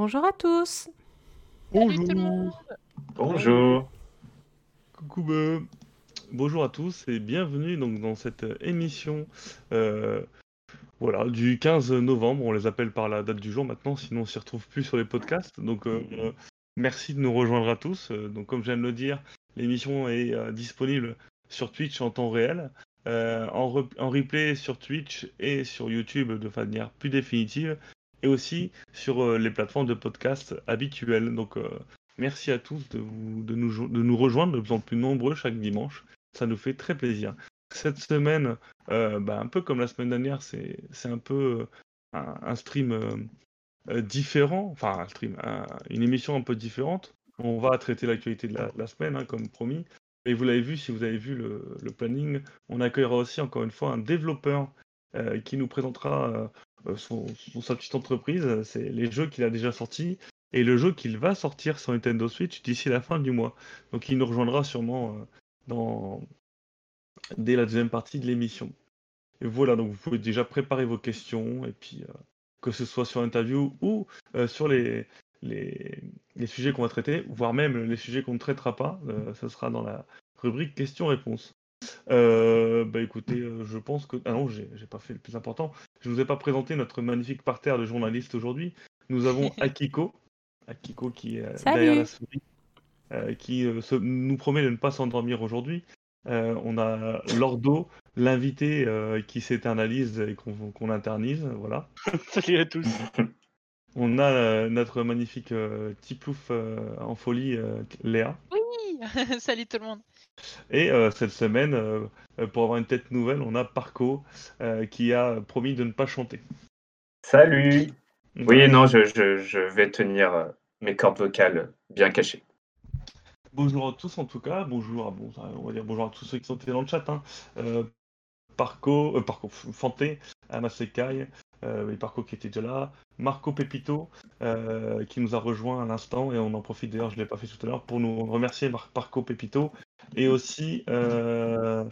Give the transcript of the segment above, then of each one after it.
Bonjour à tous. Bonjour. Bonjour. Coucou. bah, Bonjour à tous et bienvenue donc dans cette émission euh, voilà, du 15 novembre. On les appelle par la date du jour maintenant, sinon on s'y retrouve plus sur les podcasts. Donc euh, merci de nous rejoindre à tous. Euh, donc comme je viens de le dire, l'émission est euh, disponible sur Twitch en temps réel, euh, en, re- en replay sur Twitch et sur YouTube de manière plus définitive, et aussi sur euh, les plateformes de podcast habituelles. Donc euh, merci à tous de, nous, rejoindre de plus en plus nombreux chaque dimanche. Ça nous fait très plaisir. Cette semaine, euh, bah, un peu comme la semaine dernière, c'est un peu un, stream différent, enfin un stream, un- une émission un peu différente. On va traiter l'actualité de la, semaine, hein, comme promis. Et vous l'avez vu, si vous avez vu le, planning, on accueillera aussi encore une fois un développeur qui nous présentera son, son- sa petite entreprise, c'est les jeux qu'il a déjà sortis et le jeu qu'il va sortir sur Nintendo Switch d'ici la fin du mois. Donc il nous rejoindra sûrement euh, dans... dès la deuxième partie de l'émission. Et voilà, donc vous pouvez déjà préparer vos questions, et puis euh, que ce soit sur l'interview ou euh, sur les, les, sujets qu'on va traiter, voire même les sujets qu'on ne traitera pas, euh, ce sera dans la rubrique questions-réponses. Euh, bah écoutez, euh, je pense que... Ah non, j'ai j'ai pas fait le plus important. Je ne vous ai pas présenté notre magnifique parterre de journalistes aujourd'hui. Nous avons Akiko, Akiko qui est euh, Salut. derrière la souris, euh, qui euh, se- nous promet de ne pas s'endormir aujourd'hui. Euh, on a Lordo, l'invité euh, qui s'éternalise et qu'on qu'on internise, voilà. Salut à tous. On a euh, notre magnifique euh, Tiplouf euh, en folie, euh, Léa. Oui, salut tout le monde. Et euh, cette semaine, euh, pour avoir une tête nouvelle, on a Parco euh, qui a promis de ne pas chanter. Salut. Oui, non, je, je, je vais tenir mes cordes vocales bien cachées. Bonjour à tous en tout cas, bonjour à, bon, on va dire bonjour à tous ceux qui sont dans le chat. Hein. Parco, Parco, Fanté, Amasekai, euh, Parco qui était déjà là, Marco Pepito euh, qui nous a rejoint à l'instant et on en profite d'ailleurs, je ne l'ai pas fait tout à l'heure, pour nous remercier Mar- Parco Pepito et aussi, euh,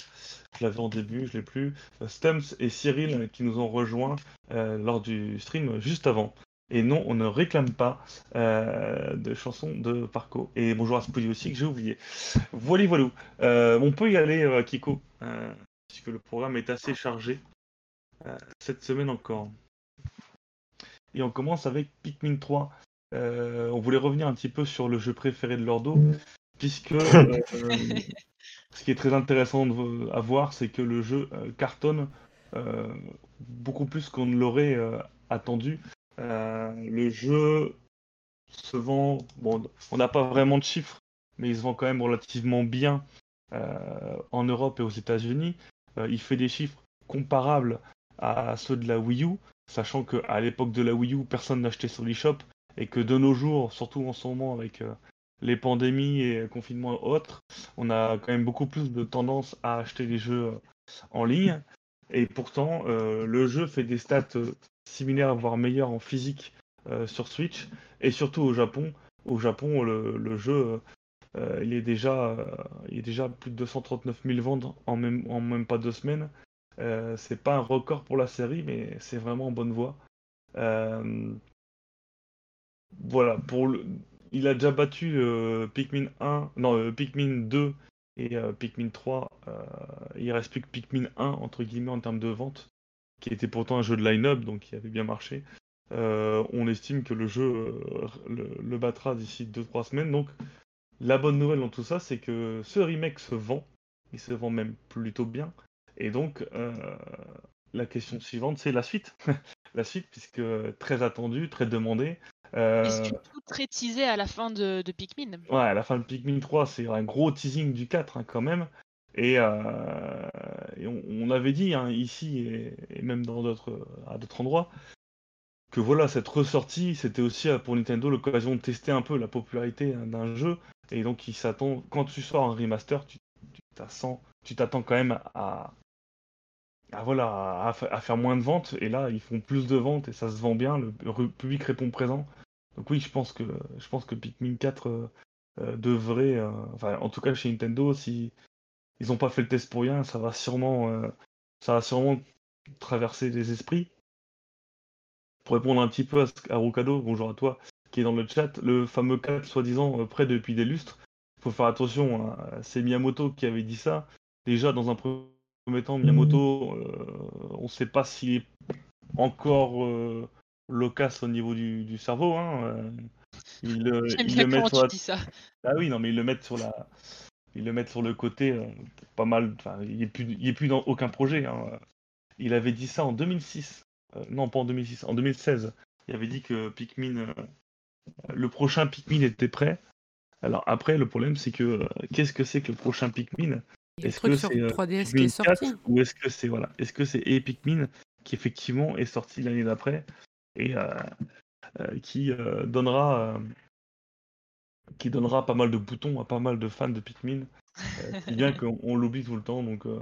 je l'avais en début, je l'ai plus, euh, Stumps et Cyril qui nous ont rejoints euh, lors du stream juste avant. Et non, on ne réclame pas euh, de chansons de Parco. Et bonjour à Spouli aussi, que j'ai oublié. Voilà, voilà. Euh, on peut y aller, euh, Kiko, euh, puisque le programme est assez chargé euh, cette semaine encore. Et on commence avec Pikmin 3. Euh, on voulait revenir un petit peu sur le jeu préféré de Lordo, puisque euh, ce qui est très intéressant de- à voir, c'est que le jeu euh, cartonne euh, beaucoup plus qu'on ne l'aurait euh, attendu. Euh, le jeu se vend, bon, on n'a pas vraiment de chiffres, mais il se vend quand même relativement bien euh, en Europe et aux États-Unis. Euh, il fait des chiffres comparables à ceux de la Wii U, sachant qu'à l'époque de la Wii U, personne n'achetait sur l'eShop et que de nos jours, surtout en ce moment avec euh, les pandémies et confinements et autres, on a quand même beaucoup plus de tendance à acheter les jeux euh, en ligne. Et pourtant, euh, le jeu fait des stats similaires, voire meilleures en physique sur Switch. Et surtout au Japon. Au Japon, le, jeu, il, est déjà, il plus de 239 000 ventes en même pas deux semaines. Euh, c'est pas un record pour la série, mais c'est vraiment en bonne voie. Euh, voilà, pour le... il a déjà battu euh, Pikmin 1, non, Pikmin 2 et Pikmin 3. euh, il reste plus que Pikmin 1, entre guillemets, en termes de vente, qui était pourtant un jeu de line-up, donc qui avait bien marché. On estime que le jeu le, le battra d'ici 2-3 semaines. Donc, la bonne nouvelle dans tout ça, c'est que ce remake se vend. Il se vend même plutôt bien. Et donc, euh, la question suivante, c'est la suite. la suite, puisque très attendue, très demandée. Euh, surtout très teasé à la fin de, de Pikmin. Ouais, à la fin de Pikmin 3, c'est un gros teasing du 4 hein, quand même. Et, euh, et on, on avait dit hein, ici et, et même dans d'autres à d'autres endroits que voilà cette ressortie, c'était aussi euh, pour Nintendo l'occasion de tester un peu la popularité hein, d'un jeu. Et donc il s'attend quand tu sors un remaster, tu tu t'attends tu t'attends quand même à, à voilà à, fa- à faire moins de ventes. Et là ils font plus de ventes et ça se vend bien. Le, public répond présent. Donc oui, je pense que je pense que Pikmin 4 euh, euh, devrait, euh, enfin en tout cas chez Nintendo, si ils n'ont pas fait le test pour rien, ça va sûrement, ça va sûrement traverser les esprits. Pour répondre un petit peu à, à Rocado, bonjour à toi, qui est dans le chat, le fameux 4 soi-disant prêt depuis des lustres. Faut faire attention, hein, c'est Miyamoto qui avait dit ça. Déjà, dans un premier temps, Miyamoto, euh, on ne sait pas s'il est encore euh, loquace au niveau du, du cerveau. Hein, euh. il, le- il met sur tu la- dis ça. Ah oui, non, mais ils le mettent sur la, ils le mettent sur le côté, euh, pas mal. Enfin, il est plus, il est plus dans aucun projet. hein. Il avait dit ça en 2006. Euh, non, pas en 2006, en 2016. Il avait dit que Pikmin, euh, le prochain Pikmin était prêt. Alors après, le problème, c'est que euh, qu'est-ce que c'est que le prochain Pikmin? Est-ce que c'est, euh, 3DS qui Pikmin est sorti. 4 ou est-ce que c'est voilà, est-ce que c'est Pikmin qui effectivement est sorti l'année d'après et euh, euh, qui euh, donnera euh, qui donnera pas mal de boutons à pas mal de fans de Pikmin, euh, si bien qu'on on l'oublie tout le temps donc euh,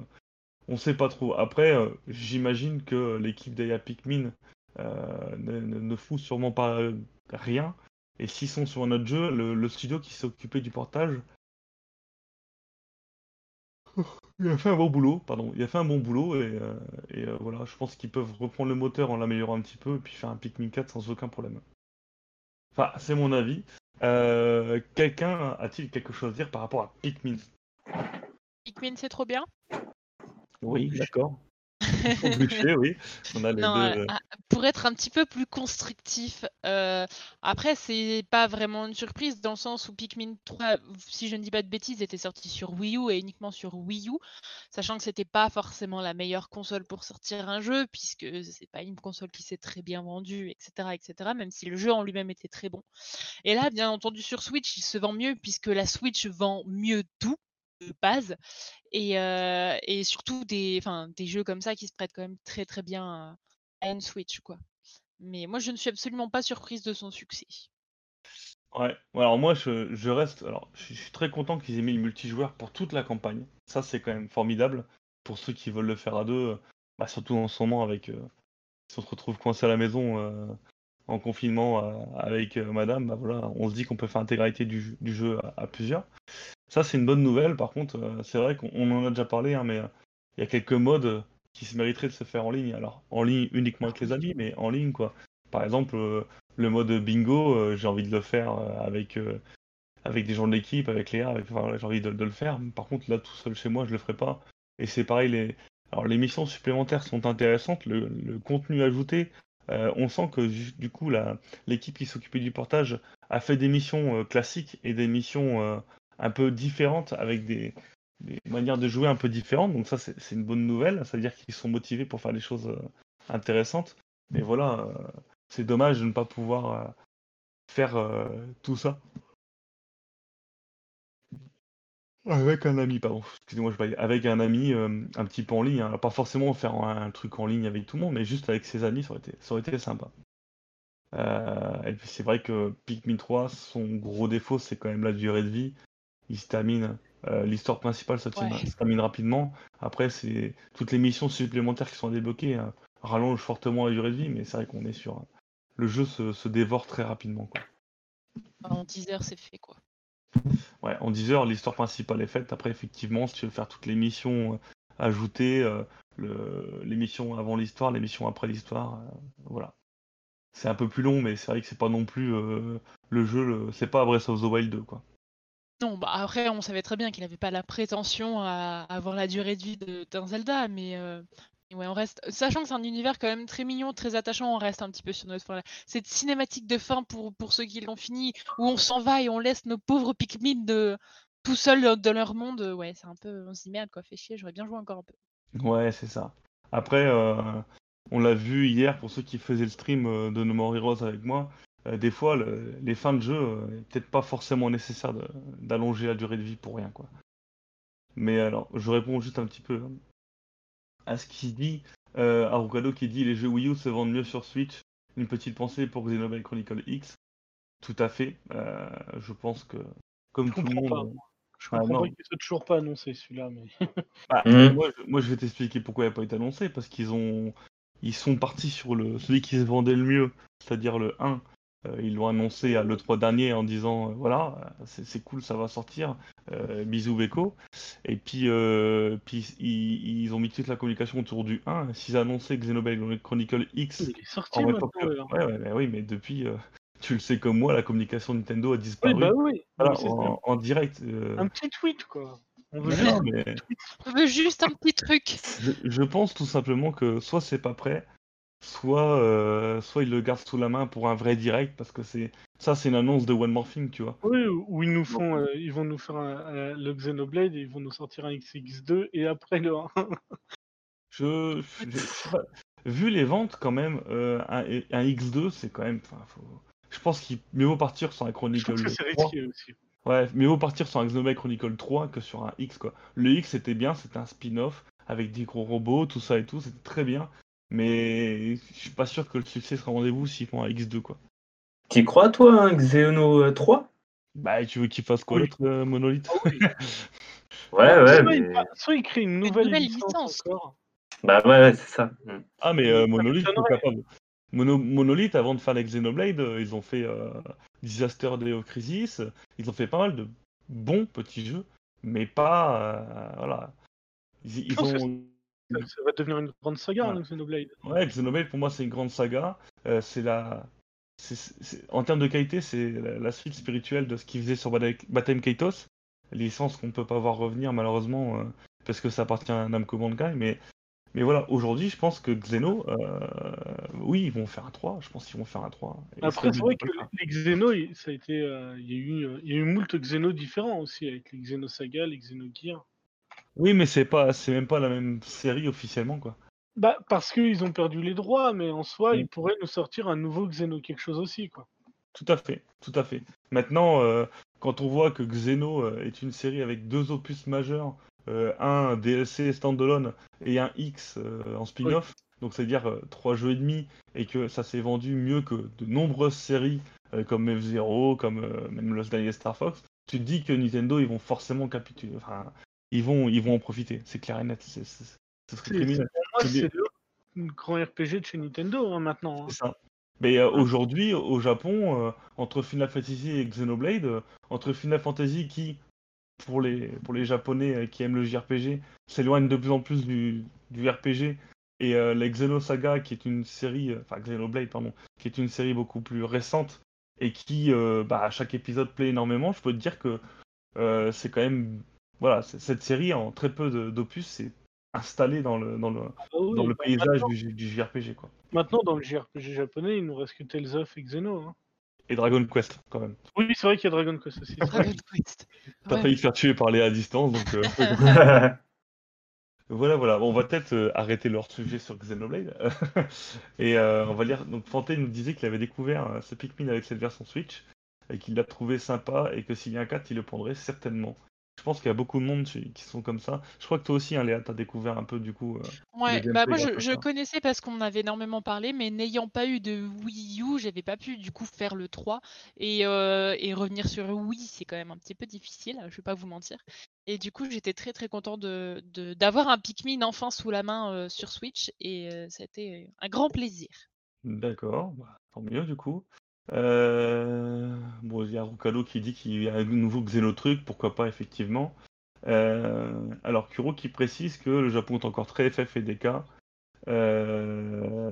on sait pas trop. Après, euh, j'imagine que l'équipe d'Aya Pikmin euh, ne, fout sûrement pas euh, rien. Et s'ils sont sur un autre jeu, le, le studio qui s'est occupé du portage, il a fait un bon boulot, pardon, il a fait un bon boulot et, euh, et, euh, voilà, je pense qu'ils peuvent reprendre le moteur en l'améliorant un petit peu et puis faire un Pikmin 4 sans aucun problème. Enfin, c'est mon avis. Euh, Quelqu'un a-t-il quelque chose à dire par rapport à Pikmin? Pikmin, c'est trop bien. Oui, d'accord. Faut bûcher, oui. On a les Non, deux. pour être un petit peu plus constructif, euh, après, c'est pas vraiment une surprise dans le sens où Pikmin 3, si je ne dis pas de bêtises, était sorti sur Wii U et uniquement sur Wii U, sachant que c'était pas forcément la meilleure console pour sortir un jeu, puisque c'est pas une console qui s'est très bien vendue, etc., etc., même si le jeu en lui-même était très bon. Et là, bien entendu, sur Switch, il se vend mieux, puisque la Switch vend mieux tout base et, et surtout des, des jeux comme ça qui se prêtent quand même très très bien à, une Switch quoi. Mais moi je ne suis absolument pas surprise de son succès. Ouais, alors moi je, je reste. Alors je suis très content qu'ils aient mis le multijoueur pour toute la campagne. Ça c'est quand même formidable pour ceux qui veulent le faire à deux, bah, surtout en ce moment avec. si on se retrouve coincé à la maison en confinement euh, avec euh, madame, bah voilà, on se dit qu'on peut faire l'intégralité du, jeu- à, plusieurs. Ça c'est une bonne nouvelle, par contre, euh, c'est vrai qu'on on en a déjà parlé, hein, mais il y a quelques modes qui se mériteraient de se faire en ligne. Alors en ligne uniquement avec les amis, mais en ligne quoi. Par exemple, le mode bingo, j'ai envie de le faire avec, avec des gens de l'équipe, avec Léa, avec, enfin, j'ai envie de, le faire. Par contre, là, tout seul chez moi, je le ferai pas. Et c'est pareil, les, alors, les missions supplémentaires sont intéressantes, le contenu ajouté, euh, on sent que du coup, l'équipe qui s'occupait du portage a fait des missions euh, classiques et des missions euh, un peu différentes avec des, manières de jouer un peu différentes. Donc ça, c'est une bonne nouvelle. Ça veut dire qu'ils sont motivés pour faire des choses intéressantes. Mais voilà, c'est dommage de ne pas pouvoir faire tout ça. Avec un ami, pardon, excusez-moi, je baille. Avec un ami, euh, un petit peu en ligne, hein. pas forcément faire un, un truc en ligne avec tout le monde, mais juste avec ses amis, ça aurait été, ça aurait été sympa. Euh, et puis c'est vrai que Pikmin 3, son gros défaut, c'est quand même la durée de vie. Il se termine, euh, l'histoire principale se, termine- Ouais. se termine rapidement. Après, c'est toutes les missions supplémentaires qui sont débloquées euh, rallongent fortement la durée de vie, mais c'est vrai qu'on est sur. Le jeu se, se dévore très rapidement. Quoi. En 10 heures c'est fait quoi. Ouais, en 10 heures, l'histoire principale est faite. Après, effectivement, si tu veux faire toutes les missions euh, ajoutées, euh, le- les missions avant l'histoire, les missions après l'histoire, euh, voilà. C'est un peu plus long, mais c'est vrai que c'est pas non plus le jeu, c'est pas Breath of the Wild 2, quoi. Non, bah après on savait très bien qu'il n'avait pas la prétention à avoir la durée de vie d'un Zelda, mais ouais, on reste, sachant que c'est un univers quand même très mignon, très attachant, on reste un petit peu sur notre fin. Cette cinématique de fin pour, pour ceux qui l'ont fini, où on s'en va et on laisse nos pauvres Pikmin de tout seuls dans- leur monde, euh, ouais, c'est un peu, on se merde quoi, fait chier, j'aurais bien joué encore un peu. Ouais, c'est ça. Après, euh, on l'a vu hier pour ceux qui faisaient le stream euh, de No More Heroes avec moi. des fois, le- les fins de jeu, euh, peut-être pas forcément nécessaire d'allonger la durée de vie pour rien, quoi. Mais alors, je réponds juste un petit peu hein, à ce qu'il dit. Euh, Arukado qui dit les jeux Wii U se vendent mieux sur Switch. Une petite pensée pour Xenoblade Chronicle X. Tout à fait. Euh, je pense que, comme Je tout le monde. pas. Je Ah, comprends non. pas qu'il soit toujours pas annoncé celui-là, mais. Bah, Mhm. moi, je, moi, je vais t'expliquer pourquoi il n'a pas été annoncé. Parce qu'ils ont, ils sont partis sur le celui qui se vendait le mieux, c'est-à-dire le 1. Euh, ils l'ont annoncé à l'E3 dernier en disant euh, voilà, c'est c'est cool, ça va sortir. Euh, bisous Beko. Et puis, euh, puis ils, ils ont mis toute la communication autour du 1. S'ils annonçaient Xenoblade Chronicle X Il est sorti en maintenant. que-. Ouais, ouais, mais oui, mais depuis, euh, tu le sais comme moi, la communication Nintendo a disparu. Oui, bah oui. Voilà, en, en direct. euh, Un petit tweet, quoi. On veut mais juste non, mais On veut juste un petit truc. je, je pense tout simplement que soit c'est pas prêt, soit, euh, soit ils le gardent sous la main pour un vrai direct, parce que c'est ça, c'est une annonce de One More Thing, tu vois. Oui, où ils nous font, euh, ils vont nous faire un- un- le Xenoblade et ils vont nous sortir un XX2 et après le 1. Je, je- je sais pas. Vu les ventes, quand même, euh, un, un X2, c'est quand même. faut- Je pense qu'il mieux vaut partir sur un Je Chronicle trouve que c'est 3. risqué aussi. Ouais, mieux vaut partir sur un Xenoblade Chronicle 3 que sur un X, quoi. Le X, c'était bien, c'était un spin-off avec des gros robots, tout ça et tout, c'était très bien. Mais je suis pas sûr que le succès sera rendez-vous s'ils font un X2, quoi. T'y crois, toi, un Xeno euh, 3 Bah, tu veux qu'il fasse quoi, Oui. l'autre euh, monolithe? Ah oui. Ouais, ouais, soit, mais... il, soit il crée une nouvelle, nouvelle licence, licence. encore. Bah ouais, ouais, c'est ça. Mm. Ah, mais euh, Ça Monolith, m'étonnerait. pourquoi pas? Mono- Monolith, avant de faire les Xenoblade, euh, ils ont fait euh, Disaster Day Crisis, ils ont fait pas mal de bons petits jeux, mais pas. euh, voilà. Ils, ils ont. Ça, ça va devenir une grande saga, Ouais. hein, Xenoblade. Ouais, Xenoblade, pour moi, c'est une grande saga. Euh, c'est la. En termes de qualité, c'est la, la suite spirituelle de ce qu'ils faisaient sur Battle Kaitos, licence qu'on peut pas voir revenir malheureusement euh, parce que ça appartient à Namco Bandai. Mais, mais voilà, aujourd'hui, je pense que Xeno, euh, oui, ils vont faire un 3. Je pense qu'ils vont faire un 3. Et Après, c'est vrai que les Xeno, ça a été, euh, il y a eu, il y a eu moult Xeno différents aussi, avec les Xenosaga, les Xenogear. Oui, mais c'est pas, c'est même pas la même série officiellement, quoi. Bah, parce qu'ils ont perdu les droits, mais en soi, ils pourraient nous sortir un nouveau Xeno quelque chose aussi, quoi. Tout à fait, tout à fait. Maintenant, euh, quand on voit que Xeno euh, est une série avec deux opus majeurs, euh, un DLC standalone et un X euh, en spin-off, donc c'est-à-dire trois jeux et demi, et que ça s'est vendu mieux que de nombreuses séries comme F-Zero, comme même Lost et Star Fox, tu te dis que Nintendo, ils vont forcément capituler. Enfin, ils vont, ils vont en profiter, c'est clair et net. C'est, c'est- ce serait C'est-. Pour moi, C'est le grand RPG de chez Nintendo hein, maintenant. hein. C'est ça. Mais euh, aujourd'hui, au Japon, euh, entre Final Fantasy et Xenoblade, euh, entre Final Fantasy qui, pour les, pour les Japonais qui aiment le JRPG, s'éloigne de plus en plus du, du RPG, et la Xenosaga, qui est une série, enfin Xenoblade, pardon, qui est une série beaucoup plus récente, et qui, bah, à chaque épisode plaît énormément, je peux te dire que c'est quand même. Voilà, cette série, en très peu d'opus, c'est installé dans le, dans le, Ah oui, dans le bah, paysage du, du JRPG, quoi. maintenant, dans le JRPG japonais, il nous reste que Tales of et Xeno. hein. Et Dragon Quest, quand même. Oui, c'est vrai qu'il y a Dragon Quest aussi. Dragon Quest. T'as Ouais. failli te faire tuer par les à distance, donc euh, voilà, voilà. Bon, on va peut-être euh, arrêter leur sujet sur Xenoblade. et euh, on va lire. Donc, Fanté nous disait qu'il avait découvert euh, ce Pikmin avec cette version Switch et qu'il l'a trouvé sympa et que s'il y a un 4, il le prendrait certainement. Je pense qu'il y a beaucoup de monde qui sont comme ça. Je crois que toi aussi, hein, Léa, t'as découvert un peu du coup. euh, Ouais, bah moi je, connaissais parce qu'on avait énormément parlé, mais n'ayant pas eu de Wii U, j'avais pas pu du coup faire le 3 et, euh, et revenir sur Wii, c'est quand même un petit peu difficile, je vais pas vous mentir. Et du coup, j'étais très très content de de- d'avoir un Pikmin enfin sous la main euh, sur Switch et ça a été un grand plaisir. D'accord, bah, tant mieux du coup. Euh, Bon, il y a Rukalo qui dit qu'il y a un nouveau Xenotruc, pourquoi pas effectivement. Euh, Alors Kuro qui précise que le Japon est encore très FF et DK. Euh,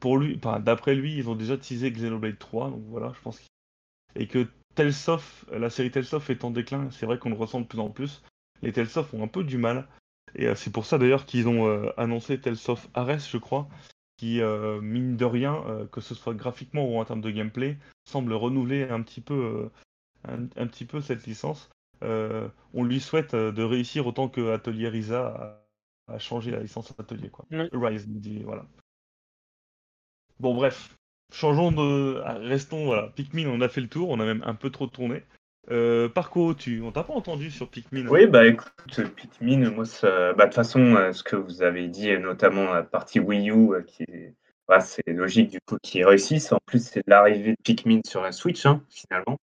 Pour lui, enfin, d'après lui, ils ont déjà teasé Xenoblade 3, donc voilà, je pense. qu'il- Et que Telsoft, la série Telsoft est en déclin, c'est vrai qu'on le ressent de plus en plus. Les Telsoft ont un peu du mal. Et euh, c'est pour ça d'ailleurs qu'ils ont euh, annoncé Telsoft Ares, je crois, qui, euh, mine de rien, euh, que ce soit graphiquement ou en termes de gameplay, semble renouveler un petit peu, euh, un, un petit peu cette licence. On lui souhaite de réussir autant que Atelier Risa a, a changé la licence Atelier. Quoi. Ouais. Rise, dit, voilà. Bon, bref. Changeons de. ah, Restons, voilà. Pikmin, on a fait le tour, on a même un peu trop tourné. Euh, Parco, tu... on t'a pas entendu sur Pikmin Oui, bah écoute, Pikmin, moi, bah, de toute façon, euh, ce que vous avez dit, et notamment la partie Wii U, euh, qui bah, c'est logique du coup qu'ils réussissent. En plus, c'est l'arrivée de Pikmin sur la Switch, hein, finalement.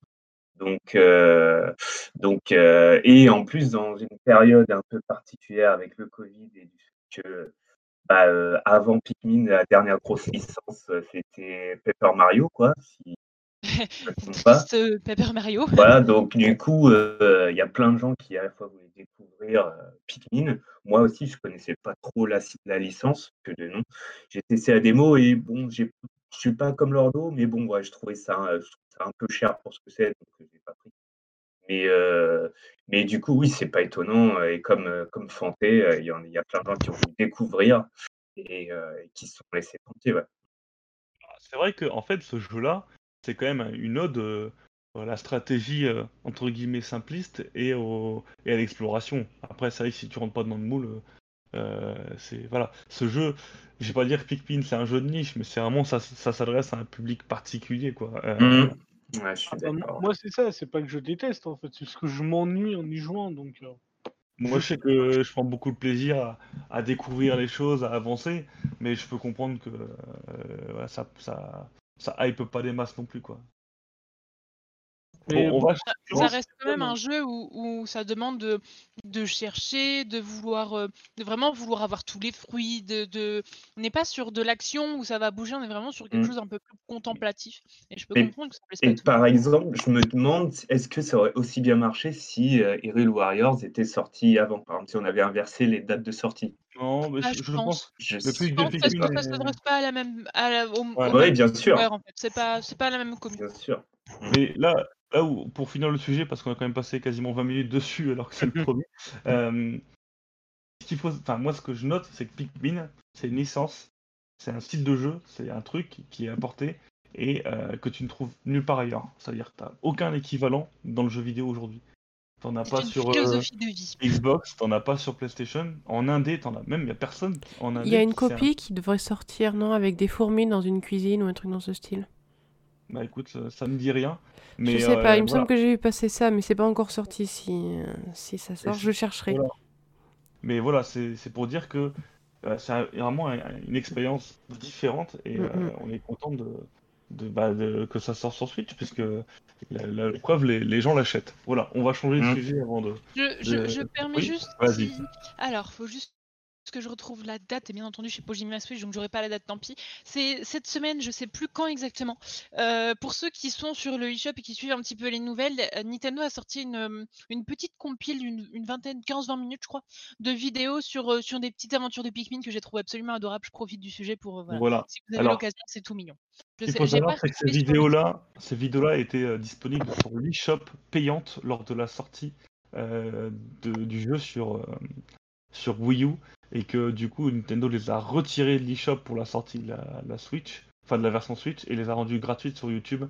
Donc, euh, donc euh, et en plus, dans une période un peu particulière avec le Covid et du fait que bah, euh, avant Pikmin, la dernière grosse licence, euh, c'était Paper Mario, quoi, Triste euh, Paper Mario. Voilà, donc du coup, euh, il y a plein de gens qui à la fois voulaient découvrir euh, Pikmin. Moi aussi, je connaissais pas trop la, la licence que de nom. J'ai testé la démo et bon, j'ai je suis pas comme Lordo, mais bon, ouais, je trouvais ça, euh, je trouve ça un peu cher pour ce que c'est, donc euh, j'ai pas pris. Mais, euh, mais du coup, oui, c'est pas étonnant. Et comme, comme Fanté, euh, il y, a plein de gens qui ont voulu découvrir et, euh, et qui se sont laissés tenter. Ouais. C'est vrai que en fait, ce jeu-là, c'est quand même une ode euh, à la stratégie euh, entre guillemets simpliste et, au, et à l'exploration. Après, c'est vrai que si tu rentres pas dans le moule, euh, c'est voilà. Ce jeu, je vais pas dire que Pikmin c'est un jeu de niche, mais c'est vraiment ça, ça s'adresse à un public particulier, quoi. Euh, Mhm. Ouais, je suis Ah bah, moi, c'est ça, c'est pas que je déteste en fait, c'est parce que je m'ennuie en y jouant. Donc, Moi, je sais que je prends beaucoup de plaisir à, à découvrir les choses, à avancer, mais je peux comprendre que euh, voilà, ça, ça, ça hype pas des masses non plus, quoi. on, va, Ça, reste quand même un jeu où, où ça demande de, de chercher, de vouloir, euh, de vraiment vouloir avoir tous les fruits. De, de... On n'est pas sur de l'action où ça va bouger, on est vraiment sur quelque Mm. chose un peu plus contemplatif. Et je peux comprendre que ça plaise pas Et tout monde. par exemple, je me demande, est-ce que ça aurait aussi bien marché si euh, Hyrule Warriors était sorti avant? Par exemple, si on avait inversé les dates de sortie. Non, mais Ah, je, pense. pense Je le plus pense parce est- s'adresse pas à la même, à la, au, Ouais. au même bien sûr. en fait. C'est pas, c'est pas la même commune. Bien sûr. Mais là, là où, pour finir le sujet, parce qu'on a quand même passé quasiment 20 minutes dessus alors que c'est le premier, euh, ce qu'il faut, enfin, moi ce que je note, c'est que Pikmin, c'est une licence, c'est un style de jeu, c'est un truc qui est apporté et euh, que tu ne trouves nulle part ailleurs. C'est-à-dire que tu n'as aucun équivalent dans le jeu vidéo aujourd'hui. T'en as pas une sur euh, philosophie de vie. Xbox, t'en as pas sur PlayStation. En Indé, t'en as même, il n'y a personne en Indé. Il y a une copie qui devrait sortir, non Avec des fourmis dans une cuisine ou un truc dans ce style. Bah écoute, ça, ça me dit rien. Mais je sais pas, euh, il me voilà. semble que j'ai vu passer ça, mais c'est pas encore sorti. Si, euh, si ça sort, je chercherai. voilà. Mais voilà, c'est c'est pour dire que euh, c'est vraiment un- une expérience différente et euh, Mhm. on est content de, de, bah, de- que ça sorte sur Switch puisque la, la preuve, les, les gens l'achètent. Voilà, on va changer de Mhm. sujet avant de. Je, je, de- je permets oui, juste. vas-y. si- Alors, faut juste que je retrouve la date. Et bien entendu, je sais pas j'ai mis ma Switch, donc j'aurai pas la date, tant pis. C'est cette semaine, je sais plus quand exactement. Euh, pour ceux qui sont sur le eShop et qui suivent un petit peu les nouvelles, euh, Nintendo a sorti une, euh, une petite compile, une, une vingtaine, 15-20 minutes, je crois, de vidéos sur, euh, sur des petites aventures de Pikmin que j'ai trouvé absolument adorables. Je profite du sujet pour. euh, voilà. Voilà. Si vous avez l'occasion, c'est tout mignon. Ce qu'il faut savoir, c'est que ces vidéos-là, ces vidéos-là étaient euh, disponibles sur l'eShop payante lors de la sortie euh, de- du jeu sur, euh, sur Wii U et que du coup Nintendo les a retirées de l'eShop pour la sortie de la, la Switch, enfin de la version Switch et les a rendues gratuites sur YouTube.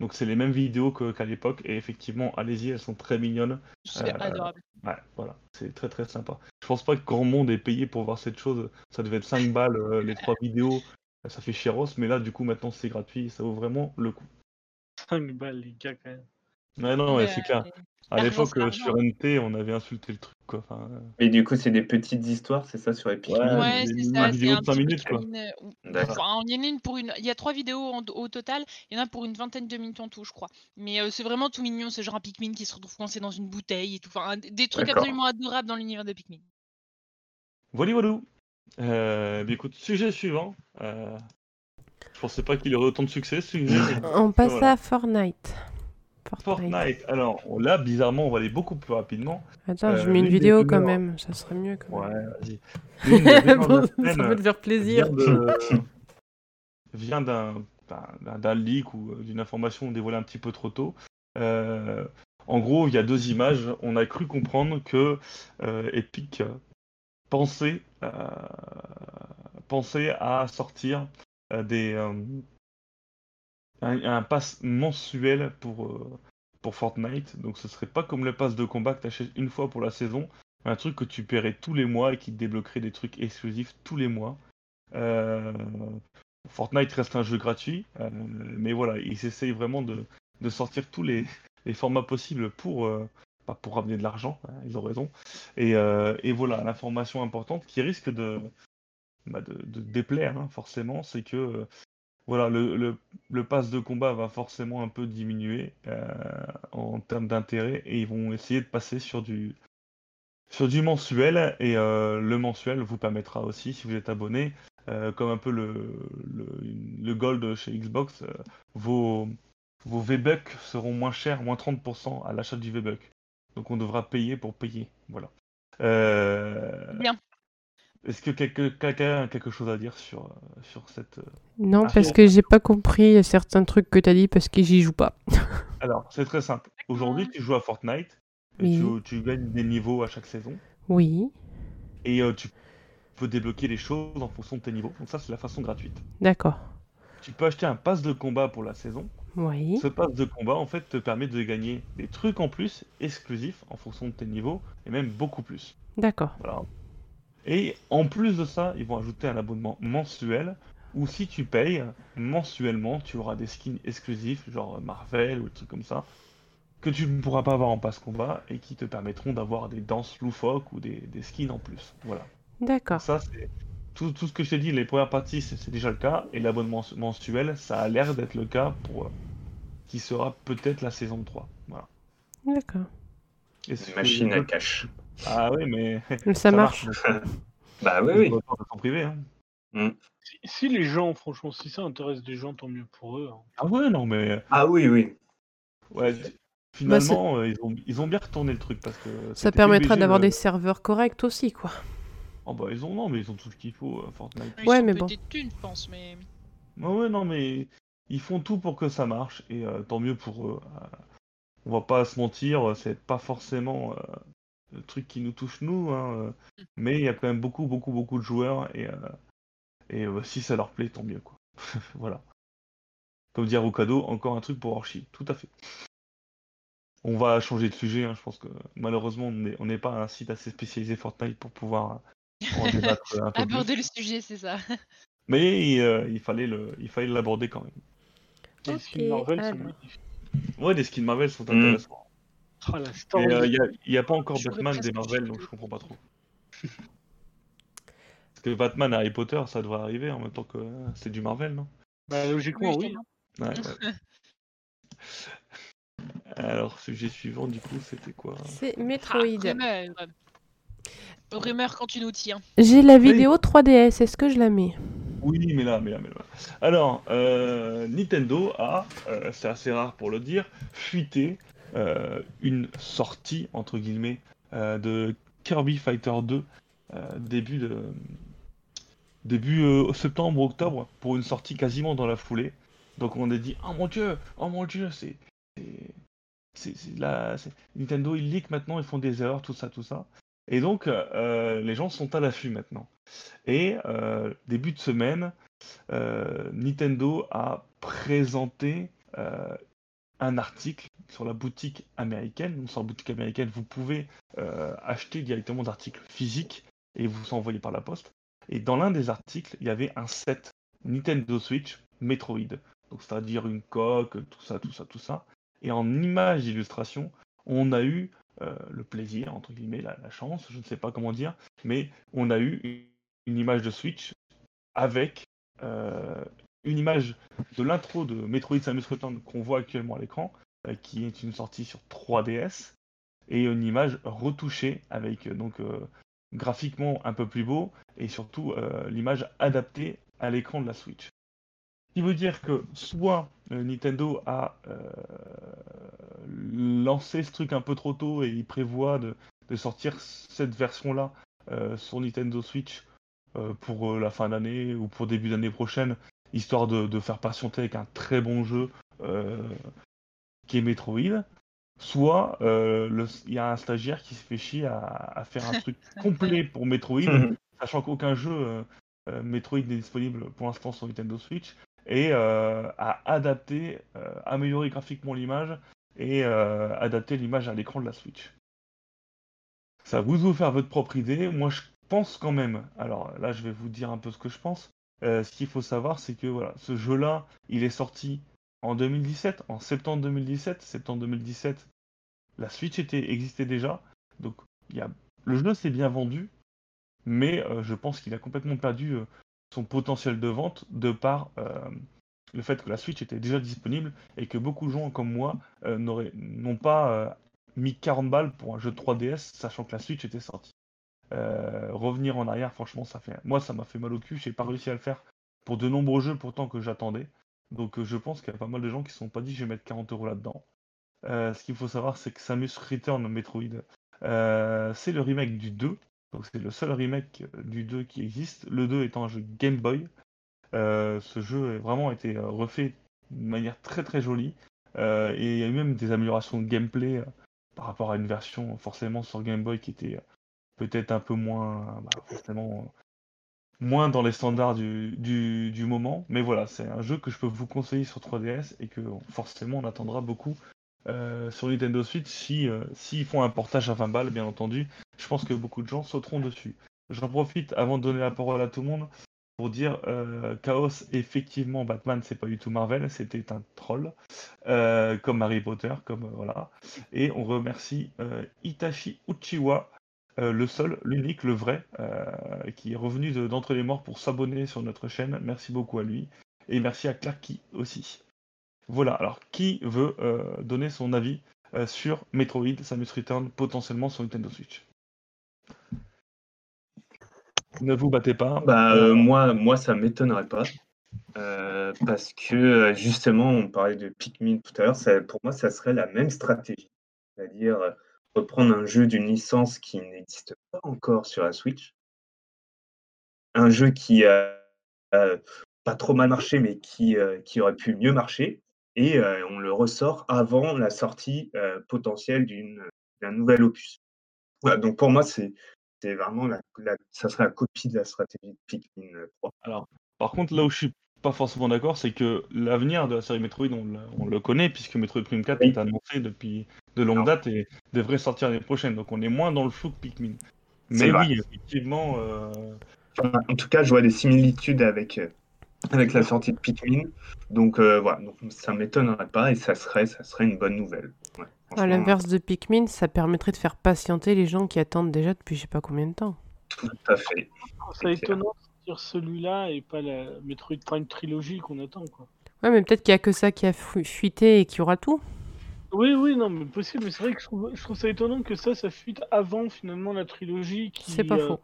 Donc c'est les mêmes vidéos qu'à l'époque et effectivement, allez-y, elles sont très mignonnes. C'est Euh, adorable. Ouais, voilà, c'est très très sympa. Je pense pas que grand monde ait payé pour voir cette chose. Ça devait être 5 balles les trois vidéos. Ça fait chéros, mais là du coup maintenant c'est gratuit, ça vaut vraiment le coup. 5 balles, les gars, quand même. Ouais, non, ouais, Mais, c'est clair. À l'époque, euh, sur NT, on avait insulté le truc, quoi. Enfin, euh, Et du coup, c'est des petites histoires, c'est ça, sur Pikmin Ouais, des- c'est une ça, c'est vidéo de cinq petit minutes, quoi. Euh. Enfin, il y en a une pour une. Il y a trois vidéos en- au total. Il y en a pour une vingtaine de minutes en tout, je crois. Mais euh, c'est vraiment tout mignon. C'est genre un Pikmin qui se retrouve coincé dans une bouteille et tout. Enfin, un- des trucs absolument adorables dans l'univers de Pikmin. Voilà, voilà. Euh, bah, écoute, sujet suivant. Euh, je pensais pas qu'il aurait autant de succès, sujet. On passe Voilà. à Fortnite. Fortnite. Alors là, bizarrement, on va aller beaucoup plus rapidement. Attends, je Euh, mets une vidéo quand même, ça serait mieux quand Ouais, vas-y. Bon, ça peut te faire plaisir. vient d'un leak ou euh, d'une information dévoilée un petit peu trop tôt. Euh, en gros, il y a deux images. On a cru comprendre que euh, Epic pensait, euh, à sortir euh, des, euh, un, pass mensuel pour, pour Fortnite. Donc ce serait pas comme le pass de combat que tu achètes une fois pour la saison, un truc que tu paierais tous les mois et qui te débloquerait des trucs exclusifs tous les mois. Fortnite reste un jeu gratuit, mais voilà, ils essayent vraiment de, de sortir tous les, les formats possibles pour, bah, pour ramener de l'argent, hein, ils ont raison. Et, euh, et voilà, l'information importante qui risque de, bah, déplaire, hein, forcément, c'est que euh, voilà, le, pass de combat va forcément un peu diminuer euh, en termes d'intérêt et ils vont essayer de passer sur du, mensuel et le mensuel vous permettra aussi, si vous êtes abonné, comme un peu le, gold chez Xbox, vos, vos V-Bucks seront moins chers, moins 30% à l'achat du V-Buck. Donc on devra payer pour payer. Voilà. Euh, Bien. Est-ce que quelqu'un a quelque chose à dire sur, sur cette... euh, Non, parce que j'ai pas compris certains trucs que t'as dit parce que j'y joue pas. Alors, c'est très simple. Aujourd'hui, tu joues à Fortnite, et Oui. tu, tu gagnes des niveaux à chaque saison, Oui, et euh, tu peux débloquer les choses en fonction de tes niveaux. Donc ça, c'est la façon gratuite. d'accord. Tu peux acheter un pass de combat pour la saison. Oui, Ce pass de combat, en fait, te permet de gagner des trucs en plus, exclusifs, en fonction de tes niveaux, et même beaucoup plus. d'accord. Voilà. Et en plus de ça, ils vont ajouter un abonnement mensuel où si tu payes mensuellement, tu auras des skins exclusifs, genre Marvel ou des trucs comme ça, que tu ne pourras pas avoir en passe combat et qui te permettront d'avoir des danses loufoques ou des, des skins en plus. Voilà. D'accord. Ça, c'est tout, tout ce que je t'ai dit, les premières parties, c'est c'est déjà le cas, et l'abonnement mensuel, ça a l'air d'être le cas pour euh, qui sera peut-être la saison 3. Voilà. D'accord. Une machine à cash. Ah oui, mais Ça, marche. euh, Bah oui, oui. vont pas s'en priver, hein. Si, si les gens, franchement, si ça intéresse des gens, tant mieux pour eux. hein. Ah ouais, non, mais Ah oui, oui. ouais, finalement, euh, ils, ont, ils ont bien retourné le truc parce que Ça permettra d'avoir euh, des serveurs corrects aussi, quoi. Oh bah ils ont non, mais ils ont tout ce qu'il faut, euh, Fortnite. Ils Ouais, sont mais bon. thunes, je pense, mais. Ouais, ouais, non, mais ils font tout pour que ça marche et euh, tant mieux pour eux. Euh, on va pas se mentir, c'est pas forcément euh, le truc qui nous touche nous, hein, euh, mais il y a quand même beaucoup, beaucoup, beaucoup de joueurs et, euh, et euh, si ça leur plaît, tant mieux quoi. voilà. Comme dire au cadeau, encore un truc pour Archie, tout à fait. On va changer de sujet, hein, je pense que malheureusement on n'est on n'est pas un site assez spécialisé Fortnite pour pouvoir en débattre un peu plus. Aborder le sujet, c'est ça. Mais euh, il fallait le, il fallait l'aborder quand même. Les skins Marvel sont magnifiques. Ouais, les skins Marvel sont Mm. intéressants. Ah, il n'y a, pas encore Batman des Marvel, donc je comprends pas trop. Parce que Batman et Harry Potter, ça devrait arriver en même temps que euh, c'est du Marvel, non? Bah, logiquement, oui. Ouais, ouais. Alors, sujet suivant, du coup, c'était quoi? C'est Ah, Metroid. rumeur. Rumeur quand tu nous tiens. J'ai la vidéo 3DS, est-ce que je la mets? Oui, mais là, mais là, mais là. Alors, euh, Nintendo a, euh, c'est assez rare pour le dire, fuité euh, une sortie, entre guillemets, euh, de Kirby Fighter 2 euh, début de début euh, septembre octobre pour une sortie quasiment dans la foulée. Donc on a dit oh mon dieu, oh mon dieu, c'est c'est- Nintendo ils leak maintenant, ils font des erreurs, tout ça, tout ça. Et donc euh, les gens sont à l'affût maintenant. Et euh, début de semaine, euh, Nintendo a présenté euh, un article sur la boutique américaine. Donc sur la boutique américaine, vous pouvez euh, acheter directement d'articles physiques et vous envoyer par la poste. Et dans l'un des articles, il y avait un set Nintendo Switch Metroid. Donc c'est-à-dire une coque, tout ça, tout ça, tout ça. Et en image d'illustration, on a eu euh, le plaisir, entre guillemets, la, chance, je ne sais pas comment dire, mais on a eu une, image de Switch avec euh, une image de l'intro de Metroid Samus Return qu'on voit actuellement à l'écran, euh, qui est une sortie sur 3DS, et une image retouchée avec donc graphiquement un peu plus beau et surtout l'image adaptée à l'écran de la Switch. Ce qui veut dire que soit euh, Nintendo a euh, lancé ce truc un peu trop tôt et il prévoit de, de sortir cette version-là euh, sur Nintendo Switch euh, pour euh, la fin d'année ou pour début d'année prochaine, histoire de, de faire patienter avec un très bon jeu euh, qui est Metroid. Soit euh, le- il y a un stagiaire qui se fait chier à, à faire un truc complet pour Metroid, sachant qu'aucun jeu euh, Metroid n'est disponible pour l'instant sur Nintendo Switch, et euh, à adapter, euh, améliorer graphiquement l'image et euh, adapter l'image à l'écran de la Switch. Ça vous vous faire votre propre idée. Moi, je pense quand même. Alors là, je vais vous dire un peu ce que je pense. Ce qu'il faut savoir, c'est que voilà, ce jeu-là, il est sorti en 2017, en septembre 2017. Septembre 2017, la Switch existait déjà. Donc, y a, le jeu s'est bien vendu, mais je pense qu'il a complètement perdu son potentiel de vente de par euh, le fait que la Switch était déjà disponible et que beaucoup de gens comme moi euh, n'ont pas euh, mis 40 balles pour un jeu de 3DS, sachant que la Switch était sortie. Revenir en arrière, franchement, ça fait, moi, ça m'a fait mal au cul. J'ai pas réussi à le faire pour de nombreux jeux pourtant que j'attendais. Donc, je pense qu'il y a pas mal de gens qui se sont pas dit, je vais mettre 40 euros là-dedans. Ce qu'il faut savoir, c'est que Samus Return Metroid, c'est le remake du 2. Donc c'est le seul remake du 2 qui existe. Le 2 étant un jeu Game Boy. ce jeu a vraiment été refait de manière très très jolie. et il y a eu même des améliorations de gameplay par rapport à une version forcément sur Game Boy qui était peut-être un peu moins bah, forcément moins dans les standards du, du, moment. Mais voilà, c'est un jeu que je peux vous conseiller sur 3DS et que forcément on attendra beaucoup euh, sur Nintendo Switch si euh, s'ils font un portage à 20 balles, bien entendu. Je pense que beaucoup de gens sauteront dessus. J'en profite avant de donner la parole à tout le monde pour dire euh, Chaos, effectivement, Batman, c'est pas du tout Marvel, c'était un troll, comme Harry Potter, comme voilà. Et on remercie Itachi Uchiwa euh, le seul, l'unique, le vrai, euh, qui est revenu d'entre les morts pour s'abonner sur notre chaîne. Merci beaucoup à lui. Et merci à Clarky aussi. Voilà, alors qui veut euh, donner son avis sur Metroid Samus Return potentiellement sur Nintendo Switch? Ne vous battez pas. Bah, moi, moi, ça m'étonnerait pas. parce que justement, on parlait de Pikmin tout à l'heure, pour moi, ça serait la même stratégie. C'est-à-dire reprendre un jeu d'une licence qui n'existe pas encore sur la Switch. Un jeu qui a, pas trop mal marché, mais euh, qui aurait pu mieux marcher. Et euh, on le ressort avant la sortie euh, potentielle d'un nouvel opus. donc pour moi, c'est vraiment la, ça serait la copie de la stratégie de Pikmin 3. Alors, par contre, là où je suis pas forcément d'accord, c'est que l'avenir de la série Metroid, on, le connaît, puisque Metroid Prime 4 est annoncé depuis de longue date et devrait sortir l'année prochaine. Donc on est moins dans le flou que Pikmin. Mais oui, effectivement. Euh, en tout cas, je vois des similitudes avec, euh, avec la sortie de Pikmin. Donc euh, voilà, donc, ça m'étonnerait pas et ça serait, ça serait une bonne nouvelle. à l'inverse de Pikmin, ça permettrait de faire patienter les gens qui attendent déjà depuis je sais pas combien de temps. Tout à fait. C'est étonnant celui-là et pas la Metroid Prime trilogie qu'on attend. Quoi. Ouais, mais peut-être qu'il n'y a que ça qui a fuité et qu'il y aura tout. Oui, oui, non, mais possible. Mais c'est vrai que je trouve, ça étonnant que ça, ça fuite avant finalement la trilogie qui, pas euh,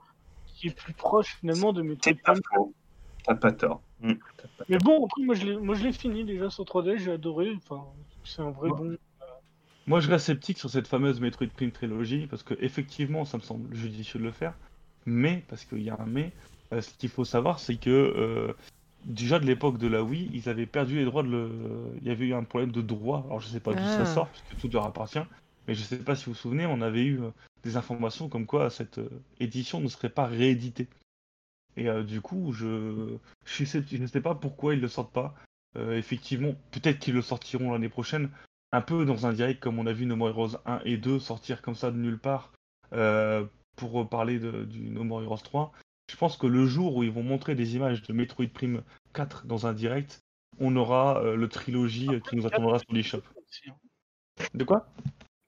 qui est plus proche finalement de Metroid Prime. T'as pas tort. Mais bon, après, moi je l'ai fini déjà sur 3D, j'ai adoré. Enfin, c'est un vrai bon. Moi, je reste sceptique sur cette fameuse Metroid Prime trilogie parce que effectivement, ça me semble judicieux de le faire, mais parce qu'il y a un mais, euh, ce qu'il faut savoir, c'est que euh, déjà de l'époque de la Wii, ils avaient perdu les droits de le. Il y avait eu un problème de droit. Alors je sais pas d'où ça ah. sort, puisque tout leur appartient. Mais je sais pas si vous vous souvenez, on avait eu euh, des informations comme quoi cette édition ne serait pas rééditée. Et du coup, je je, sais... je ne sais pas pourquoi ils le sortent pas. effectivement, peut-être qu'ils le sortiront l'année prochaine, un peu dans un direct comme on a vu No More Heroes 1 et 2 sortir comme ça de nulle part pour parler de, du No More Heroes 3. Je pense que le jour où ils vont montrer des images de Metroid Prime 4 dans un direct, on aura euh, le trilogie euh, qui nous attendra sur l'eShop. De quoi?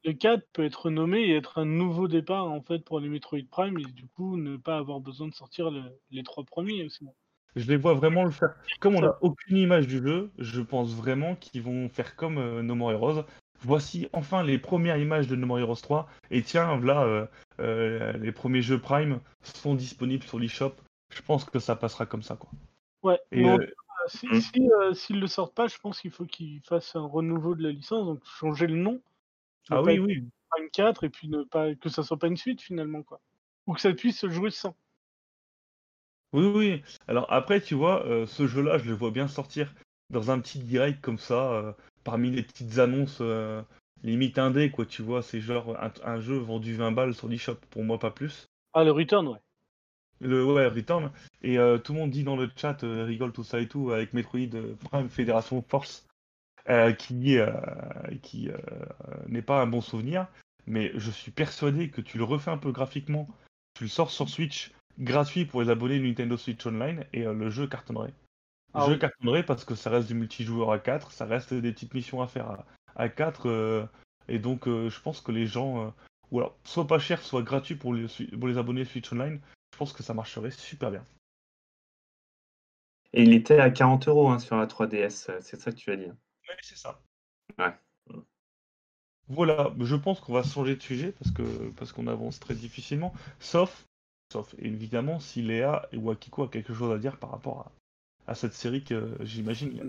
Le 4 peut être nommé et être un nouveau départ en fait pour les Metroid Prime et du coup ne pas avoir besoin de sortir les trois premiers aussi. Je les vois vraiment le faire. Comme on n'a aucune image du jeu, je pense vraiment qu'ils vont faire comme euh, No More Heroes, voici enfin les premières images de No More Heroes 3. Et tiens, là, euh, euh, les premiers jeux Prime sont disponibles sur l'eShop. Je pense que ça passera comme ça. Quoi. Ouais, euh, s'ils si, si, le sortent pas, je pense qu'il faut qu'ils fassent un renouveau de la licence, donc changer le nom. Ah oui, oui. Prime 4 et puis ne pas que ça soit pas une suite finalement. quoi. Ou que ça puisse se jouer sans. Oui, oui. Alors après, tu vois, ce jeu-là, je le vois bien sortir dans un petit direct comme ça, parmi les petites annonces euh, limite indé, quoi, tu vois, c'est genre un, jeu vendu 20 balles sur l'eShop, pour moi pas plus. Ah, le Return, ouais. Le ouais, Return. Et euh, tout le monde dit dans le chat, euh, rigole tout ça et tout, avec Metroid Prime Fédération Force, qui, qui n'est pas un bon souvenir, mais je suis persuadé que tu le refais un peu graphiquement, tu le sors sur Switch gratuit pour les abonnés Nintendo Switch Online et le jeu cartonnerait. Ah je cartonnerai parce que ça reste du multijoueur à 4, ça reste des petites missions à faire à, 4. Euh, et donc, euh, je pense que les gens. Euh, ou alors, soit pas cher, soit gratuit pour les, pour les abonnés Switch Online, je pense que ça marcherait super bien. Et il était à 40 euros hein, sur la 3DS, c'est ça que tu as dit Oui, c'est ça. Ouais. Voilà, je pense qu'on va changer de sujet parce que parce qu'on avance très difficilement, sauf, sauf évidemment si Léa ou Akiko a quelque chose à dire par rapport à, à cette série que j'imagine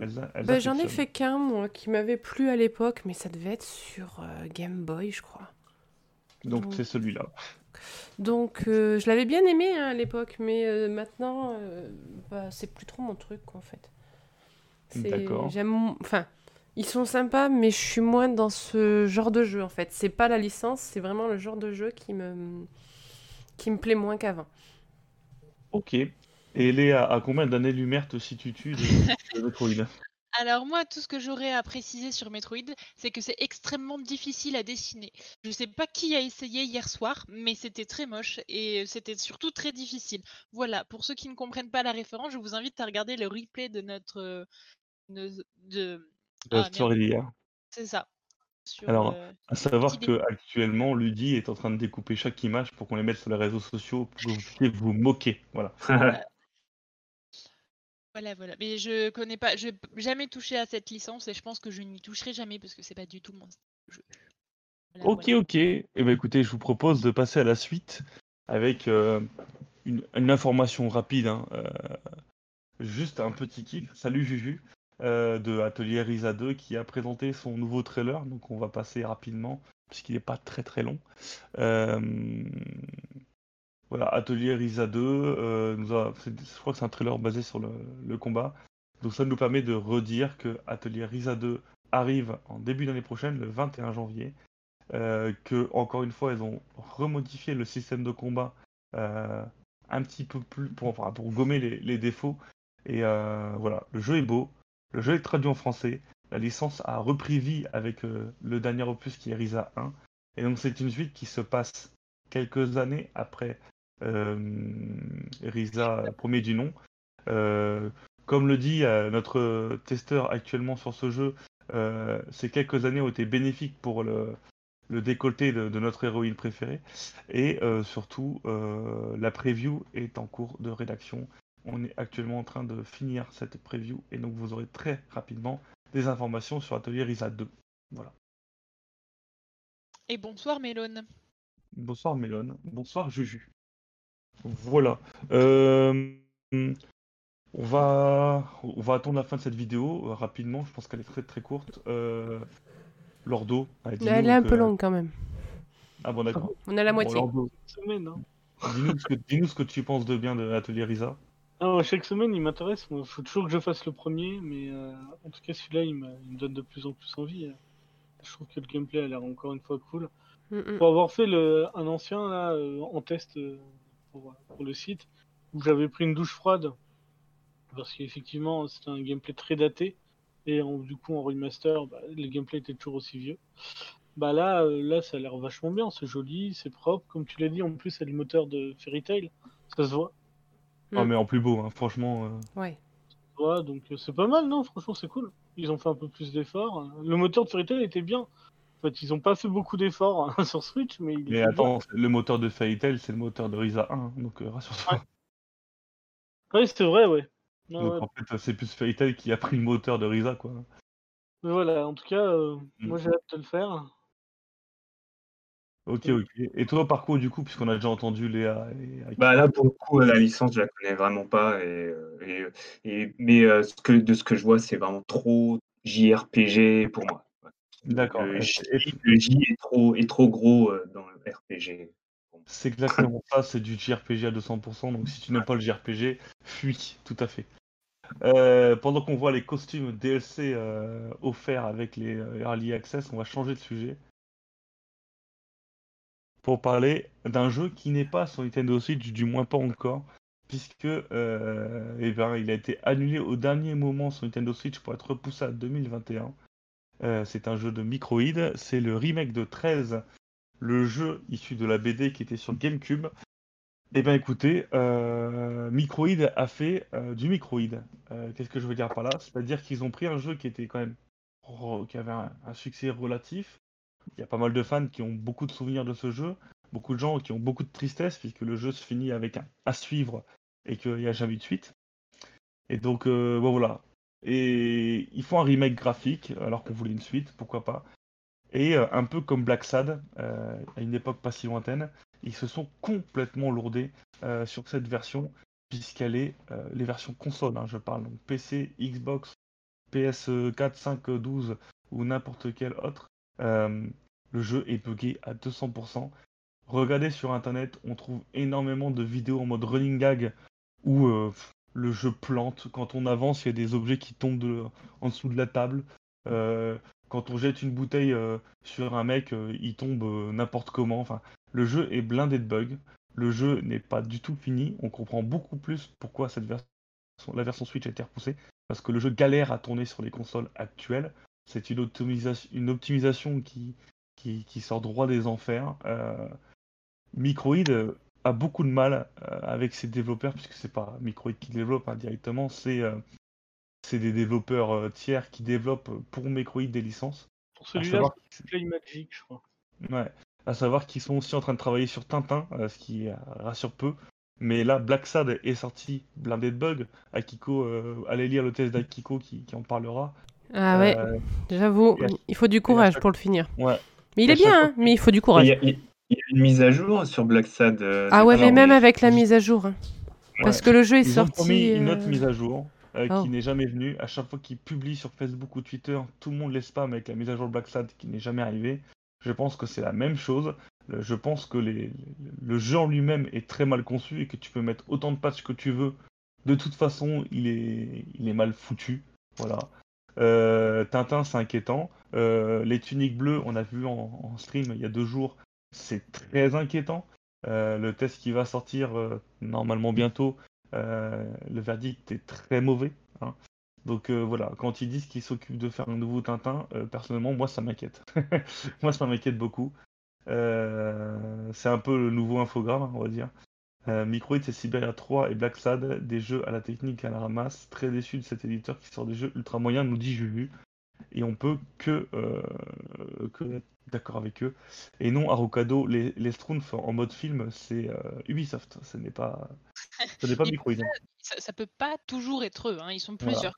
bah, J'en ai fait qu'un, moi, qui m'avait plu à l'époque, mais ça devait être sur euh, Game Boy, je crois. Donc c'est celui-là. Donc, euh, je l'avais bien aimé hein, à l'époque, mais euh, maintenant, euh, bah, c'est plus trop mon truc, quoi, en fait. C'est- D'accord. J'aime. Enfin, ils sont sympas, mais je suis moins dans ce genre de jeu, en fait. C'est pas la licence, c'est vraiment le genre de jeu qui me, qui me plaît moins qu'avant. Ok. Et Léa, à combien d'années-lumière te situes-tu de, de Metroid? Alors moi, tout ce que j'aurais à préciser sur Metroid, c'est que c'est extrêmement difficile à dessiner. Je sais pas qui a essayé hier soir, mais c'était très moche et c'était surtout très difficile. Voilà, pour ceux qui ne comprennent pas la référence, je vous invite à regarder le replay de notre... de... Ah, La d'hier. c'est ça. Sur, Alors, euh, À savoir Petit que actuellement, Ludi est en train de découper chaque image pour qu'on les mette sur les réseaux sociaux pour que vous puissiez vous moquer. Voilà. Voilà, voilà. Mais je connais pas, je n'ai jamais touché à cette licence et je pense que je n'y toucherai jamais parce que c'est pas du tout mon jeu. Voilà, Ok, voilà. ok. Eh ben, écoutez, je vous propose de passer à la suite avec euh, une, une information rapide. hein, euh, juste un petit kiff. Salut Juju euh, de Atelier Risa 2 qui a présenté son nouveau trailer. Donc on va passer rapidement puisqu'il n'est pas très très long. Euh, voilà, Atelier Risa 2, euh, nous je crois que c'est un trailer basé sur le, combat. Donc ça nous permet de redire que Atelier Risa 2 arrive en début d'année prochaine, le 21 janvier. Que encore une fois, ils ont remodifié le système de combat un petit peu plus pour, pour gommer les, défauts. Et voilà, le jeu est beau, le jeu est traduit en français, la licence a repris vie avec euh, le dernier opus qui est Risa 1. Et donc c'est une suite qui se passe quelques années après euh, Risa premier du nom. Euh, comme le dit euh, notre testeur actuellement sur ce jeu, euh, ces quelques années ont été bénéfiques pour le, le décolleté de, de notre héroïne préférée. Et euh, surtout, euh, la preview est en cours de rédaction. On est actuellement en train de finir cette preview et donc vous aurez très rapidement des informations sur Atelier Risa 2. Voilà. Et bonsoir Mélone. Bonsoir Mélone, bonsoir Juju. Voilà. Euh, on, va, on va attendre la fin de cette vidéo euh, rapidement. Je pense qu'elle est très très courte. Euh, Lordo, Elle est un peu longue quand même. Ah bon d'accord. On a la Bon, moitié. Lordo, hein. dis-nous ce, que- dis-nous ce que tu penses de bien de Atelier Risa. Ah, chaque semaine, il m'intéresse. Il faut toujours que je fasse le premier, mais euh, en tout cas, celui-là, il, me- il me donne de plus en plus envie. euh. Je trouve que le gameplay a l'air encore une fois cool. Mm, mm. Pour avoir fait le, un ancien là, euh, en test euh, pour, pour le site, où j'avais pris une douche froide, parce qu'effectivement, c'était un gameplay très daté, et en- du coup, en remaster, bah, le gameplay était toujours aussi vieux. Bah là, là, ça a l'air vachement bien, c'est joli, c'est propre, comme tu l'as dit, en plus, c'est le moteur de Fairy Tail, ça se voit. Ah Mm. mais en plus beau, hein, franchement. euh, Ouais. Ouais, donc euh, c'est pas mal, non Franchement, c'est cool. Ils ont fait un peu plus d'efforts. Le moteur de Fairy Tail était bien. En fait, ils ont pas fait beaucoup d'efforts hein, sur Switch, mais il Mais attends, le moteur de Fairy Tail, c'est le moteur de Risa 1, hein, donc euh, rassure-toi. bien. Ouais, c'est vrai, ouais. Ouais, Donc ouais. en fait, c'est plus Fairy Tail qui a pris le moteur de Risa, quoi. Mais voilà, en tout cas, euh, Mm. moi j'ai hâte de le faire. Ok, Mm. ok. Et toi, parcours du coup, puisqu'on a déjà entendu Léa et Bah là, pour le coup, la licence, je la connais vraiment pas. Et, euh, et, et- mais euh, ce que, de ce que je vois, c'est vraiment trop JRPG pour moi. D'accord. Le J, le J est, trop, est trop gros euh, dans le RPG. C'est exactement ça, c'est du JRPG à 200%, donc si tu n'aimes pas le JRPG, fuis, tout à fait. Euh, pendant qu'on voit les costumes DLC euh, offerts avec les euh, Early Access, on va changer de sujet pour parler d'un jeu qui n'est pas sur Nintendo Switch, du moins pas encore, puisque eh il a été annulé au dernier moment sur Nintendo Switch pour être repoussé à 2021. Euh, c'est un jeu de Microïd, c'est le remake de 13 le jeu issu de la BD qui était sur GameCube. Eh bien écoutez, euh, Microïd a fait euh, du Microïd. Euh, Qu'est-ce que je veux dire par là? C'est-à-dire qu'ils ont pris un jeu qui était quand même qui avait un succès relatif. Il y a pas mal de fans qui ont beaucoup de souvenirs de ce jeu, beaucoup de gens qui ont beaucoup de tristesse puisque le jeu se finit avec un à suivre et qu'il n'y a jamais de suite. Et donc euh, bon voilà. Et ils font un remake graphique alors qu'on voulait une suite, pourquoi pas. Et euh, un peu comme Black Sad, euh, à une époque pas si lointaine, ils se sont complètement lourdés sur cette version, puisqu'elle est les versions console, hein, je parle, donc PC, Xbox, PS4, 5, 12 ou n'importe quel autre. Euh, le jeu est buggé à 200%. regardez sur internet, on trouve énormément de vidéos en mode running gag où euh, le jeu plante. Quand on avance, il y a des objets qui tombent en dessous de la table. Euh, quand on jette une bouteille sur un mec, il tombe n'importe comment. Enfin, le jeu est blindé de bugs. Le jeu n'est pas du tout fini. On comprend beaucoup plus pourquoi la version Switch a été repoussée. Parce que le jeu galère à tourner sur les consoles actuelles. C'est une, optimisation, une optimisation qui, qui, qui sort droit des enfers. Euh, Microïd a beaucoup de mal euh, avec ses développeurs, puisque c'est pas Microïd qui développe hein, directement, c'est euh, c'est des développeurs euh, tiers qui développent pour Microïd des licences. Pour celui-là, c'est Play Magic, je crois. ouais, à savoir qu'ils sont aussi en train de travailler sur Tintin, ce qui rassure peu. Mais là, Black Sad est sorti blindé de bugs. Akiko, euh, allez lire le test d'Akiko qui, qui en parlera. Ah ouais, Euh, j'avoue, il faut du courage chaque- pour le finir. ouais. Mais il est bien, hein, mais il faut du Il courage. y, il y a une mise à jour sur Black Sad. euh, Ah ouais, mais même avec la mise à jour. hein. Parce que le jeu est Ils ont sorti. promis une autre euh, mise à jour euh, Oh. qui n'est jamais venue. À chaque fois qu'ils publient sur Facebook ou Twitter, tout le monde les spam avec la mise à jour de Black Sad qui n'est jamais arrivée. Je pense que c'est la même chose. Je pense que les- le jeu en lui-même est très mal conçu et que tu peux mettre autant de patchs que tu veux. De toute façon, il est, il est mal foutu. Voilà. Euh, Tintin, c'est inquiétant. Euh, les tuniques bleues, on a vu en, stream il y a deux jours, c'est très inquiétant. Euh, le test qui va sortir normalement bientôt, le verdict est très mauvais. hein. Donc voilà, quand ils disent qu'ils s'occupent de faire un nouveau Tintin, personnellement, moi ça m'inquiète. moi ça m'inquiète beaucoup. C'est un peu le nouveau infogramme, on va dire. Euh, Microïd, c'est Siberia 3 et Black Sad, des jeux à la technique et à la ramasse. Très déçu de cet éditeur qui sort des jeux ultra moyens, nous dit Juju. Et on peut que, euh, que être d'accord avec eux. Et non, Arocado, les, les Schtroumpfs en mode film, c'est euh, Ubisoft. Ce n'est pas, ce n'est pas Et Microïd. Ça, ça peut pas toujours être eux, hein, ils sont plusieurs.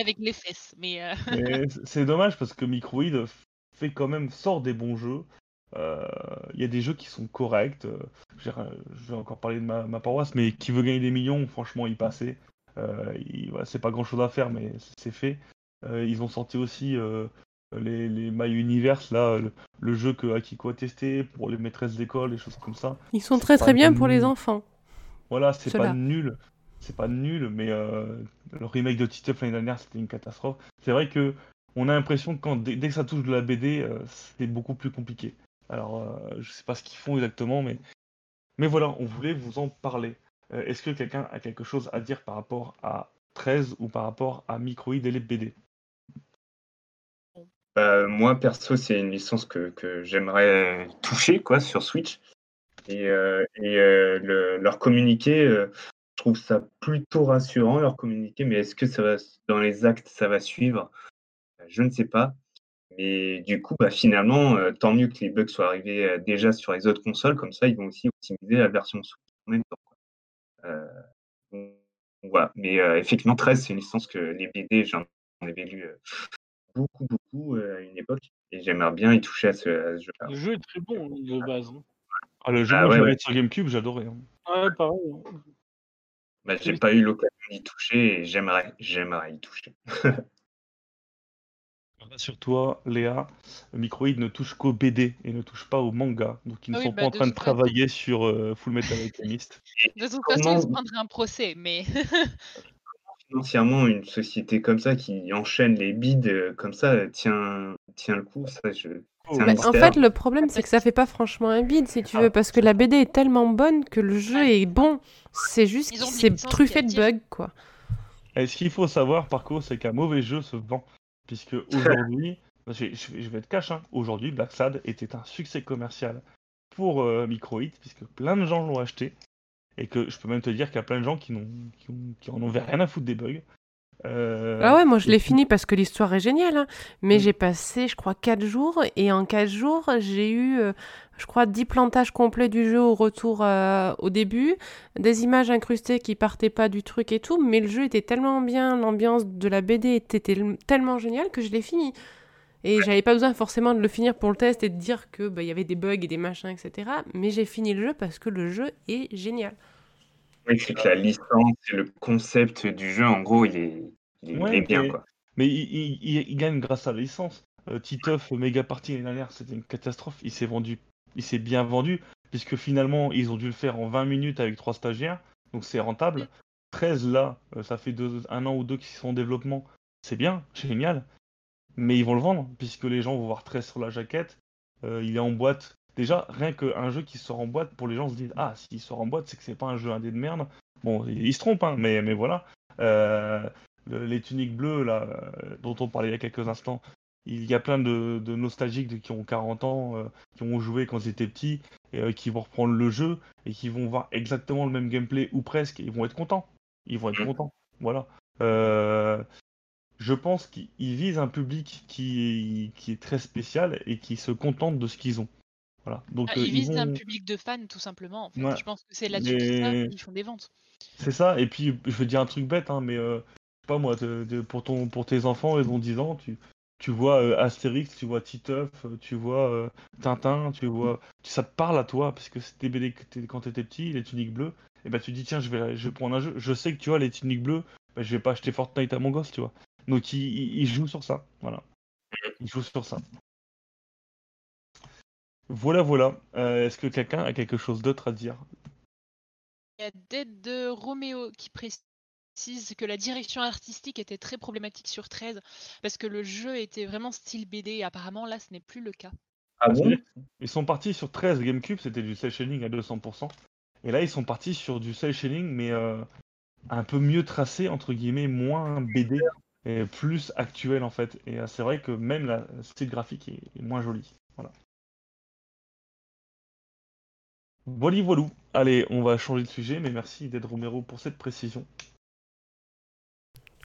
avec les fesses. Mais euh, Mais c'est dommage parce que Microïd fait quand même sort des bons jeux. Euh, Il y a des jeux qui sont corrects. Euh, je vais- encore parler de ma, ma paroisse, mais qui veut gagner des millions, franchement, y passer. Euh, voilà, c'est pas grand chose à faire, mais c'est fait. Ils ont sorti aussi les, les My Universe, là, le, le jeu que Akiko a testé pour les maîtresses d'école, des choses comme ça. Ils sont très très bien pour les enfants. Voilà, c'est pas nul. C'est pas nul, mais euh, le remake de Titeuf l'année dernière, c'était une catastrophe. C'est vrai que on a l'impression que quand, dès, dès que ça touche de la BD, euh, c'est beaucoup plus compliqué. Alors, euh, je sais pas ce qu'ils font exactement, mais, voilà, on voulait vous en parler. Euh, Est-ce que quelqu'un a quelque chose à dire par rapport à 13 ou par rapport à Microïd et les BD Euh, moi, perso, c'est une licence que, j'aimerais toucher quoi, sur Switch. Et, et le- leur communiqué, je trouve ça plutôt rassurant, leur communiqué, mais est-ce que ça va, dans les actes, ça va suivre? Je ne sais pas. Mais du coup, bah, finalement, euh, tant mieux que les bugs soient arrivés euh, déjà sur les autres consoles, comme ça, ils vont aussi optimiser la version Switch en même temps. quoi. Euh, voilà. Mais euh, effectivement, 13, c'est une licence que les BD, j'en avais lu euh, beaucoup, beaucoup euh, à une époque. Et j'aimerais bien y toucher à ce, à ce jeu-là. Le jeu est très bon hein, de base. hein. Ah, le jeu, Ah moi, ouais, je l'avais ouais. sur GameCube, j'adorais. hein. Ouais, pareil. hein. Bah, j'ai pas eu l'occasion d'y toucher et j'aimerais, j'aimerais y toucher. Rassure-toi, Léa, Microïd ne touche qu'au BD et ne touche pas au manga. Donc ils ne Ah oui, sont bah, pas en train de façon. travailler sur euh, Full Metal Alchemist. de toute Comment- façon, ils se prendraient un procès. Mais Financièrement, une société comme ça qui enchaîne les bids euh, comme ça euh, tient, tient le coup. Ça, je... Bah, en fait, le problème, c'est que ça fait pas franchement un bide, si tu veux, parce que la BD est tellement bonne que le jeu est bon. C'est juste c'est truffé de bugs, quoi. Et ce qu'il faut savoir, par contre, c'est qu'un mauvais jeu se vend. Puisque aujourd'hui, je, vais- je vais- je vais être cash, hein, aujourd'hui, Black Sad était un succès commercial pour euh, Microïd, puisque plein de gens l'ont acheté. Et que je peux même te dire qu'il y a plein de gens qui, n'ont- qui, ont- qui en ont rien à foutre des bugs. Euh, Ah ouais, moi je l'ai fini parce que l'histoire est géniale, hein. mais Mm. j'ai passé, je crois, 4 jours, et en 4 jours, j'ai eu, euh, je crois, 10 plantages complets du jeu au retour euh, au début, des images incrustées qui partaient pas du truc et tout, mais le jeu était tellement bien, l'ambiance de la BD était tel- tellement géniale que je l'ai fini. Et j'avais pas besoin forcément de le finir pour le test et de dire que bah, il y avait des bugs et des machins, etc. Mais j'ai fini le jeu parce que le jeu est génial. Oui, c'est que la licence et le concept du jeu, en gros, il est, il est, il Ouais, est bien. mais- Quoi. Mais il, il- il- il gagne grâce à la licence. Euh, Titeuf, Mega Party l'année dernière, c'était une catastrophe. Il s'est vendu, il s'est bien vendu puisque finalement, ils ont dû le faire en 20 minutes avec trois stagiaires, donc c'est rentable. 13 là, euh, ça fait deux, un an ou deux qui sont en développement, c'est bien, génial, mais ils vont le vendre, puisque les gens vont voir 13 sur la jaquette, euh, il est en boîte. Déjà, rien qu'un jeu qui sort en boîte, pour les gens se disent Ah, s'il sort en boîte, c'est que c'est pas un jeu indé de merde. Bon, ils se trompent, hein, mais, mais voilà. Euh, les tuniques bleues, là, dont on parlait il y a quelques instants, il y a plein de, nostalgiques qui ont 40 ans, euh, qui ont joué quand ils étaient petits, et qui vont reprendre le jeu, et qui vont voir exactement le même gameplay, ou presque, et ils vont être contents. Ils vont être mmh. contents. Voilà. je pense qu'ils visent un public qui, qui est très spécial et qui se contente de ce qu'ils ont. Voilà. Donc, ah, ils visent un public de fans, tout simplement. Je pense que c'est là-dessus qu'ils font des ventes. C'est ça, et puis je vais dire un truc bête, hein, mais euh, pas moi, pour, ton, pour tes enfants, ils ont 10 ans, tu, tu vois euh, Astérix, tu vois Titeuf, euh, tu vois Tintin, tu vois. Ça te parle à toi, parce que c'était BD quand t'étais petit, les tuniques bleues, et bah tu dis tiens, je vais, je vais prendre un jeu. Je sais que tu vois, les tuniques bleues, bah, je vais pas acheter Fortnite à mon gosse, tu vois. Donc il, joue sur ça, voilà. Il joue sur ça. Voilà, voilà. Est-ce que quelqu'un a quelque chose d'autre à dire? Il y a Dead de Roméo qui précise que la direction artistique était très problématique sur 13 parce que le jeu était vraiment style BD et apparemment là ce n'est plus le cas. Ah bon Ils sont partis sur 13 GameCube, c'était du cel shading à 200%. Et là ils sont partis sur du cel shading mais euh, un peu mieux tracé, entre guillemets, moins BD et plus actuel en fait. Et euh, c'est vrai que même la style graphique est moins joli. Voilà. Voilà, voilà. Allez, on va changer de sujet, mais merci d'être Romero pour cette précision.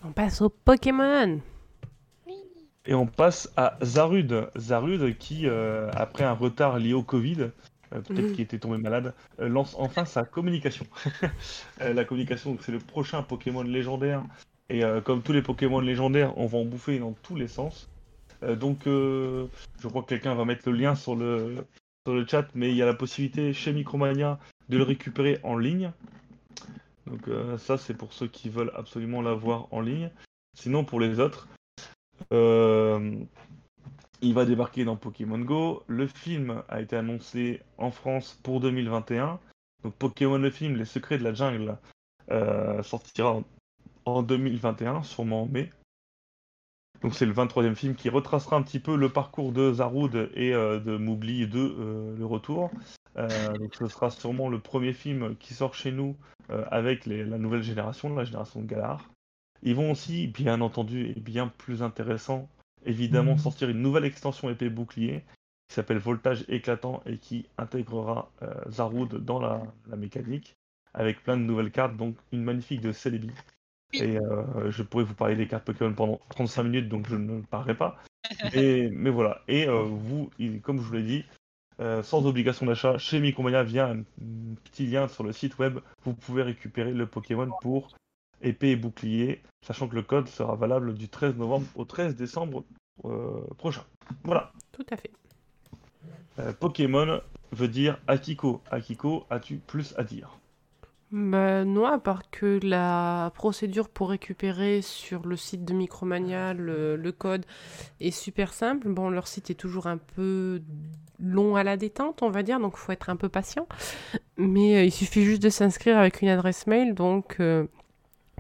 On passe au Pokémon. Et on passe à Zarud. Zarud qui, euh, après un retard lié au Covid, euh, peut-être mhm. qu'il était tombé malade, euh, lance enfin sa communication. la communication, c'est le prochain Pokémon légendaire. Et comme tous les Pokémon légendaires, on va en bouffer dans tous les sens. donc, je crois que quelqu'un va mettre le lien sur le, sur le chat, mais il y a la possibilité chez Micromania de le récupérer en ligne. Donc euh, ça c'est pour ceux qui veulent absolument l'avoir en ligne. Sinon pour les autres, euh, il va débarquer dans Pokémon Go. Le film a été annoncé en France pour 2021. Donc Pokémon le film, Les Secrets de la Jungle, euh, sortira en 2021, sûrement en mai. Donc c'est le 23e film qui retracera un petit peu le parcours de Zaroud et de Moubli de euh, Le Retour. Euh, donc ce sera sûrement le premier film qui sort chez nous avec la nouvelle génération, la génération de Galar. Ils vont aussi, bien entendu, et bien plus intéressant, évidemment, mhm. sortir une nouvelle extension épée bouclier qui s'appelle Voltage éclatant et qui intégrera Zaroud dans la, la, mécanique avec plein de nouvelles cartes, donc une magnifique de Celebi et euh, je pourrais vous parler des cartes Pokémon pendant 35 minutes, donc je ne parlerai pas. mais, mais voilà. Et euh, vous, comme je vous l'ai dit, euh, sans obligation d'achat, chez Micromania, via un petit lien sur le site web, vous pouvez récupérer le Pokémon pour épée et bouclier, sachant que le code sera valable du 13 novembre au 13 décembre prochain. Voilà. Tout à fait. Pokémon veut dire Akiko. Akiko, as-tu plus à dire? Bah, non, à part que la procédure pour récupérer sur le site de Micromania le, code est super simple. Bon, leur site est toujours un peu long à la détente, on va dire, donc il faut être un peu patient. Mais euh, il suffit juste de s'inscrire avec une adresse mail, donc euh,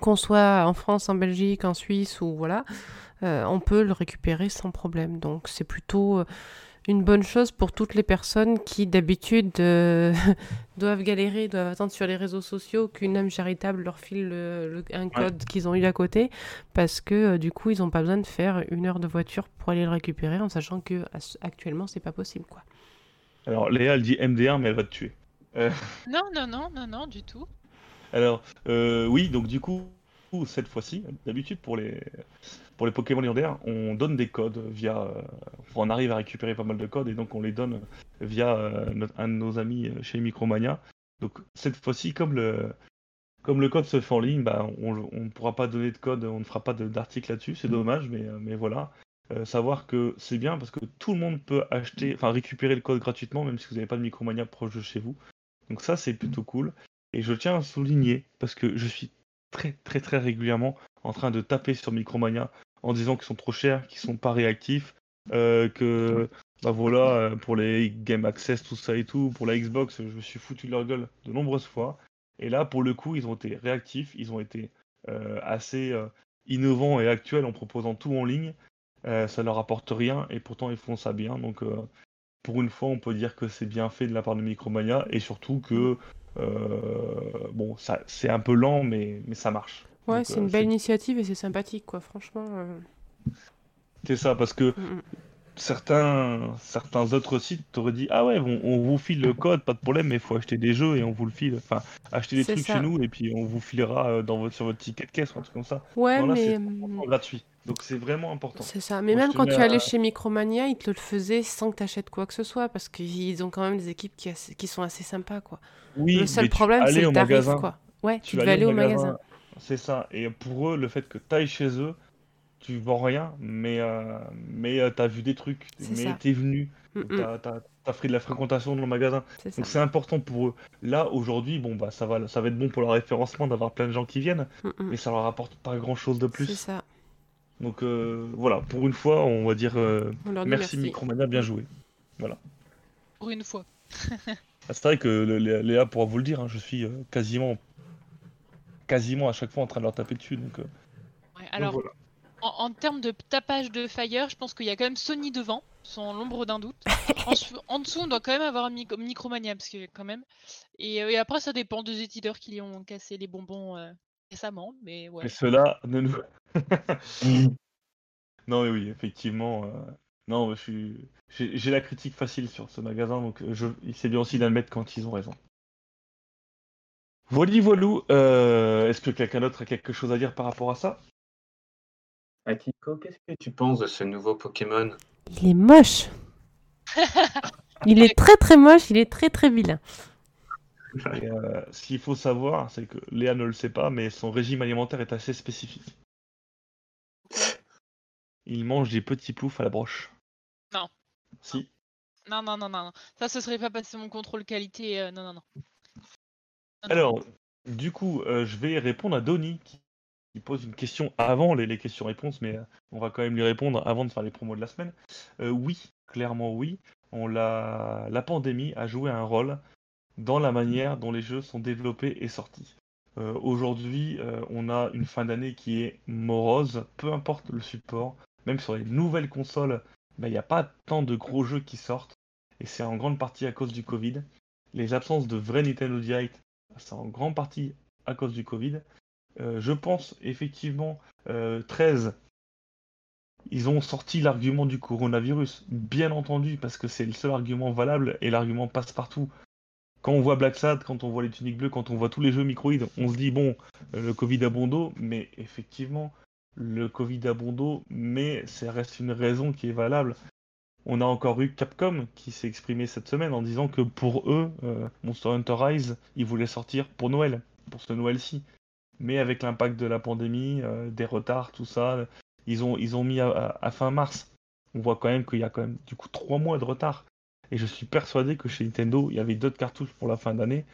qu'on soit en France, en Belgique, en Suisse ou voilà, euh, on peut le récupérer sans problème. Donc c'est plutôt une bonne chose pour toutes les personnes qui d'habitude euh, doivent galérer, doivent attendre sur les réseaux sociaux qu'une âme charitable leur file un code qu'ils ont eu à côté, parce que euh, du coup ils n'ont pas besoin de faire une heure de voiture pour aller le récupérer, en sachant que actuellement c'est pas possible quoi. Alors Léa elle dit MDR mais elle va te tuer. Euh. Non non non non non du tout. Alors oui donc du coup cette fois-ci, d'habitude pour les pour les Pokémon légendaires, on donne des codes via. Euh, on arrive à récupérer pas mal de codes et donc on les donne via euh, un de nos amis chez Micromania. Donc cette fois-ci, comme le, comme le code se fait en ligne, bah, on ne pourra pas donner de code, on ne fera pas d'article là-dessus, c'est dommage, mais, euh, mais voilà. savoir que c'est bien parce que tout le monde peut acheter, enfin récupérer le code gratuitement, même si vous n'avez pas de Micromania proche de chez vous. Donc ça, c'est plutôt cool. Et je tiens à souligner, parce que je suis très très très régulièrement en train de taper sur Micromania en disant qu'ils sont trop chers, qu'ils sont pas réactifs, euh, qu'ils bah voilà, pour les Game Access, tout ça et tout, pour la Xbox, je me suis foutu de leur gueule de nombreuses fois. Et là, pour le coup, ils ont été réactifs, ils ont été assez innovants et actuels en proposant tout en ligne. ça leur apporte rien et pourtant ils font ça bien. Donc pour une fois, on peut dire que c'est bien fait de la part de Micromania et surtout que bon, ça c'est un peu lent, mais, mais ça marche. Ouais, c'est une belle initiative et c'est sympathique, quoi. Franchement. C'est ça, parce que mm, mm certains, certains autres sites t'auraient dit Ah ouais, on, vous file le code, pas de problème, mais il faut acheter des jeux et on vous le file. Enfin, acheter des trucs chez nous et puis on vous filera euh, dans votre, sur votre ticket de caisse ou un truc comme ça. Ouais, mais. C'est hum, gratuit. Donc c'est vraiment important. C'est ça. Mais même quand tu allais chez Micromania, ils te le faisaient sans que tu achètes quoi que ce soit parce qu'ils ont quand même des équipes qui, qui sont assez sympas. quoi. Oui, le seul problème, c'est le tarif. Quoi. Ouais, tu, vas aller au magasin. C'est ça. Et pour eux, le fait que tu ailles chez eux, tu vends rien, mais, euh, mais euh, tu as vu des trucs, mais tu es venu, mm, mm. tu as, fait de la fréquentation dans le magasin. Donc c'est important pour eux. Là, aujourd'hui, bon, bah, ça, va, ça va être bon pour le référencement d'avoir plein de gens qui viennent, mm, mais ça leur apporte pas grand chose de plus. Ça. Donc euh, voilà, pour une fois, on va dire merci, Micromania, bien joué. Voilà. Pour une fois. Ah, c'est vrai que Léa pourra vous le dire, hein, je suis quasiment quasiment à chaque fois en train de leur taper dessus. Donc, alors, en, termes de tapage de Fire, je pense qu'il y a quand même Sony devant, sans l'ombre d'un doute. en, dessous, on doit quand même avoir Micromania, parce que quand même. Euh, et, après, ça dépend des éditeurs qui ont cassé les bonbons euh, récemment, mais ouais. Et cela ne nous. non, mais oui, effectivement. Euh, non, je suis. J'ai la critique facile sur ce magasin, donc je... c'est bien aussi d'admettre quand ils ont raison. Voilà, voilou. Est-ce que quelqu'un d'autre a quelque chose à dire par rapport à ça? Akiko, qu'est-ce que tu penses de ce nouveau Pokémon? Il est moche. il est très très moche, il est très très vilain. Euh, ce qu'il faut savoir, c'est que Léa ne le sait pas, mais son régime alimentaire est assez spécifique. Il mange des petits ploufs à la broche. Non. Si. Non, non, non, non. Ça, ce serait pas passer mon contrôle qualité. Euh, non, non, non. Alors, du coup, euh, je vais répondre à Donny qui pose une question avant les, questions-réponses, mais euh, on va quand même lui répondre avant de faire les promos de la semaine. Euh, oui, clairement oui. On l'a... La pandémie a joué un rôle dans la manière dont les jeux sont développés et sortis. Aujourd'hui, on a une fin d'année qui est morose, peu importe le support. Même sur les nouvelles consoles, bah, il n'y a pas tant de gros jeux qui sortent. Et c'est en grande partie à cause du Covid. Les absences de vrais Nintendo Direct, c'est en grande partie à cause du Covid. Euh, je pense effectivement 13 euh, ils ont sorti l'argument du coronavirus, bien entendu, parce que c'est le seul argument valable et l'argument passe partout. Quand on voit Black Sad, quand on voit les tuniques bleues, quand on voit tous les jeux microïdes, on se dit bon, euh, le Covid a bon dos, mais effectivement, le Covid a bon dos, mais ça reste une raison qui est valable. On a encore eu Capcom qui s'est exprimé cette semaine en disant que pour eux, Monster Hunter Rise, ils voulaient sortir pour Noël, pour ce Noël-ci mais avec l'impact de la pandémie, euh, des retards, tout ça, ils ont, ils mis à, fin mars. On voit quand même qu'il y a quand même du coup trois mois de retard. Et je suis persuadé que chez Nintendo, il y avait d'autres cartouches pour la fin d'année,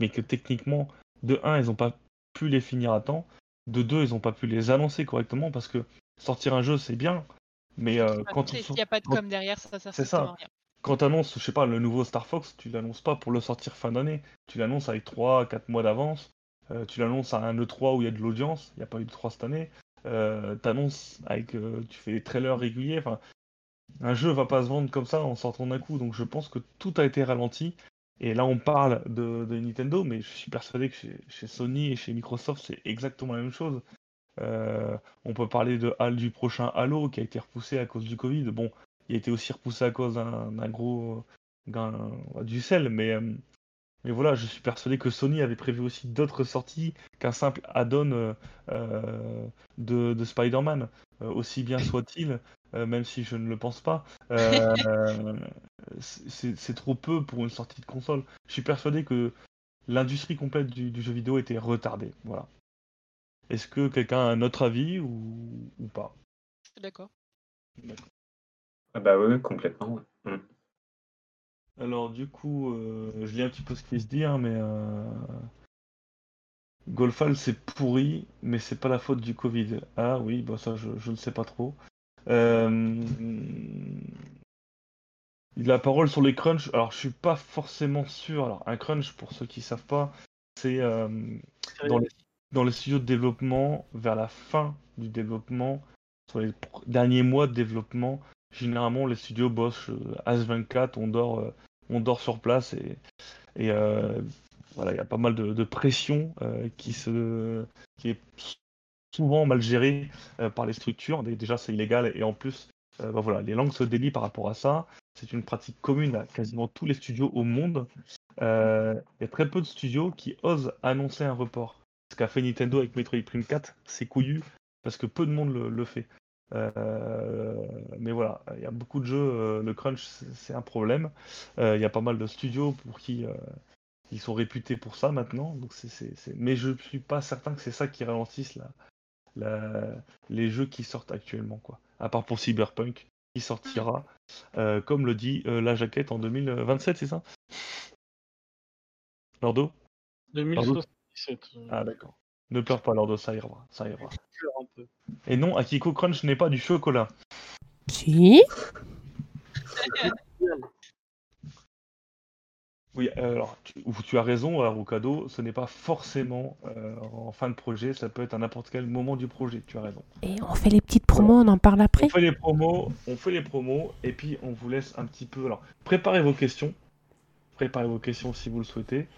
mais que techniquement, de 1, ils n'ont pas pu les finir à temps. De 2, ils n'ont pas pu les annoncer correctement parce que sortir un jeu, c'est bien. Mais euh, quand il n'y a pas de com derrière, ça, ça C'est ça. Rien. Quand tu annonces, je sais pas, le nouveau Star Fox, tu l'annonces pas pour le sortir fin d'année. Tu l'annonces avec 3-4 mois d'avance. Euh, tu l'annonces à un E3 où il y a de l'audience, il n'y a pas eu de 3 cette année. Euh, avec, tu fais des trailers réguliers. Enfin, un jeu va pas se vendre comme ça en sortant d'un coup. Donc je pense que tout a été ralenti. Et là, on parle de, Nintendo, mais je suis persuadé que chez, Sony et chez Microsoft, c'est exactement la même chose. Euh, on peut parler de du prochain Halo qui a été repoussé à cause du Covid. Bon, il a été aussi repoussé à cause d'un gros du sel, mais mais voilà, je suis persuadé que Sony avait prévu aussi d'autres sorties qu'un simple add-on euh, euh, de, Spider-Man. Euh, aussi bien soit-il, même si je ne le pense pas, c'est trop peu pour une sortie de console. Je suis persuadé que l'industrie complète du, jeu vidéo était retardée. Voilà. Est-ce que quelqu'un a un autre avis ou, pas? Je suis d'accord. Ah bah oui, complètement. Mm. Alors du coup, euh, je lis un petit peu ce qui se dit, hein, mais euh... Golfal c'est pourri, mais c'est pas la faute du Covid. Ah oui, bah ça je, ne sais pas trop. Euh... La parole sur les crunchs, alors je suis pas forcément sûr. Alors un crunch, pour ceux qui savent pas, c'est euh, dans, les, dans les studios de développement, vers la fin du développement, sur les derniers mois de développement, généralement les studios bossent euh, As24, on dort, euh, on dort sur place et, et euh, voilà, il y a pas mal de, pression euh, qui, se, qui est souvent mal gérée euh, par les structures. Dé- Déjà, c'est illégal et en plus, euh, bah voilà, les langues se délient par rapport à ça. C'est une pratique commune à quasiment tous les studios au monde. Euh, Il y a très peu de studios qui osent annoncer un report. Ce qu'a fait Nintendo avec Metroid Prime 4, c'est couillu parce que peu de monde le, le fait. Euh, mais voilà, il y a beaucoup de jeux, euh, le crunch c'est un problème. Euh, Il y a pas mal de studios pour qui euh, ils sont réputés pour ça maintenant. Donc c'est, c'est- c'est- Mais je suis pas certain que c'est ça qui ralentisse la, la- les jeux qui sortent actuellement. Quoi. À part pour Cyberpunk, qui sortira, euh, comme le dit euh, la jaquette, en 2027, c'est ça? Lordo 2077. Euh, Ah d'accord. Ne pleure pas, Lordo, ça ira. Ça ira. un peu. Et non, Akiko Crunch n'est pas du chocolat. Si. Oui, alors tu as raison, Arukado, ce n'est pas forcément euh, en fin de projet, ça peut être à n'importe quel moment du projet, tu as raison. Et on fait les petites promos, on en parle après. On fait les promos, on fait les promos, et puis on vous laisse un petit peu. Alors, préparez vos questions, préparez vos questions si vous le souhaitez,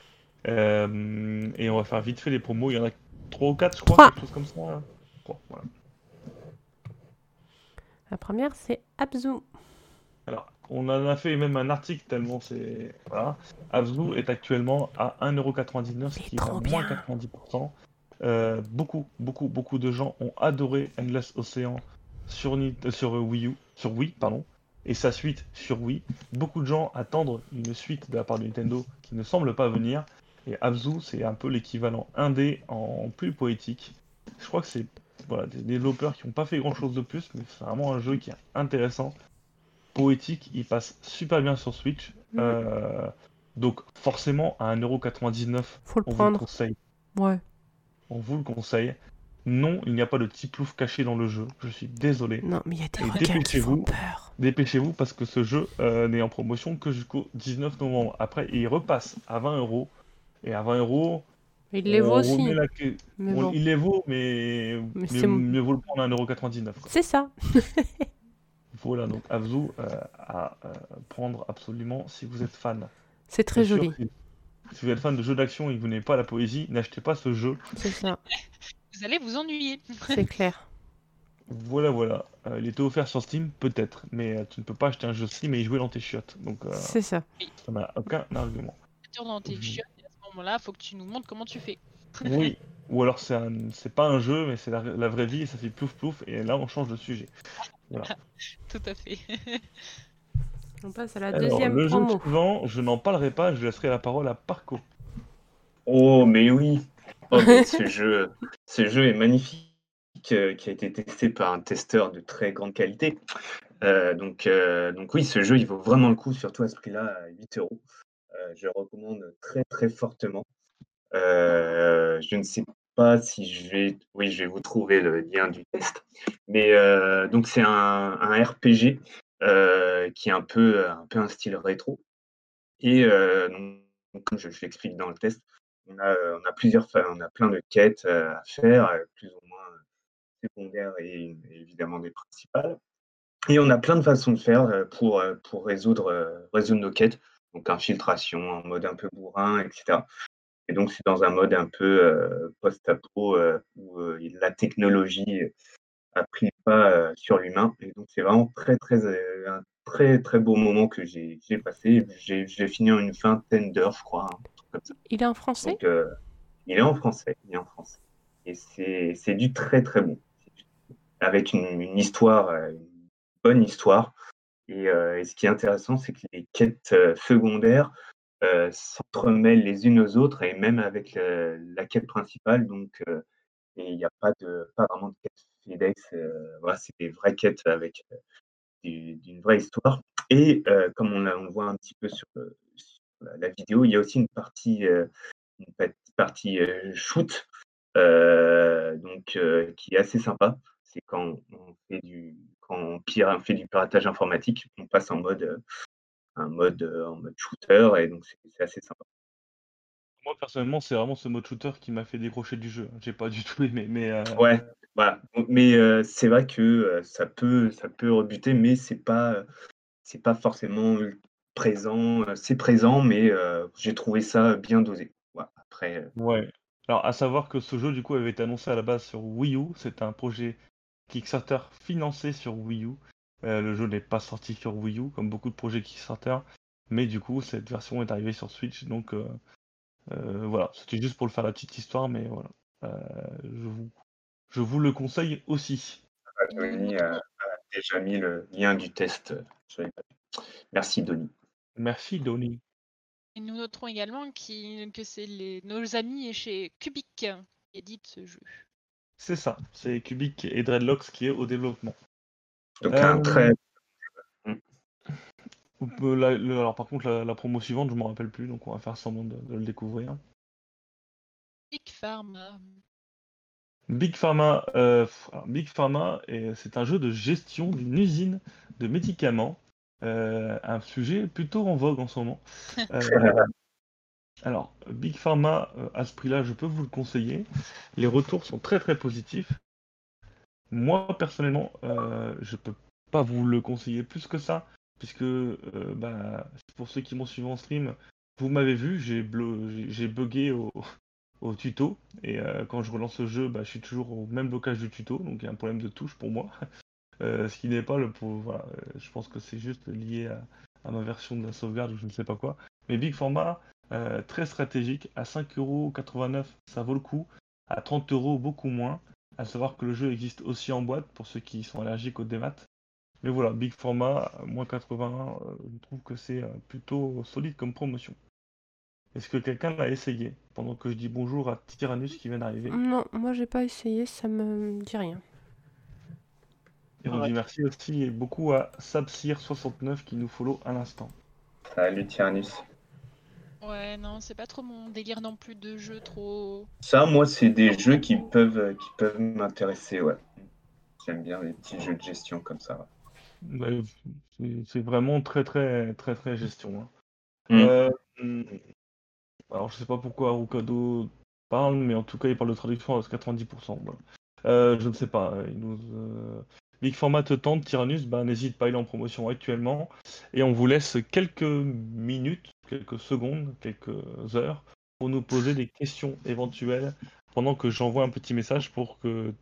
Euh, et on va faire vite fait les promos. Il y en a trois ou quatre, je crois, Trois. quelque chose comme ça. Trois, voilà. La première, c'est Abzu. Alors, on en a fait même un article tellement c'est. Voilà. Abzu est actuellement à 1,99€, ce qui est à moins bien. 90%. Euh, beaucoup, beaucoup, beaucoup de gens ont adoré Endless Ocean sur, Ni- euh, sur Wii U, sur Wii, pardon, et sa suite sur Wii. Beaucoup de gens attendent une suite de la part de Nintendo qui ne semble pas venir. Et Abzu, c'est un peu l'équivalent indé en plus poétique. Je crois que c'est voilà, des développeurs qui n'ont pas fait grand chose de plus, mais c'est vraiment un jeu qui est intéressant, poétique, il passe super bien sur Switch. Euh, donc forcément à 1,99€, Faut le on vous le conseille. Ouais. On vous le conseille. Non, il n'y a pas de petit plouf caché dans le jeu. Je suis désolé. Non, mais il y a des Et requins qui dépêchez-vous. font peur. Dépêchez-vous parce que ce jeu euh, n'est en promotion que jusqu'au 19 novembre. Après, il repasse à 20 euros. Et à 20 euros, Il les vaut aussi. la Mais on- bon. il les vaut, mais, Mais mieux, c'est- mieux vaut le prendre à 1,99€. quoi. C'est ça. Voilà, donc Abzu euh, à euh, prendre absolument si vous êtes fan. C'est très joli. Si, si vous êtes fan de jeux d'action et que vous n'aimez pas la poésie, n'achetez pas ce jeu. C'est ça. Vous allez vous ennuyer. C'est clair. Voilà, voilà. Euh, il était offert sur Steam, peut-être, mais euh, tu ne peux pas acheter un jeu Steam et y jouer dans tes chiottes. Donc, euh, C'est ça. ça n'a aucun argument. Dans tes chiottes moment-là, faut que tu nous montres comment tu fais. Oui. Ou alors c'est un... c'est pas un jeu, mais c'est la... la vraie vie et ça fait plouf plouf. Et là, on change de sujet. Tout à fait. On passe à la Alors, deuxième le jeu suivant, je n'en parlerai pas, je laisserai la parole à Parco. Oh, mais oui. Oh, mais ce jeu, ce jeu est magnifique, euh, qui a été testé par un testeur de très grande qualité. Euh, donc, euh, donc oui, ce jeu, il vaut vraiment le coup, surtout à ce prix-là, à 8 euros. Euh, je recommande très très fortement. Euh, je ne sais pas si je vais, oui, je vais vous trouver le lien du test. Mais euh, donc c'est un, un RPG qui est un peu, un peu un style rétro. Et comme je, l'explique dans le test, on a, on a plusieurs, on a plein de quêtes à faire, plus ou moins secondaires et, et évidemment des principales. Et on a plein de façons de faire pour, pour résoudre, résoudre nos quêtes. Donc infiltration en mode un peu bourrin, etc. Et donc c'est dans un mode un peu post-apo où la technologie a pris le pas sur l'humain. Et donc c'est vraiment très très un très très beau moment que j'ai passé. J'ai fini en une vingtaine d'heures, je crois. comme ça. Il est en français? Donc, euh, il est en français, il est en français. Et c'est c'est du très très bon. Avec une, une histoire, une bonne histoire. Et, euh, et ce qui est intéressant, c'est que les quêtes euh, secondaires euh, s'entremêlent les unes aux autres et même avec la quête principale. Donc, euh, il n'y a pas, de, pas vraiment de quête FedEx. voilà, c'est des vraies quêtes avec du- d'une vraie histoire. Et comme on, on voit un petit peu sur, la, vidéo, il y a aussi une partie, euh, une partie shoot donc, qui est assez sympa. C'est quand on fait du, quand on, fait du piratage informatique, on passe en mode, un mode en mode shooter et donc c'est assez sympa. Moi personnellement, c'est vraiment ce mode shooter qui m'a fait décrocher du jeu. J'ai pas du tout aimé, mais ouais, voilà. Mais c'est vrai que ça peut ça peut rebuter, mais c'est pas c'est pas forcément présent. C'est présent, mais j'ai trouvé ça bien dosé. après. Ouais. Alors, à savoir que ce jeu, du coup, avait été annoncé à la base sur Wii U. C'est un projet Kickstarter financé sur Wii U. Euh, le jeu n'est pas sorti sur Wii U, comme beaucoup de projets Kickstarter. Mais du coup, cette version est arrivée sur Switch. Donc, euh, euh, voilà. C'était juste pour le faire la petite histoire, mais voilà. je, vous, je vous le conseille aussi. Denis a déjà mis le lien du test Merci, Denis. Merci, Denis. Et nous noterons également que c'est nos amis chez Cubic qui éditent ce jeu. C'est ça, c'est Cubic et Dreadlocks qui est au développement. Donc un euh, très. alors par contre la, promo suivante je ne me rappelle plus donc on va faire semblant de, le découvrir. Big Pharma. Big Pharma, euh, Big Pharma c'est un jeu de gestion d'une usine de médicaments euh, un sujet plutôt en vogue en ce moment. Euh, alors, Big Pharma, euh, à ce prix-là, je peux vous le conseiller. Les retours sont très très positifs. Moi, personnellement, je peux pas vous le conseiller plus que ça, puisque bah, pour ceux qui m'ont suivi en stream, vous m'avez vu, j'ai bugué au, tuto, et quand je relance le jeu, bah, je suis toujours au même blocage du tuto, donc il y a un problème de touche pour moi. Euh, ce qui n'est pas le. Euh, je pense que c'est juste lié à, ma version de la sauvegarde ou je ne sais pas quoi. Mais Big Format, euh, très stratégique, à 5,89€, ça vaut le coup. À 30 euros, beaucoup moins. À savoir que le jeu existe aussi en boîte pour ceux qui sont allergiques au démat. Mais voilà, Big Format, moins 81, je trouve que c'est plutôt solide comme promotion. Est-ce que quelqu'un l'a essayé pendant que je dis bonjour à Tyrannus qui vient d'arriver? Non, moi j'ai pas essayé, ça me dit rien. Et on dit merci aussi et beaucoup à Sabsir69 qui nous follow à l'instant. Salut Tyrannus. Ouais, non, c'est pas trop mon délire non plus de jeux trop. Ça, moi, c'est des jeux qui peuvent, qui peuvent m'intéresser, ouais. J'aime bien les petits jeux de gestion comme ça. c'est vraiment très, très, très, très gestion. Hein. Mm. Euh, alors, je sais pas pourquoi Arukado parle, mais en tout cas, il parle de traduction à 90%. Euh, je ne sais pas. Il nous, euh, Big Format te tente, Tyrannus, bah, n'hésite pas, il est en promotion actuellement. Et on vous laisse quelques minutes, quelques secondes, quelques heures pour nous poser des questions éventuelles pendant que j'envoie un petit message pour que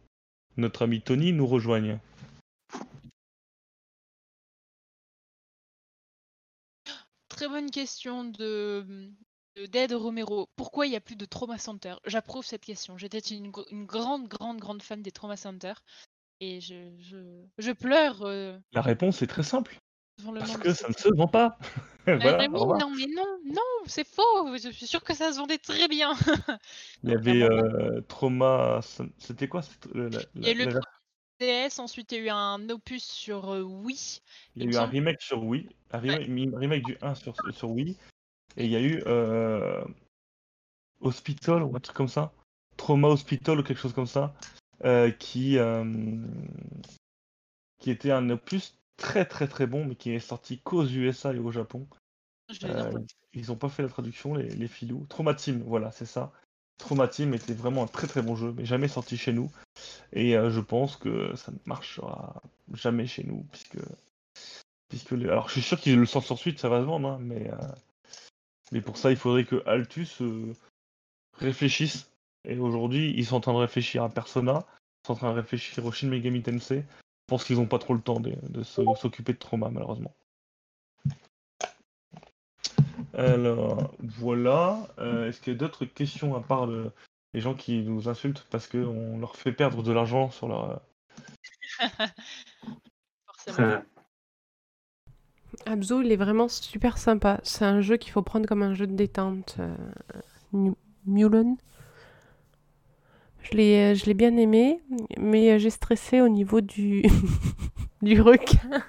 notre ami Tony nous rejoigne. Très bonne question de, Dead Romero. Pourquoi il n'y a plus de Trauma Center? J'approuve cette question. J'étais une, une, grande, grande, grande fan des Trauma Center. Et je, je, je pleure. Euh, La réponse est très simple. Parce que ça ne se vend pas. Voilà, non, mais non, non, c'est faux. Je suis sûr que ça se vendait très bien. Il y avait euh, Trauma. C'était quoi Il y a eu le DS, ensuite il y a eu un opus sur euh, Wii. Il y a eu un remake sur Wii, un remake, du 1 sur, sur Wii, et il y a eu Hospital ou un truc comme ça. Trauma Hospital ou quelque chose comme ça. Euh, qui, euh, qui était un opus très très très bon, mais qui est sorti qu'aux USA et au Japon. Euh, ils n'ont pas fait la traduction, les, les filous. Traumatim, voilà, c'est ça. Traumatim était vraiment un très très bon jeu, mais jamais sorti chez nous. Et je pense que ça ne marchera jamais chez nous, puisque. puisque Alors je suis sûr qu'ils le sortent sur suite, ça va se vendre, hein, mais. Mais pour ça, il faudrait que Altus réfléchisse et aujourd'hui, ils sont en train de réfléchir à Persona, ils sont en train de réfléchir au Shin Megami Tensei. Je pense qu'ils n'ont pas trop le temps de, s'occuper de trauma, malheureusement. Alors, voilà. Euh, est-ce qu'il y a d'autres questions à part les gens qui nous insultent parce qu'on leur fait perdre de l'argent sur leur. Forcément. Abzo, il est vraiment super sympa. C'est un jeu qu'il faut prendre comme un jeu de détente. Euh, Mullen euh, je l'ai, bien aimé, mais euh, j'ai stressé au niveau du, du requin.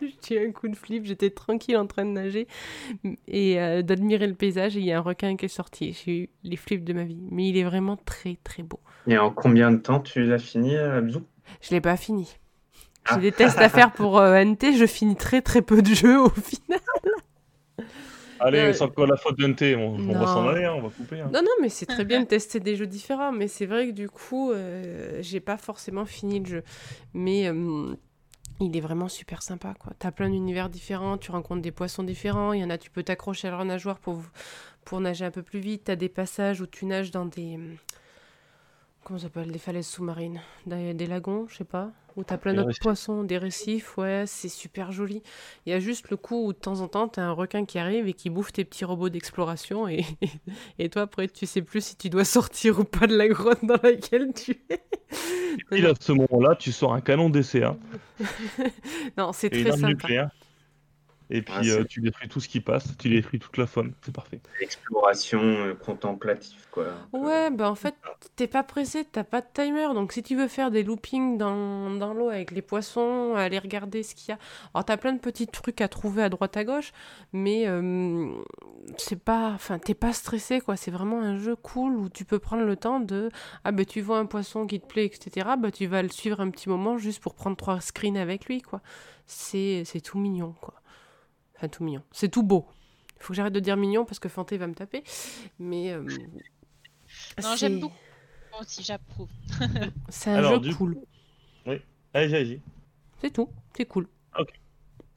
j'ai eu un coup de flip, j'étais tranquille en train de nager et euh, d'admirer le paysage et il y a un requin qui est sorti. J'ai eu les flips de ma vie, mais il est vraiment très très beau. Et en combien de temps tu l'as fini, Abzou Je l'ai pas fini. J'ai ah. des tests à faire pour NT, je finis très très peu de jeux au final. Allez, c'est encore la faute d'NT, on, on va s'en aller, hein, on va couper. hein. Non, non, mais c'est très bien de tester des jeux différents, mais c'est vrai que du coup, euh, j'ai pas forcément fini le jeu. Mais euh, il est vraiment super sympa, quoi. T'as plein d'univers différents, tu rencontres des poissons différents, il y en a, tu peux t'accrocher à leur nageoire pour, pour nager un peu plus vite, t'as des passages où tu nages dans des... Comment ça s'appelle Des falaises sous-marines, des, des lagons, je sais pas, où t'as plein d'autres poissons, des récifs, ouais, c'est super joli. Il y a juste le coup où de temps en temps, t'as un requin qui arrive et qui bouffe tes petits robots d'exploration et, et toi, après, tu sais plus si tu dois sortir ou pas de la grotte dans laquelle tu es. Et à ce moment-là, tu sors un canon d'essai hein, non, c'est très sympa. nucléaire. Et puis Ah, euh, tu détruis tout ce qui passe, tu détruis toute la faune, c'est parfait. Exploration euh, contemplative, quoi. Donc, euh, Ouais, bah en fait, t'es pas pressé, t'as pas de timer. Donc si tu veux faire des loopings dans, dans l'eau avec les poissons, aller regarder ce qu'il y a. Alors t'as plein de petits trucs à trouver à droite à gauche, mais euh, c'est pas. Enfin, t'es pas stressé quoi. C'est vraiment un jeu cool où tu peux prendre le temps de. Ah bah tu vois un poisson qui te plaît, etc. Bah tu vas le suivre un petit moment juste pour prendre trois screens avec lui quoi. C'est c'est tout mignon quoi. Enfin, tout mignon. C'est tout beau. Il faut que j'arrête de dire mignon parce que Fanté va me taper. Mais. euh, Non, j'aime c'est- beaucoup. Moi aussi, j'approuve. C'est un Alors, jeu du- cool. Allez, allez, C'est tout. C'est cool.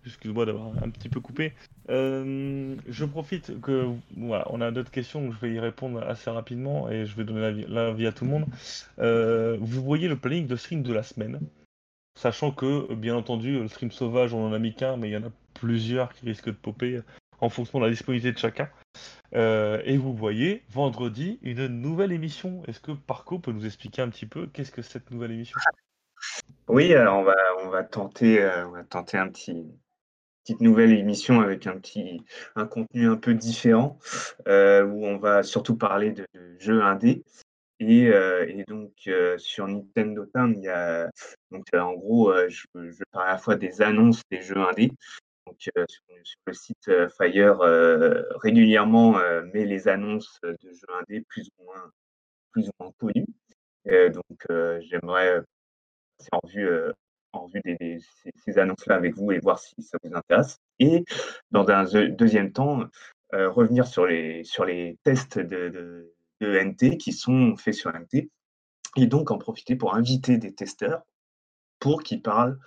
excuse-moi d'avoir un petit peu coupé. Euh, je profite que voilà, on a d'autres questions, donc je vais y répondre assez rapidement et je vais donner l'avis- l'avis à tout le monde. Euh, vous voyez le planning de stream de la semaine, sachant que bien entendu le stream sauvage on en a mis qu'un, mais il y en a plusieurs qui risquent de popper en fonction de la disponibilité de chacun. Euh, et vous voyez vendredi une nouvelle émission. Est-ce que Parco peut nous expliquer un petit peu qu'est-ce que cette nouvelle émission? Oui, alors on va, on va tenter, euh, on va tenter un petit, petite nouvelle émission avec un petit, un contenu un peu différent, euh, où on va surtout parler de, jeux indés. Et, euh, et donc euh, sur Nintendo Town, il y a, donc euh, en gros, euh, je, je parle à la fois des annonces des jeux indés. Donc euh, sur, le site euh, Fire, euh, régulièrement met les annonces de jeux indés plus ou moins, plus ou moins connus. Donc j'aimerais passer en vue, en vue ces, ces annonces-là avec vous et voir si ça vous intéresse. Et dans un deuxième temps, revenir sur les, sur les tests de, NT qui sont faits sur NT et donc en profiter pour inviter des testeurs pour qu'ils parlent,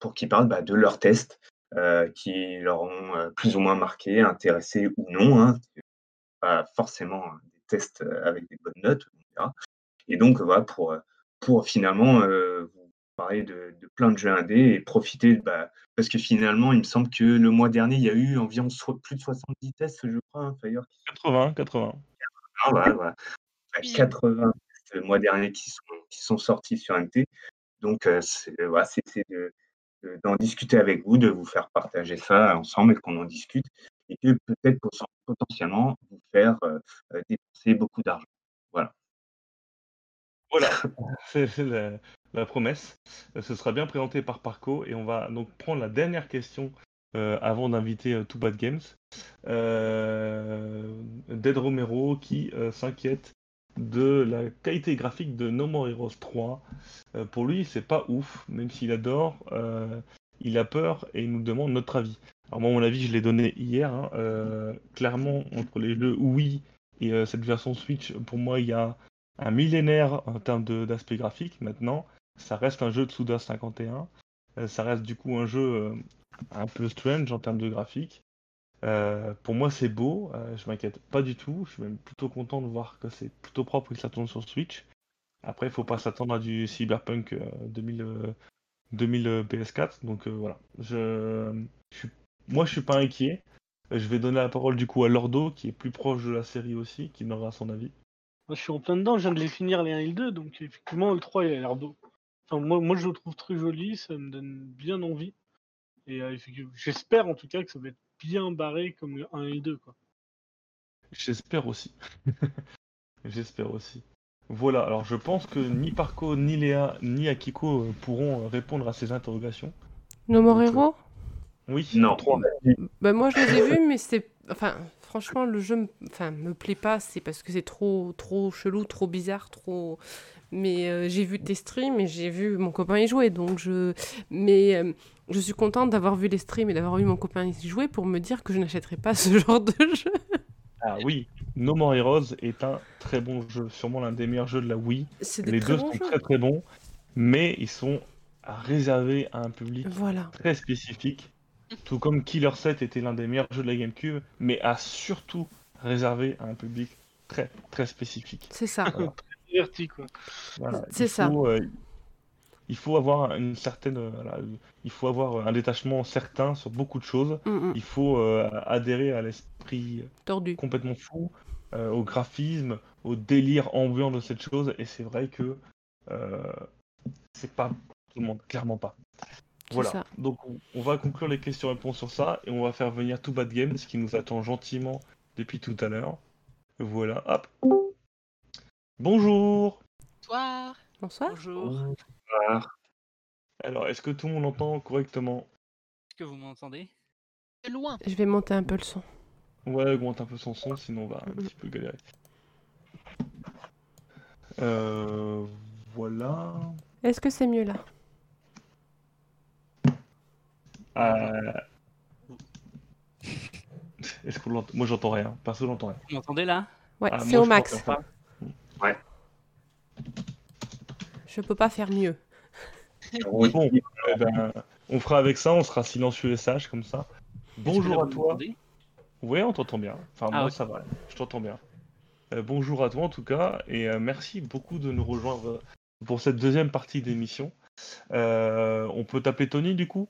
pour qu'ils parlent bah, de leurs tests euh, qui leur ont euh, plus ou moins marqué, intéressé ou non. Hein. Pas forcément hein, des tests euh, avec des bonnes notes, on verra. Et donc, voilà, pour, pour finalement euh, vous parler de, de plein de jeux indés et profiter, bah, parce que finalement, il me semble que le mois dernier, il y a eu environ so- plus de 70 tests, je crois, hein, Fire. 80, 80. Ah, voilà, voilà. Enfin, Oui. 80 tests le mois dernier qui sont, qui sont sortis sur NT. Donc, euh, c'est voilà, c'est- c'est de- de- d'en discuter avec vous, de vous faire partager ça ensemble et qu'on en discute. Et que peut-être poten- potentiellement vous faire euh, euh, dépenser beaucoup d'argent. Voilà. Voilà, c'est la, la promesse. Euh, Ce sera bien présenté par Parco et on va donc prendre la dernière question euh, avant d'inviter euh, Too Bad Games. Dead Romero qui s'inquiète de la qualité graphique de No More Heroes 3. Euh, pour lui, c'est pas ouf, même s'il adore, euh, il a peur et il nous demande notre avis. Alors moi, mon avis, je l'ai donné hier. hein. Euh, clairement, entre les jeux Wii et cette version Switch, pour moi, il y a un millénaire en termes d'aspect graphique. Maintenant, ça reste un jeu de Suda 51. Euh, ça reste du coup un jeu un peu strange en termes de graphique. Euh, pour moi, c'est beau. euh, je m'inquiète pas du tout. Je suis même plutôt content de voir que c'est plutôt propre et que ça tourne sur Switch. Après, il faut pas s'attendre à du Cyberpunk euh, 2000, euh, 2000 euh, PS4. Donc voilà. Je, je suis- moi, je suis pas inquiet. Je vais donner la parole du coup à Lordo, qui est plus proche de la série aussi, qui donnera son avis. Je suis en plein dedans, je viens de les finir les 1 et le 2, donc effectivement, le 3, il a moi, je le trouve très joli, ça me donne bien envie. Et j'espère en tout cas que ça va être bien barré comme le 1 et le 2. Quoi. J'espère aussi. J'espère aussi. Voilà, alors je pense que ni Parco, ni Léa, ni Akiko euh, pourront euh, répondre à ces interrogations. No More Donc, Hero? Oui, Non. trois. Bah moi je les ai vus, mais c'est enfin, franchement, le jeu me, enfin, me plaît pas, c'est parce que c'est trop, trop chelou, trop bizarre, trop. Mais euh, j'ai vu tes streams et j'ai vu mon copain y jouer, donc je. Mais euh, je suis contente d'avoir vu les streams et d'avoir vu mon copain y jouer pour me dire que je n'achèterai pas ce genre de jeu. Ah oui, No More Heroes est un très bon jeu, sûrement l'un des meilleurs jeux de la Wii. Les deux sont jeux. très très bons, mais ils sont réservés à un public Voilà, très spécifique. Tout comme Killer 7 était l'un des meilleurs jeux de la GameCube, mais a surtout réservé à un public très très spécifique. c'est ça. Voilà. Diverti, quoi. Voilà. C'est Il ça. faut, euh, il faut avoir une certaine, euh, voilà, il faut avoir un détachement certain sur beaucoup de choses. Mm, mm. Il faut euh, adhérer à l'esprit Tordu. complètement fou, euh, au graphisme, au délire ambiant de cette chose. Et c'est vrai que euh, c'est pas tout le monde, clairement pas. Voilà. ça. Donc on, va conclure les questions-réponses sur ça et on va faire venir Too Bad Games qui nous attend gentiment depuis tout à l'heure. Voilà, hop. Bonjour. Bonsoir. Bonsoir. Bonjour. Alors, est-ce que tout le monde entend correctement? Est-ce que vous m'entendez? De loin. Je vais monter un peu le son. Ouais, augmente un peu son son, sinon on va un petit peu galérer. Euh, voilà. Est-ce que c'est mieux là? Euh, Est-ce Moi j'entends rien. Perso j'entends rien. Vous m'entendez là? Ouais, Ah, c'est au max. pas. Je peux pas faire mieux. Bon, eh ben, on fera avec ça, on sera silencieux et sage comme ça. Que Bonjour à toi. Oui, on t'entend bien. Enfin, Ah, moi ça va, je t'entends bien. Euh, bonjour à toi en tout cas, et euh, merci beaucoup de nous rejoindre pour cette deuxième partie d'émission. Euh, on peut t'appeler Tony du coup?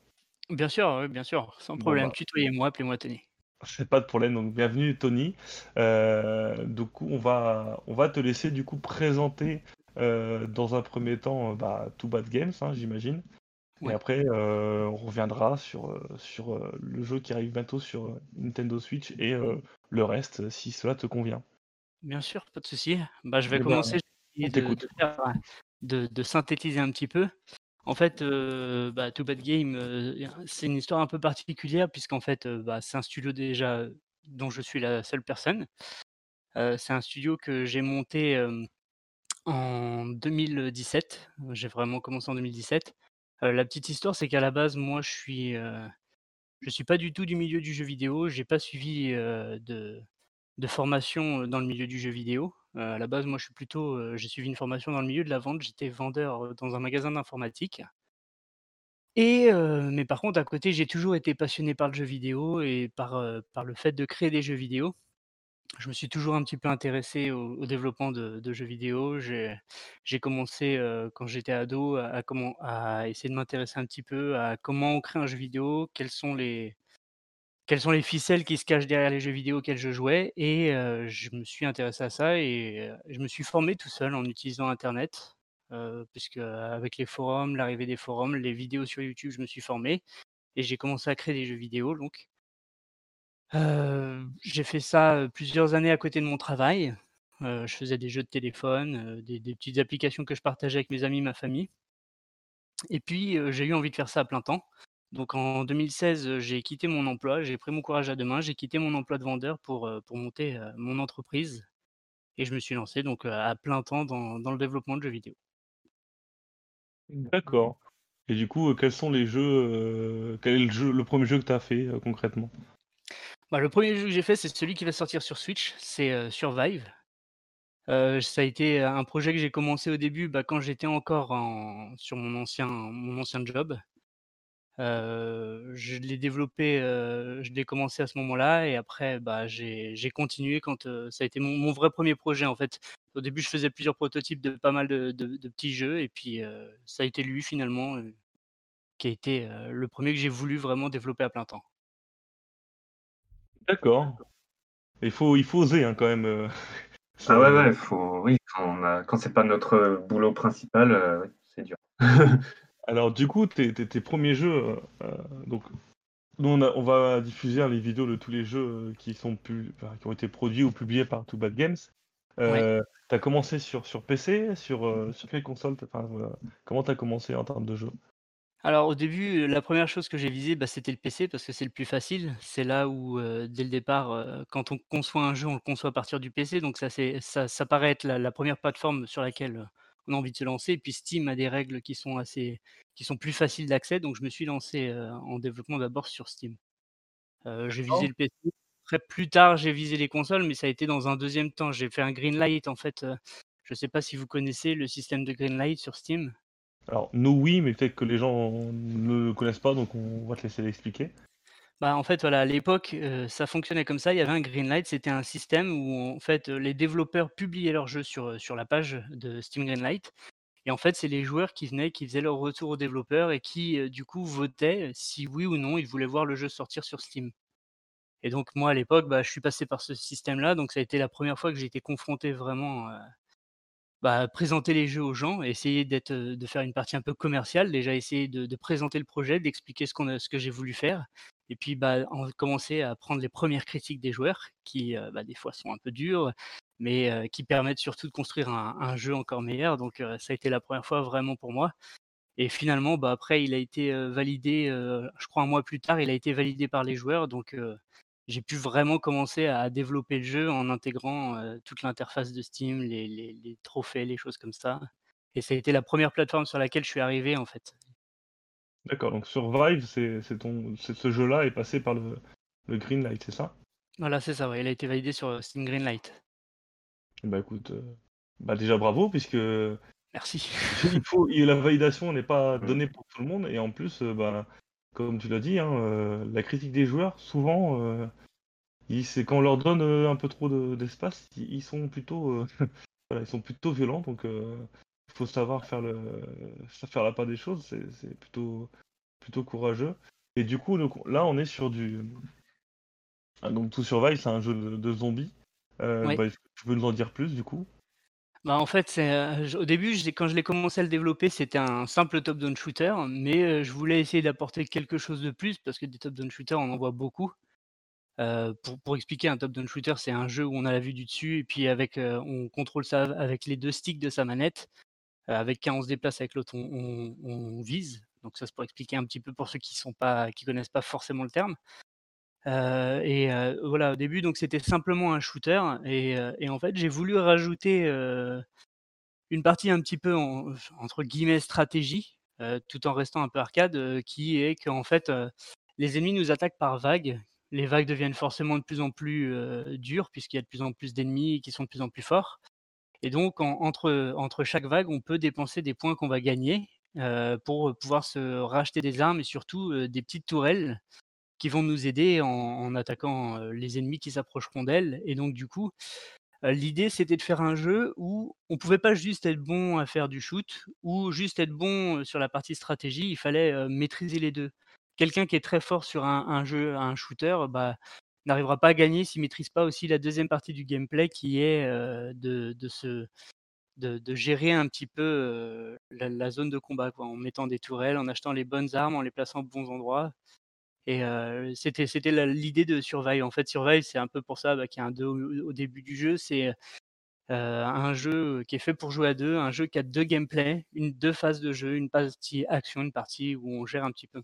Bien sûr, oui, bien sûr, sans Bon, problème. bah. Tutoyez-moi, appelez-moi Tony. C'est pas de problème, donc bienvenue Tony. Euh, du coup, on va, on va te laisser du coup présenter euh, dans un premier temps euh, bah, Too Bad Games, hein, j'imagine. Et après, euh, on reviendra sur, sur le jeu qui arrive bientôt sur Nintendo Switch et le reste, si cela te convient. Bien sûr, pas de souci. Bah, je vais Eh ben, commencer je vais on essayer de, de, faire, de- de synthétiser un petit peu. En fait, euh, bah, Too Bad Game, euh, c'est une histoire un peu particulière puisqu'en fait, euh, bah, c'est un studio déjà dont je suis la seule personne. C'est un studio que j'ai monté en 2017. J'ai vraiment commencé en 2017. Euh, la petite histoire, c'est qu'à la base, moi, je suis, je suis pas du tout du milieu du jeu vidéo. J'ai pas suivi de, de formation dans le milieu du jeu vidéo. À la base, moi, je suis plutôt, j'ai suivi une formation dans le milieu de la vente. J'étais vendeur dans un magasin d'informatique. Et mais par contre, à côté, j'ai toujours été passionné par le jeu vidéo et par, par le fait de créer des jeux vidéo. Je me suis toujours un petit peu intéressé au, développement de, jeux vidéo. J'ai commencé quand j'étais ado à comment, à essayer de m'intéresser un petit peu à comment on crée un jeu vidéo, quels sont les, quelles sont les ficelles qui se cachent derrière les jeux vidéo auxquels je jouais. Et je me suis intéressé à ça et je me suis formé tout seul en utilisant Internet. puisque avec les forums, l'arrivée des forums, les vidéos sur YouTube, je me suis formé et j'ai commencé à créer des jeux vidéo. Donc, j'ai fait ça, plusieurs années à côté de mon travail. Je faisais des jeux de téléphone, des des petites applications que je partageais avec mes amis, ma famille et puis, j'ai eu envie de faire ça à plein temps. Donc en 2016, heu, j'ai quitté mon emploi, j'ai pris mon courage à deux mains, j'ai quitté mon emploi de vendeur pour, monter, mon entreprise et je me suis lancé donc, à plein temps dans dans le développement de jeux vidéo. D'accord. Et du coup, quels sont les jeux, euh, quel est le jeu, le premier jeu que tu as fait euh, concrètement? Bah, le premier jeu que j'ai fait, c'est celui qui va sortir sur Switch, c'est, Survive. Ça a été un projet que j'ai commencé au début, bah, quand j'étais encore en sur mon ancien mon ancien job. Je l'ai développé, je l'ai commencé à ce moment-là et après, bah, j'ai continué quand, ça a été mon mon vrai premier projet, en fait. Au début, je faisais plusieurs prototypes de pas mal de de de petits jeux et puis, ça a été lui finalement, qui a été, le premier que j'ai voulu vraiment développer à plein temps. D'accord. Il faut, il faut oser hein, quand même. euh, Ah ouais, ouais, faut... oui, quand, quand c'est pas notre boulot principal, euh, c'est dur. Alors du coup, tes, tes- tes premiers jeux, euh, euh, donc nous on, a- on va diffuser les vidéos de tous les jeux euh, qui sont pu- enfin, qui ont été produits ou publiés par Too Bad Games. Euh, T'as commencé sur, sur PC, sur, sur quelle console enfin, voilà. Comment t'as commencé en termes de jeu Alors au début, la première chose que j'ai visé, bah, c'était le PC parce que c'est le plus facile. C'est là où, dès le départ, quand on conçoit un jeu, on le conçoit à partir du PC donc ça ça ça paraît être la la 1 plateforme sur laquelle, on a envie de se lancer et puis Steam a des règles qui sont assez qui sont plus faciles d'accès donc je me suis lancé, en développement d'abord sur Steam. J'ai visé le PC, après plus tard j'ai visé les consoles mais ça a été dans un 2e temps. J'ai fait un greenlight en fait, je sais pas si vous connaissez le système de greenlight sur Steam? Alors nous oui, mais peut-être que les gens ne connaissent pas, donc on va te laisser l'expliquer. Bah, en fait, voilà, à l'époque, heu, ça fonctionnait comme ça. Il y avait un greenlight, c'était un système où en fait, les développeurs publiaient leurs jeux sur, sur la page de Steam Greenlight et en fait, c'est les joueurs qui venaient, qui faisaient leur retour aux développeurs et qui, heu, du coup votaient si oui ou non ils voulaient voir le jeu sortir sur Steam. Et donc moi à l'époque, bah, je suis passé par ce système-là, donc ça a été la 1re fois que j'ai été confronté vraiment, bah, présenter les jeux aux gens, essayer de faire une partie un peu commerciale. Déjà essayer de présenter le projet, d'expliquer ce que j'ai voulu faire et puis, bah, en commencer à prendre les 1res critiques des joueurs qui, bah, des fois sont un peu dures, mais qui permettent surtout de construire un un jeu encore meilleur donc ça a été la 1re fois vraiment pour moi et finalement, bah, après il a été, validé, je crois 1 mois plus tard, il a été validé par les joueurs j'ai pu vraiment commencer à développer le jeu en intégrant, toute l'interface de Steam, les les les trophées, les choses comme ça et ça a été la 1re plateforme sur laquelle je suis arrivé en fait. D'accord, donc Survive, c'est ce jeu-là est passé par le le greenlight, c'est ça? Voilà, c'est ça, ouais, il a été validé sur, Steam Greenlight. Bah, écoute, bah, déjà bravo puisque Merci. il faut la validation n'est pas donnée pour tout le monde et en plus, bah, comme tu l'as dit, hein, heu, la critique des joueurs souvent, ils c'est quand on leur donne, heu, un peu trop de d'espace, ils ils sont plutôt, voilà, ils sont plutôt violents donc il faut savoir faire le sa faire la part des choses, c'est plutôt plutôt courageux et du coup, là, on est sur du ah donc To Survive, c'est un jeu de de zombies, heu, Oui. bah, tu peux nous en dire plus du coup? Bah, en fait, j au début, quand je l'ai commencé à le développer, c'était un simple top down shooter mais heu, je voulais essayer d'apporter quelque chose de plus parce que des top down shooters, on en voit beaucoup. Heu, pour pour expliquer, un top down shooter, c'est un jeu où on a la vue du dessus et puis avec, on contrôle ça avec les 2 sticks de sa manette. Avec 1, on se déplace, avec l'autre, on on on vise. Donc ça, c'est pour expliquer un petit peu pour ceux qui sont pas qui connaissent pas forcément le terme. Heu et heu, voilà, au début, donc c'était simplement un shooter et et en fait, j'ai voulu rajouter, une partie un petit peu en entre guillemets «stratégie», tout en restant un peu arcade, qui est qu'en fait, les ennemis nous attaquent par vagues. Les vagues deviennent forcément de plus en plus, dures puisqu'il y a de plus en plus d'ennemis qui sont de plus en plus forts et donc en entre entre chaque vague, on peut dépenser des points qu'on va gagner, pour, pouvoir se racheter des armes et surtout, des petites tourelles qui vont nous aider en attaquant, les ennemis qui s'approcheront d'elles. Et donc du coup, l'idée, c'était de faire un jeu où on pouvait pas juste être bon à faire du shoot ou juste être bon, sur la partie stratégie, il fallait, maîtriser les 2. Quelqu'un qui est très fort sur un jeu, un shooter, bah, n'arrivera pas à gagner s'il maîtrise pas aussi la 2e partie du gameplay qui est, de de se de gérer un petit peu, la zone de combat, en mettant des tourelles, en achetant les bonnes armes, en les plaçant aux bons endroits et c'était c'était l'idée de Survive. En fait, Survive, c'est un peu pour ça, bah, qu'il y a un 2 au début du jeu. C'est, un jeu qui est fait pour jouer à 2, un jeu qui a 2 gameplays, une 2 phases de jeu, une partie action, une partie où on gère un petit peu.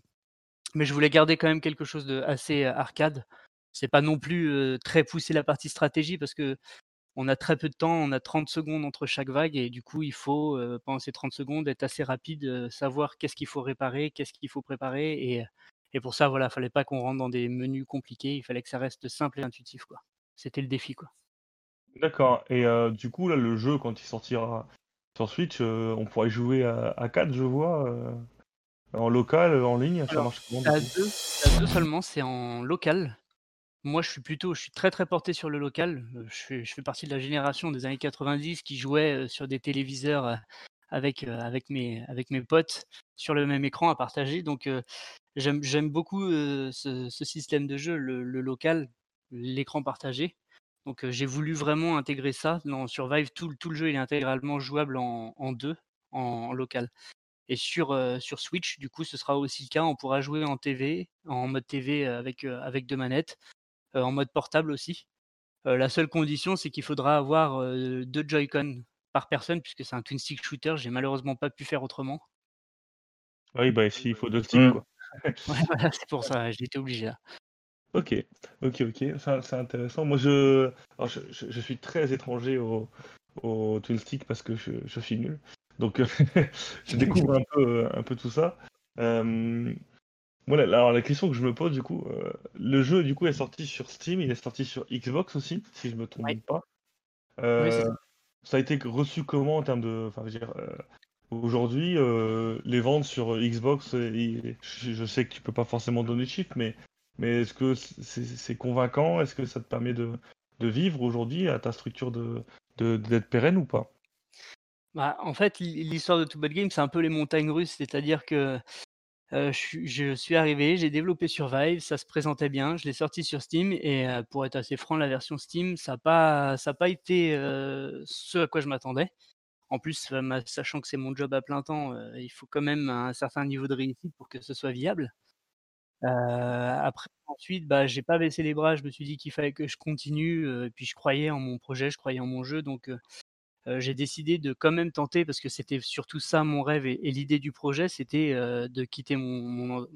Mais je voulais garder quand même quelque chose d'assez arcade. C'est pas non plus, très poussé la partie stratégie parce qu'on a très peu de temps, on a 30 secondes entre chaque vague et du coup, il faut, pendant ces 30 secondes, être assez rapide, savoir qu'est-ce qu'il faut réparer, qu'est-ce qu'il faut préparer et pour ça, voilà, fallait pas qu'on rentre dans des menus compliqués, il fallait que ça reste simple et intuitif, quoi. C'était le défi, quoi. D'accord et heu, du coup, là, le jeu, quand il sortira sur Switch, heu, on pourra y jouer à à 4, je vois, heu, en local, en ligne, ça marche comment, à coup? 2, à 2 seulement, c'est en local. Moi, je suis plutôt je suis très, très porté sur le local. Je fais je fais partie de la génération des années 90 qui jouait, sur des téléviseurs, avec, mes potes sur le même écran à partager donc j'aime beaucoup, ce système de jeu, le local, l'écran partagé donc j'ai voulu vraiment intégrer ça dans Survive. Tout le jeu, est intégralement jouable en 2, en local et sur, Switch, du coup, ce sera aussi le cas. On pourra jouer en TV, en mode TV, avec, 2 manettes, en mode portable aussi. La seule condition, c'est qu'il faudra avoir, heu, 2 Joy-Con par personne puisque c'est un twin stick shooter, j'ai malheureusement pas pu faire autrement. Oui, bah, s'il faut 2 sticks, Mmh. quoi. Ouais, voilà, c'est pour ça, j'ai été obligé là. OK. OK, OK, ça c'est intéressant. Moi je alors je je je suis très étranger au au twin stick parce que je je suis nul. Donc je découvre un peu, un peu tout ça. La alors la question que je me pose du coup, heu, le jeu du coup est sorti sur Steam, il est sorti sur Xbox aussi, si je me trompe pas. Oui, ça. a été reçu comment en termes de enfin dire, heu, aujourd'hui, heu, les ventes sur Xbox, heu, i je sais que tu peux pas forcément donner de chiffres, mais mais est-ce que c'est convaincant? Est-ce que ça te permet de de vivre aujourd'hui à ta structure de de d'être pérenne ou pas? Bah, en fait, l'hi l'histoire de Too Bad Game, c'est un peu les montagnes russes, c'est-à-dire que, je suis arrivé, j'ai développé Survive, ça se présentait bien, je l'ai sorti sur Steam et pour être assez franc, la version Steam, ça a pas pas été, ce à quoi je m'attendais. En plus, sachant que c'est mon job à plein temps, il faut quand même un certain niveau de réussite pour que ce soit viable. Après ensuite, bah, j'ai pas baissé les bras, je me suis dit qu'il fallait que je continue, et puis je croyais en mon projet, je croyais en mon jeu donc j'ai décidé de quand même tenter parce que c'était surtout ça mon rêve et l'idée du projet, c'était, de quitter mon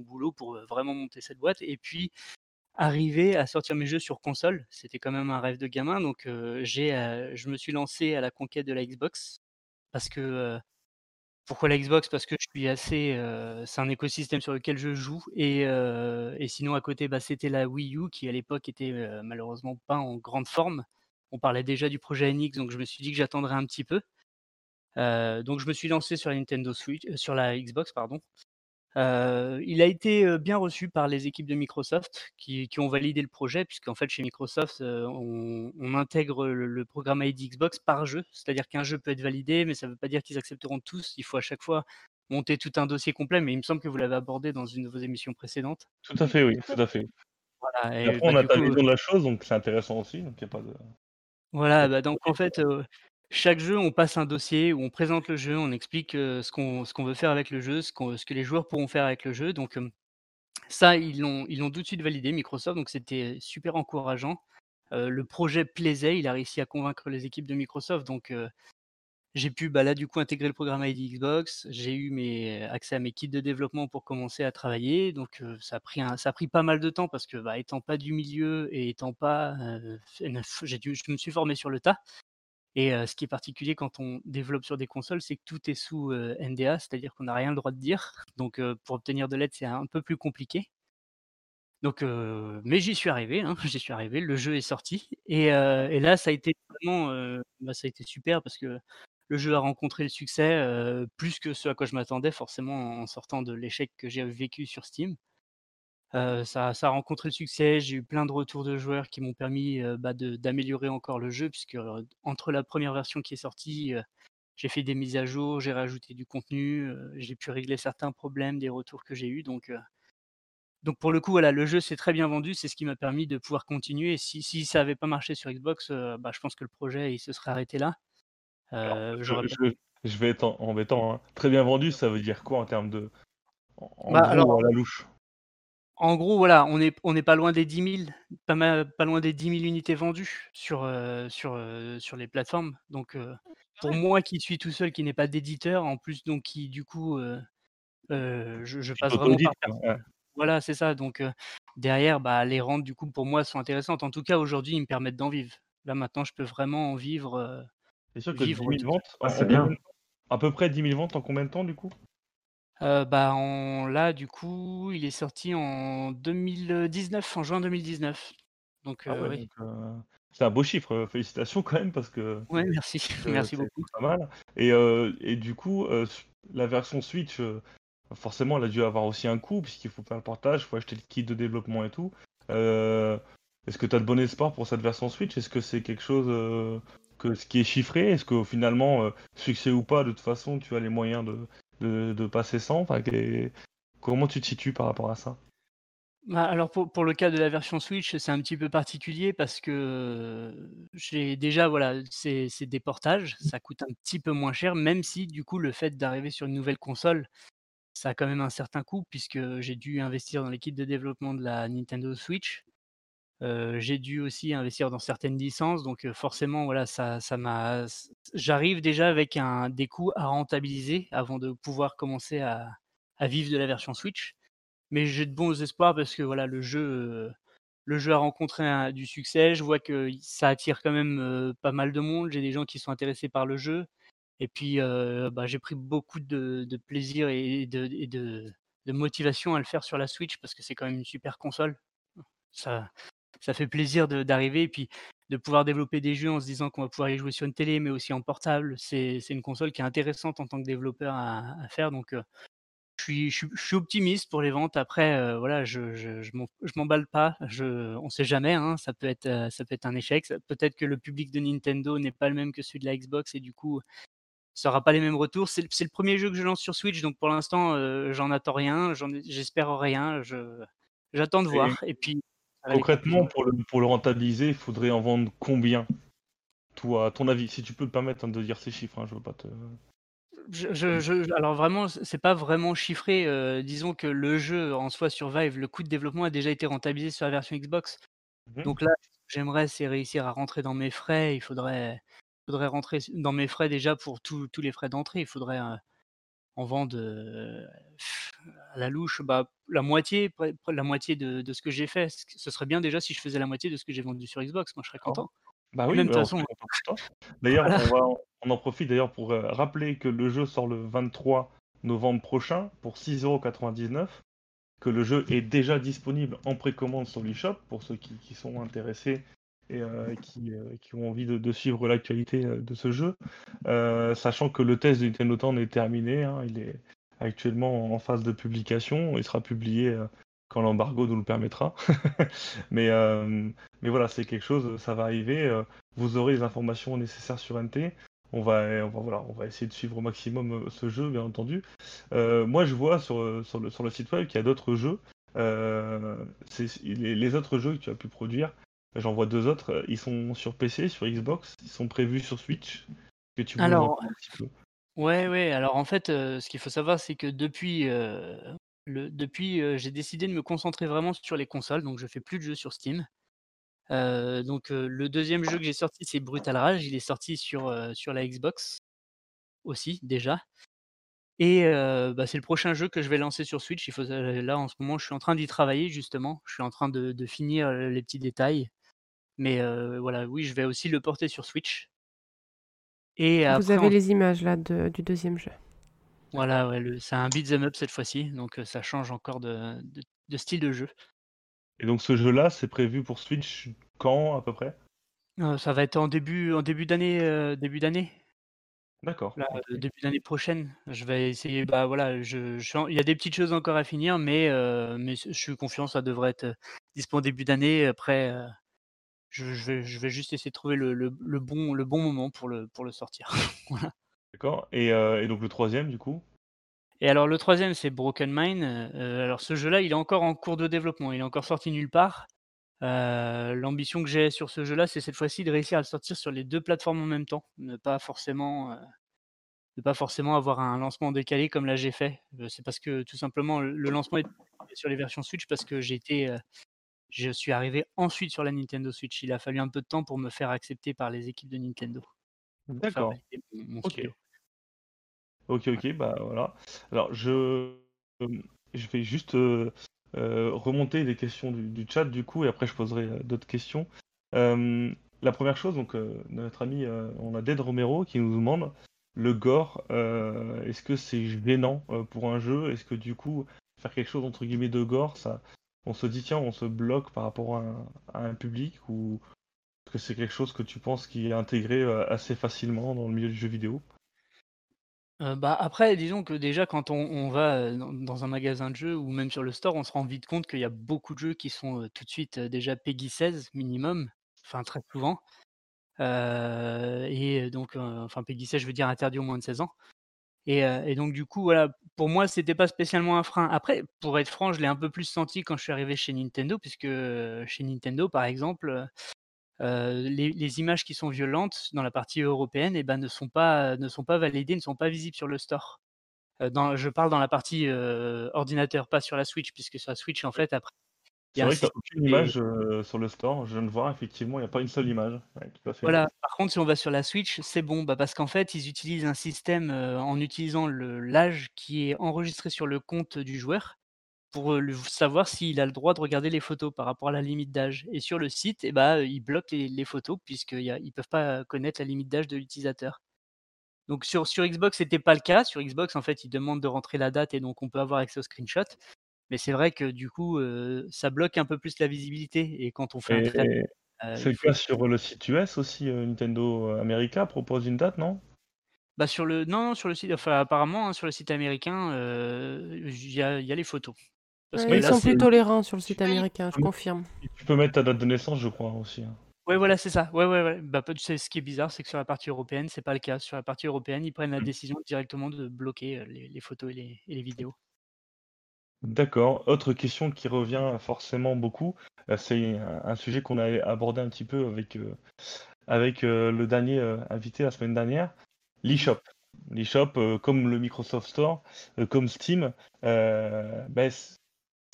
boulot pour, vraiment monter cette boîte et puis arriver à sortir mes jeux sur console. C'était quand même un rêve de gamin donc j'ai, je me suis lancé à la conquête de la Xbox parce que, pourquoi la Xbox? Parce que je suis assez, c'est un écosystème sur lequel je joue et et sinon à côté, bah, c'était la Wii U qui à l'époque était, heu, malheureusement pas en grande forme. On parlait déjà du projet NX donc je me suis dit que j'attendrais un petit peu. Heu, donc je me suis lancé sur la Nintendo Switch heu, sur la Xbox pardon. Heu, il a été, bien reçu par les équipes de Microsoft qui qui ont validé le projet puisqu'en fait chez Microsoft, on on intègre le le programme ID Xbox par jeu. C'est-à-dire qu'un jeu peut être validé, mais ça ne veut pas dire qu'ils accepteront tous. Il faut à chaque fois monter tout un dossier complet, mais il me semble que vous l'avez abordé dans une de vos émissions précédentes. Tout à fait, oui, tout à fait. Voilà Et et après on a ta coup, vision de la chose, donc c'est intéressant aussi, donc il y a pas de Voilà, bah, donc en fait, chaque jeu, on passe un dossier où on présente le jeu, on explique, ce qu'on ce qu'on veut faire avec le jeu, ce qu'on ce que les joueurs pourront faire avec le jeu donc ça, ils l'ont ils l'ont tout de suite validé Microsoft, donc c'était super encourageant. Le projet plaisait, il a réussi à convaincre les équipes de Microsoft donc j'ai pu, bah, là, du coup, intégrer le programme ID Xbox. J'ai eu accès à mes kits de développement pour commencer à travailler donc ça a pris pas mal de temps parce que, bah, étant pas du milieu et étant pas, j'ai dû je me suis formé sur le tas. Et ce qui est particulier quand on développe sur des consoles, c'est que tout est sous, NDA, c'est-à-dire qu'on n'a rien le droit de dire. Donc pour obtenir de l'aide, c'est un peu plus compliqué. Donc mais j'y suis arrivé, hein, j'y suis arrivé, le jeu est sorti et là, ça a été vraiment, bah, ça a été super parce que le jeu a rencontré le succès, plus que ce à quoi je m'attendais forcément en sortant de l'échec que j'ai vécu sur Steam. Ça a rencontré le succès, j'ai eu plein de retours de joueurs qui m'ont permis, bah, d'améliorer encore le jeu puisque, entre la première version qui est sortie, j'ai fait des mises à jour, j'ai rajouté du contenu, j'ai pu régler certains problèmes des retours que j'ai eus donc pour le coup, voilà, le jeu s'est très bien vendu, c'est ce qui m'a permis de pouvoir continuer si ça avait pas marché sur Xbox, bah, je pense que le projet, se serait arrêté là. Alors Heu, je vais être en embêtant, hein. Très bien vendu, ça veut dire quoi en termes de en bah, gros alors à la louche? En gros, voilà, on est on n'est pas loin des 10 000, pas mal pas loin des 10 000 unités vendues sur, heu, sur, heu, sur les plateformes. Donc, pour moi qui suis tout seul, qui n'ai pas d'éditeur, en plus donc qui du coup, je passe vraiment par ouais. Voilà, c'est ça. Donc, derrière, bah, les rentes du coup pour moi sont intéressantes. En tout cas, aujourd'hui, ils me permettent d'en vivre. Là, maintenant, je peux vraiment en vivre, C'est sûr que 10 vivre 000 tout seul. ventes en Ah, c'est bien. À peu près 10 000 ventes en combien de temps du coup? Heu, bah, en là, du coup, il est sorti en 2019, en juin 2019. Donc, Ah heu, ouais oui. donc heu, c'est un beau chiffre, félicitations quand même parce que Ouais, merci, merci beaucoup. c'est pas mal et et du coup, la version Switch, forcément, elle a dû avoir aussi un coût puisqu'il faut faire le portage, il faut acheter le kit de développement et tout. Est-ce que tu as de bon espoir pour cette version Switch? Est-ce que c'est quelque chose, que ce qui est chiffré? Est-ce que finalement, heu, succès ou pas, de toute façon, tu as les moyens de de passer sans? Enfin, comment tu te situes par rapport à ça? Bah, alors pour pour le cas de la version Switch, c'est un petit peu particulier parce que, heu, j'ai déjà voilà, c'est des portages, ça coûte un petit peu moins cher, même si du coup le fait d'arriver sur une nouvelle console, ça a quand même un certain coût puisque j'ai dû investir dans l'équipe de développement de la Nintendo Switch. J'ai dû aussi investir dans certaines licences donc forcément voilà ça ça m'a j'arrive déjà avec un des coûts à rentabiliser avant de pouvoir commencer à à vivre de la version Switch. Mais j'ai de bons espoirs parce que voilà, le jeu, le jeu a rencontré du succès. Je vois que ça attire quand même pas mal de monde. J'ai des gens qui sont intéressés par le jeu. Et puis, bah, j'ai pris beaucoup de, plaisir et, de, de, motivation à le faire sur la Switch parce que c'est quand même une super console. Ça, ça fait plaisir d'arriver et puis de pouvoir développer des jeux en se disant qu'on va pouvoir y jouer sur une télé, mais aussi en portable. C'est une console qui est intéressante en tant que développeur à, faire. Donc, je suis, optimiste pour les ventes. Après, euh, voilà, je, je, m'emballe pas. Je, on sait jamais. Hein, ça peut être, euh, ça peut être un échec. Peut-être que le public de Nintendo n'est pas le même que celui de la Xbox et du coup, ça aura pas les mêmes retours. C'est, le premier jeu que je lance sur Switch, donc pour l'instant, euh, j'en attends rien. j'espère rien. j'attends de voir. Et, puis concrètement, pour le, pour le rentabiliser, il faudrait en vendre combien? Toi, à ton avis, si tu peux te permettre hein, de dire ces chiffres, hein, je veux pas te. Je, alors vraiment, c'est pas vraiment chiffré. Euh, disons que le jeu en soi Survive, le coût de développement a déjà été rentabilisé sur la version Xbox. Mmh Donc là, j'aimerais c'est réussir à rentrer dans mes frais. Il faudrait, faudrait rentrer dans mes frais déjà pour tous les frais d'entrée. Il faudrait euh, en vendre euh, à la louche, bah, la moitié, la moitié de, ce que j'ai fait. Ce serait bien déjà si je faisais la moitié de ce que j'ai vendu sur Xbox. Moi, je serais content. Bah oui, de façon. D'ailleurs, on, en profite d'ailleurs pour euh, rappeler que le jeu sort le 23 novembre prochain pour 6,99€, que le jeu est déjà disponible en précommande sur l'eShop pour ceux qui, sont intéressés et euh, qui, euh, qui, ont envie de, suivre l'actualité de ce jeu, sachant que le test de Nintendo Town est terminé, hein, il est actuellement en phase de publication, il sera publié quand l'embargo nous le permettra. mais, euh, mais voilà, c'est quelque chose, ça va arriver. Euh, vous aurez les informations nécessaires sur NT. On va, on va, voilà, on va essayer de suivre au maximum euh, ce jeu, bien entendu. moi, je vois sur, sur, le, sur le site web qu'il y a d'autres jeux. Les, les, autres jeux que tu as pu produire, j'en vois deux autres. Ils sont sur PC, sur Xbox, ils sont prévus sur Switch. Que tu alors, un petit peu. Ouais, ouais. Alors en fait, ce qu'il faut savoir, c'est que depuis, j'ai décidé de me concentrer vraiment sur les consoles, donc je fais plus de jeux sur Steam. donc le deuxième jeu que j'ai sorti, c'est Brutal Rage. Il est sorti sur, sur la Xbox aussi déjà et bah, c'est le prochain jeu que je vais lancer sur Switch. Il faut là, en ce moment, je suis en train d'y travailler justement. Je suis en train de finir, les petits détails. Mais voilà, oui, je vais aussi le porter sur Switch et Vous avez les images là du deuxième jeu. Voilà, ouais, c'est un beat'em up cette fois-ci, donc ça change encore de, style de jeu. Et donc ce jeu-là, c'est prévu pour Switch quand à peu près? Ça va être en début, en début d'année, début d'année. D'accord. début d'année prochaine. Je vais essayer. Bah voilà, je, il y a des petites choses encore à finir, mais mais je suis confiant, ça devrait être disponible début d'année. Après, je, vais, je vais juste essayer de trouver le, bon, le bon moment pour le, pour le sortir. voilà. D'accord. Euh, et, donc le troisième, du coup? Et alors le troisième, c'est Broken Mind. Euh, alors ce jeu-là, il est encore en cours de développement. Il est encore sorti nulle part. Euh, l'ambition que j'ai sur ce jeu-là, c'est cette fois-ci de réussir à le sortir sur les deux plateformes en même temps, ne pas forcément, ne pas forcément avoir un lancement décalé comme là j'ai fait. c'est parce que tout simplement le lancement est sur les versions Switch parce que j'ai été, je suis arrivé ensuite sur la Nintendo Switch. Il a fallu un peu de temps pour me faire accepter par les équipes de Nintendo. D'accord. ok. Ok, ok, bah voilà. Alors je, je vais juste euh, euh, remonter des questions du, chat du coup et après je poserai euh, d'autres questions. la première chose, donc notre ami, on a Dead Romero qui nous demande le gore, est-ce que c'est gênant pour un jeu? Est-ce que du coup faire quelque chose entre guillemets de gore, ça, on se dit tiens, on se bloque par rapport à à un public ou que c'est quelque chose que tu penses qui est intégré assez facilement dans le milieu du jeu vidéo? Euh, bah, après, disons que déjà quand on va, dans un magasin de jeux ou même sur le store, on se rend vite compte qu'il y a beaucoup de jeux qui sont, tout de suite, déjà PEGI 16 minimum, enfin très souvent. et donc enfin PEGI 16, je veux dire interdit aux moins de 16 ans et donc du coup, pour moi, c'était pas spécialement un frein. Après, pour être franc, je l'ai un peu plus senti quand je suis arrivé chez Nintendo puisque, chez Nintendo, par exemple, les, images qui sont violentes dans la partie européenne eh ben, ne, sont pas, ne sont pas validées, ne sont pas visibles sur le store. Je parle dans la partie ordinateur, pas sur la Switch, puisque sur la Switch, en fait, après, C'est vrai que système aucune image euh, sur le store. Je viens de voir, effectivement, il n'y a pas une seule image. Ouais, tout à fait. Voilà, par contre, si on va sur la Switch, c'est bon, bah, parce qu'en fait, ils utilisent un système, heu, en utilisant l'âge qui est enregistré sur le compte du joueur pour, le savoir s'il a le droit de regarder les photos par rapport à la limite d'âge et sur le site et bah, ils bloquent les les photos puisqu'il y a ils peuvent pas connaître la limite d'âge de l'utilisateur. Donc sur sur Xbox, c'était pas le cas. Sur Xbox, en fait, ils demandent de rentrer la date et donc on peut avoir accès aux screenshots. Mais c'est vrai que du coup, ça bloque un peu plus la visibilité et quand on fait un heu, c'est le faut cas sur le site US aussi, euh, Nintendo America propose une date, non? Bah, sur le non, non, sur le site enfin apparemment, hein, sur le site américain, il y a il y a les photos. Parce que ils Oui, là, sont plus tolérants sur le site Oui. américain, je Oui. confirme. Et tu peux mettre ta date de naissance, je crois, aussi. hein. ouais, voilà, c'est ça. Ouais, ouais, ouais. Bah, ce qui est bizarre, c'est que sur la partie européenne, c'est pas le cas. Sur la partie européenne, ils prennent la Mm. décision directement de bloquer, les les photos et les et les vidéos. D'accord. Autre question qui revient forcément beaucoup, euh, c'est un, un sujet qu'on a abordé un petit peu avec, euh, avec euh, le dernier euh, invité la semaine dernière, l'eShop. L'eShop, euh, comme le Microsoft Store, euh, comme Steam, euh, ben, c-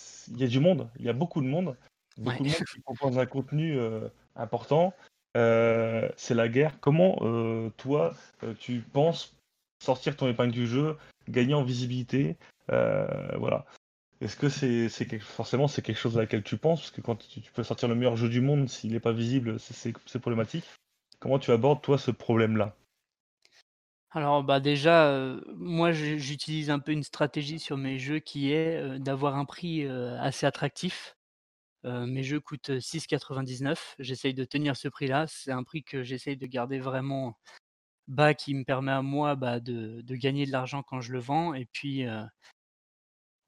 c- il y a du monde, il y a beaucoup de monde, beaucoup de monde qui propose un contenu euh, important. Euh, c'est la guerre. Comment euh, toi, euh, tu penses sortir ton épingle du jeu, gagner en visibilité, euh, voilà. Est-ce que c'est forcément c'est quelque chose à laquelle tu penses? Parce que quand tu, peux sortir le meilleur jeu du monde, s'il n'est pas visible, c'est problématique. Comment tu abordes toi ce problème-là? Alors, bah, déjà, heu, moi, j'utilise un peu une stratégie sur mes jeux qui est, heu, d'avoir un prix, heu, assez attractif. Mes jeux coûtent, heu, 6,99 J'essaye de tenir ce prix-là. C'est un prix que j'essaye de garder vraiment bas, qui me permet à moi, bah, de de gagner de l'argent quand je le vends et puis,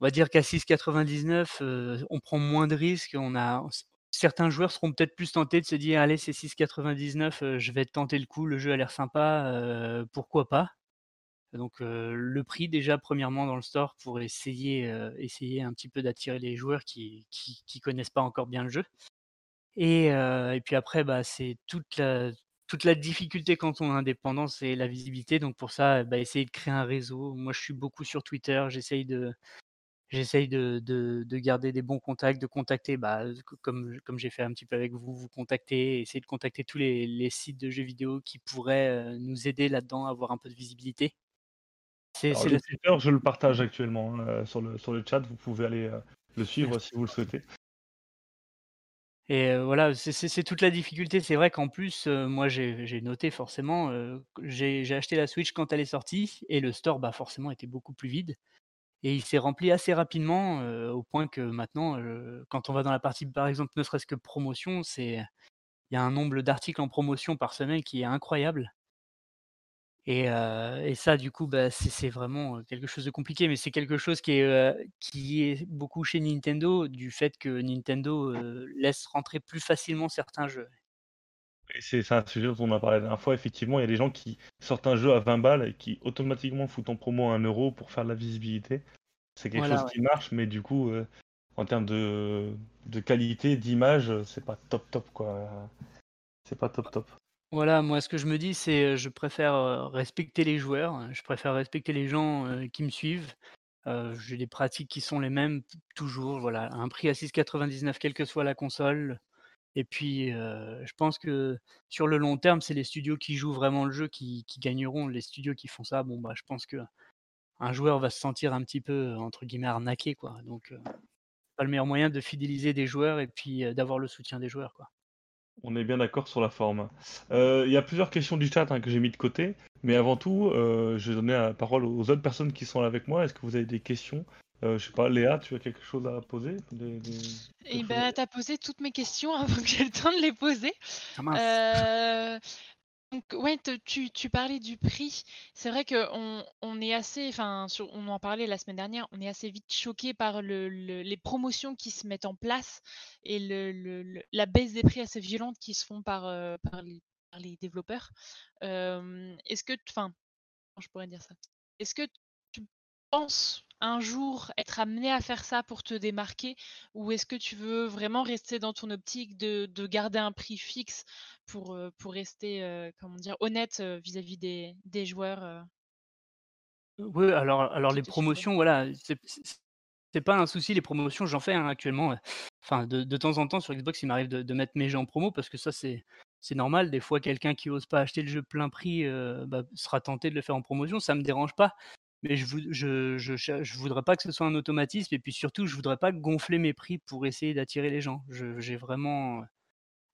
on va dire qu'à 6,99 heu, on prend moins de risques. On a certains joueurs seront peut-être plus tentés de se dire: «Allez, c'est 6,99, heu, je vais tenter le coup, le jeu a l'air sympa, heu, pourquoi pas?» Donc le prix déjà premièrement dans le store pour essayer, essayer un petit peu d'attirer les joueurs qui qui connaissent pas encore bien le jeu et puis après, bah, c'est toute la toute la difficulté quand on est indépendant, c'est la visibilité donc pour ça, bah, essayer de créer un réseau. Moi, je suis beaucoup sur Twitter, j'essaye de j'essaye de de de garder des bons contacts, de contacter, bah, co comme comme j'ai fait un petit peu avec vous, vous contacter, essayer de contacter tous les les sites de jeux vidéo qui pourraient, heu, nous aider là-dedans à avoir un peu de visibilité. C'est Alors c'est le la Twitter, je le partage actuellement euh, sur le, sur le chat, vous pouvez aller euh, le suivre Merci. si vous le souhaitez. Et voilà, c'est c'est c'est toute la difficulté. C'est vrai qu'en plus, moi j'ai j'ai noté forcément, j'ai j'ai acheté la Switch quand elle est sortie et le store, bah, forcément était beaucoup plus vide et il s'est rempli assez rapidement, au point que maintenant, quand on va dans la partie, par exemple, ne serait-ce que promotion, c'est il y a un nombre d'articles en promotion par semaine qui est incroyable et ça du coup, bah, c'est vraiment, quelque chose de compliqué, mais c'est quelque chose qui est, qui est beaucoup chez Nintendo, du fait que Nintendo, laisse rentrer plus facilement certains jeux. C'est un sujet dont on a parlé la dernière fois, effectivement, il y a des gens qui sortent un jeu à 20 balles et qui automatiquement foutent en promo un euro pour faire de la visibilité. C'est quelque Voilà, chose ouais. qui marche, mais du coup, euh, en termes de, de qualité, d'image, euh, c'est pas top top quoi. C'est pas top top. Voilà, moi ce que je me dis, c'est, heu, je préfère, heu, respecter les joueurs, je préfère respecter les gens, qui me suivent. J'ai des pratiques qui sont les mêmes toujours, voilà, un prix à 6,99 quelle que soit la console et puis, heu, je pense que sur le long terme, c'est les studios qui jouent vraiment le jeu qui gagneront. Les studios qui font ça, bon, bah, je pense qu'un joueur va se sentir un petit peu, entre guillemets «arnaqué» quoi, donc heu, c'est pas le meilleur moyen de fidéliser des joueurs et puis, heu, d'avoir le soutien des joueurs, quoi. On est bien d'accord sur la forme. Euh, Il y a plusieurs questions du chat hein, que j'ai mis de côté, mais avant tout, euh, je vais donner la parole aux autres personnes qui sont là avec moi. Est-ce que vous avez des questions Euh, Je sais pas, Léa, tu as quelque chose à poser Des- des- Et quelque chose à bah, dire tu as posé toutes mes questions avant que j'ai le temps de les poser. Ah! Heu, donc ouais, tu tu parlais du prix. C'est vrai qu'on on est assez enfin, on en parlait la semaine dernière, on est assez vite choqué par le le les promotions qui se mettent en place et le le le la baisse des prix assez violente qui se font par, par les par les développeurs. Hem, est-ce que enfin, je pourrais dire ça? Est-ce que tu penses un jour être amené à faire ça pour te démarquer? Ou est-ce que tu veux vraiment rester dans ton optique de de garder un prix fixe pour, pour rester, heu, comment dire? Honnête, heu, vis-à-vis des des joueurs, Oui, alors alors les promotions, voilà, c'est pas un souci les promotions, j'en fais, hein, actuellement, enfin de de temps en temps sur Xbox, il m'arrive de de mettre mes jeux en promo parce que ça c'est c'est normal. Des fois quelqu'un qui ose pas acheter le jeu plein prix, bah, sera tenté de le faire en promotion, ça me dérange pas. Mais je vou je je voudrais pas que ce soit un automatisme et puis surtout je voudrais pas gonfler mes prix pour essayer d'attirer les gens. J'ai vraiment,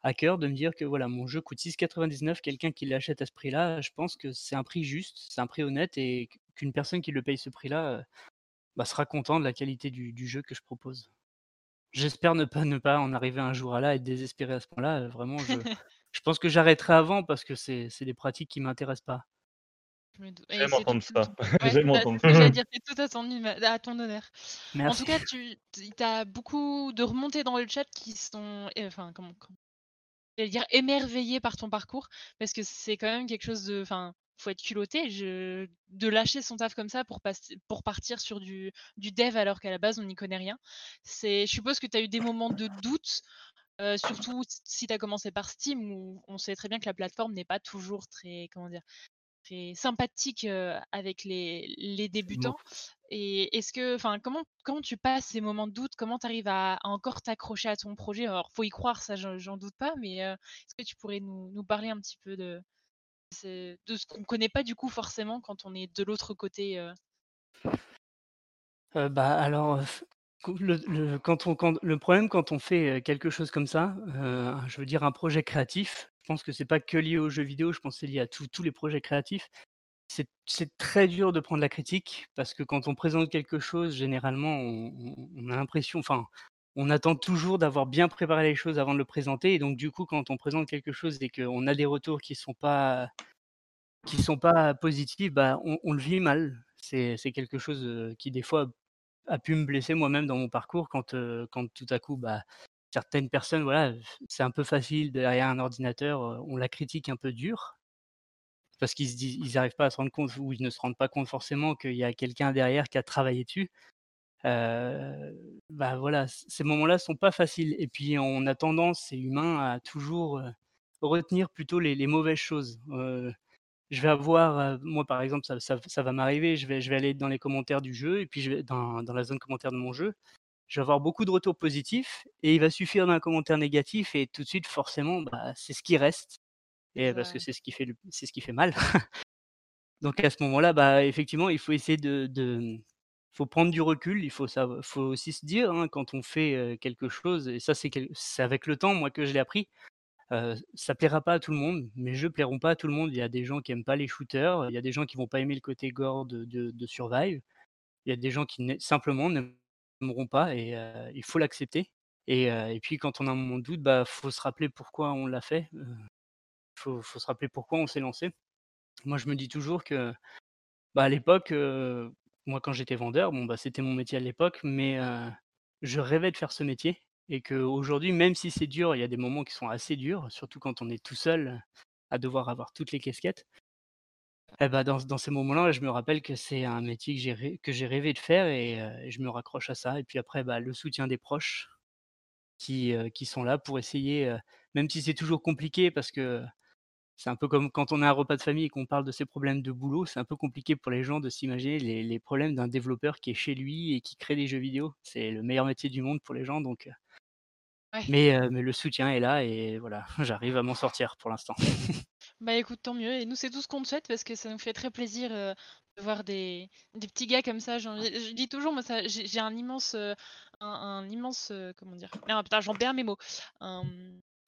à cœur de me dire que voilà, mon jeu coûte 6,99 quelqu'un qui l'achète à ce prix-là, je pense que c'est un prix juste, c'est un prix honnête et qu'une personne qui le paye ce prix-là, bah, sera content de la qualité du du jeu que je propose. J'espère ne pas ne pas en arriver un jour à là, être désespéré à ce point-là, vraiment je je pense que j'arrêterai avant parce que c'est c'est des pratiques qui m'intéressent pas. Je me dou et J'aime entendre ça. ouais, J'aime bah, entendre que j'allais ça. dire, c'est tout à ton huma à ton honneur. En Merci. tout cas, tu as beaucoup de remontées dans le chat qui sont enfin comment comment j'allais dire émerveillées par ton parcours parce que c'est quand même quelque chose de enfin, faut être culotté, je de lâcher son taf comme ça pour passer pour partir sur du du dev alors qu'à la base on n'y connaît rien. C'est je suppose que tu as eu des moments de doute, heu, surtout si tu as commencé par Steam où on sait très bien que la plateforme n'est pas toujours très comment dire? Très sympathique, avec les débutants et est-ce que enfin, comment comment tu passes ces moments de doute? Comment tu arrives à à encore t'accrocher à ton projet? Alors faut y croire, ça j'en doute pas, mais est-ce que tu pourrais nous nous parler un petit peu de de ce qu'on connaît pas du coup forcément quand on est de l'autre côté, bah, alors, le le quand on quand le problème quand on fait, quelque chose comme ça, je veux dire un projet créatif, je pense que c'est pas que lié aux jeux vidéo, je pense que c'est lié à tous tous les projets créatifs. C'est très dur de prendre la critique parce que quand on présente quelque chose, généralement, on a l'impression enfin, on attend toujours d'avoir bien préparé les choses avant de le présenter et donc du coup, quand on présente quelque chose et qu'on a des retours qui sont pas sont pas positifs, bah, on le vit mal. C'est quelque chose, heu, qui des fois a pu me blesser moi-même dans mon parcours quand, heu, quand tout à coup, bah, certaines personnes, voilà, c'est un peu facile derrière un ordinateur, on la critique un peu dur parce qu'ils se disent ils arrivent pas à se rendre compte ou ils ne se rendent pas compte forcément qu'il y a quelqu'un derrière qui a travaillé dessus. Bah, voilà, ces moments-là sont pas faciles et puis on a tendance, c'est humain, à toujours, retenir plutôt les mauvaises choses. Je vais avoir, moi par exemple, ça va m'arriver, je vais je vais aller dans les commentaires du jeu et puis je vais dans dans la zone commentaire de mon jeu, je vais avoir beaucoup de retours positifs et il va suffire d'un commentaire négatif et tout de suite forcément, bah, c'est ce qui reste et parce ça, que c'est ce qui fait c'est ce qui fait mal. Donc à ce moment-là, bah, effectivement, il faut essayer de de faut prendre du recul, il faut sav faut aussi se dire, hein, quand on fait, quelque chose et ça c'est quel c'est avec le temps, moi, que je l'ai appris, heu, ça plaira pas à tout le monde, mes jeux plairont pas à tout le monde. Il y a des gens qui aiment pas les shooters, il y a des gens qui vont pas aimer le côté gore de de de Survive. Il y a des gens qui simplement n'aimeront pas et il faut l'accepter et et puis quand on a un moment de doute, bah, faut se rappeler pourquoi on l'a fait, heu, faut faut se rappeler pourquoi on s'est lancé. Moi, je me dis toujours que bah, à l'époque, moi quand j'étais vendeur, bon, bah, c'était mon métier à l'époque, mais je rêvais de faire ce métier et qu'aujourd'hui, même si c'est dur, il y a des moments qui sont assez durs, surtout quand on est tout seul à devoir avoir toutes les casquettes. Et bah, dans dans ces moments-là, je me rappelle que c'est un métier que j'ai rê que j'ai rêvé de faire et je me raccroche à ça et puis après, bah, le soutien des proches qui, sont là pour essayer, même si c'est toujours compliqué parce que c'est un peu comme quand on a un repas de famille et qu'on parle de ses problèmes de boulot, c'est un peu compliqué pour les gens de s'imaginer les les problèmes d'un développeur qui est chez lui et qui crée des jeux vidéo. C'est le meilleur métier du monde pour les gens donc Ouais. mais le soutien est là et voilà, j'arrive à m'en sortir pour l'instant. Bah, écoute, tant mieux et nous, c'est tout ce qu'on te souhaite parce que ça nous fait très plaisir, heu, de voir des des petits gars comme ça. Je dis toujours, moi, ça j'ai j'ai un immense, heu, un un immense, heu, comment dire? Putain, j'en perds mes mots. Un,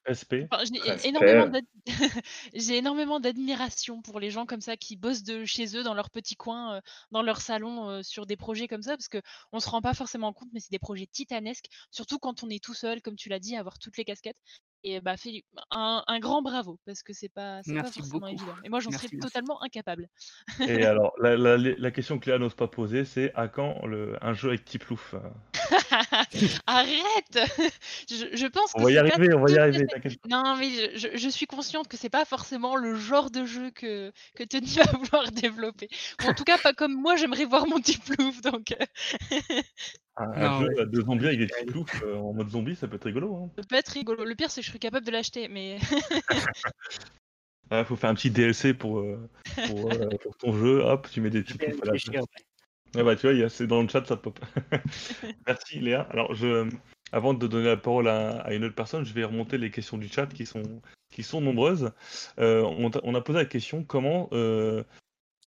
Respect. enfin, j'ai é énormément Respect. d'ad j'ai énormément d'admiration pour les gens comme ça qui bossent de chez eux, dans leur petit coin, dans leur salon, sur des projets comme ça parce qu'on se rend pas forcément compte, mais c'est des projets titanesques, surtout quand on est tout seul, comme tu l'as dit, avoir toutes les casquettes et bah, féli un un grand bravo parce que c'est pas c'est pas forcément beaucoup. évident et moi, j'en serais Merci, totalement incapable. Et alors, la la les la question que Léa n'ose pas poser, c'est à quand le un jeu avec Tiplouf? Heu, Arrête! Je je pense on que va y arriver, on va y arriver, non, mais je suis consciente que c'est pas forcément le genre de jeu que que Tony va vouloir développer en tout cas pas comme moi j'aimerais voir mon Tiplouf donc heu Un un Non, jeu ouais, de zombies avec des terrible. Tiplouf, heu, en mode zombie, ça peut être rigolo, hein. Ça peut être rigolo. Le pire, c'est que je serais capable de l'acheter mais Ah, faut faire un petit DLC pour, heu, pour, ton jeu, hop, tu mets des Tiplouf à la ouais. Ah bah, tu vois, il y a- c'est dans le chat, ça pop. Merci Léa. Alors, je, avant de donner la parole à, à une autre personne, je vais remonter les questions du chat qui sont, qui sont nombreuses. Euh, on, a posé la question comment euh,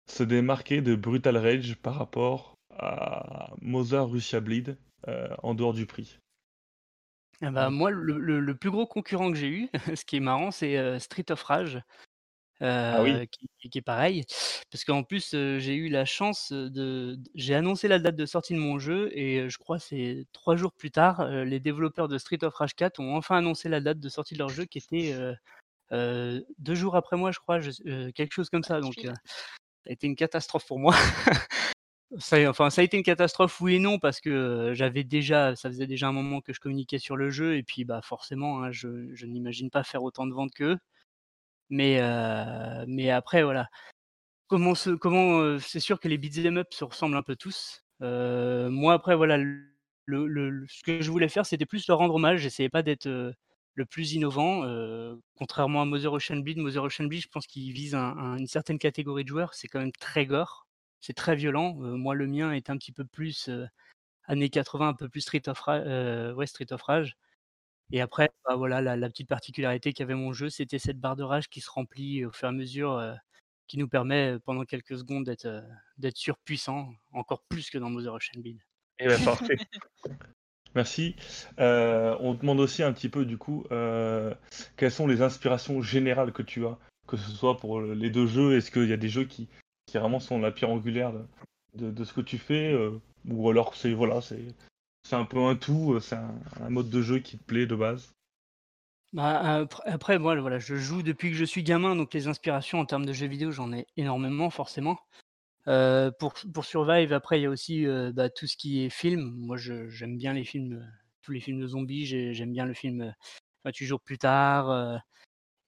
se démarquer de Brutal Rage par rapport à Mother Russia Bleed euh, en dehors du prix. Ah bah, moi, le, le- le plus gros concurrent que j'ai eu, ce qui est marrant, c'est euh, Street of Rage, Ah oui. euh, qui, qui est pareil. Parce qu'en plus, euh, j'ai eu la chance de. J'ai annoncé la date de sortie de mon jeu et euh, je crois c'est trois jours plus tard, euh, les développeurs de Street of Rage 4 ont enfin annoncé la date de sortie de leur jeu qui était euh, euh, deux jours après moi, je crois, je- euh, quelque chose comme ça. Donc, euh, ça a été une catastrophe pour moi. Ça, a- été une catastrophe, oui et non, parce que j'avais déjà, ça faisait déjà un moment que je communiquais sur le jeu, et puis bah forcément, hein, je, n'imagine pas faire autant de ventes qu'eux. Mais, mais après, voilà. Comment c'est sûr que les beat'em up se ressemblent un peu tous. Moi, après, voilà, ce que je voulais faire, c'était plus leur rendre hommage. J'essayais pas d'être le plus innovant. contrairement à Mother Ocean Bleed, Mother Ocean Bleed, je pense qu'il vise un- un- une certaine catégorie de joueurs. C'est quand même très gore. C'est très violent. Euh, moi, le mien est un petit peu plus euh, années 80, un peu plus Street of, Ra- euh, ouais, Street of Rage. Et après, bah, voilà, la, la petite particularité qu'avait mon jeu, c'était cette barre de rage qui se remplit au fur et à mesure, qui nous permet pendant quelques secondes d'être d'être surpuissant, encore plus que dans Mother Ocean. Eh ben, parfait. Merci. Euh, on demande aussi un petit peu, du coup, euh, quelles sont les inspirations générales que tu as, que ce soit pour les deux jeux, est-ce qu'il y a des jeux qui, qui vraiment sont la pierre angulaire de, de- ce que tu fais, euh, ou alors c'est voilà, c'est un peu un tout, euh, c'est un, mode de jeu qui te plaît de base. Bah, après, moi, voilà, je joue depuis que je suis gamin, donc les inspirations en termes de jeux vidéo, j'en ai énormément, forcément. Euh, pour, pour Survive, après, il y a aussi bah, tout ce qui est film. Moi, j'aime bien les films, tous les films de zombies. j'ai- J'aime bien le film euh, 28 jours plus tard.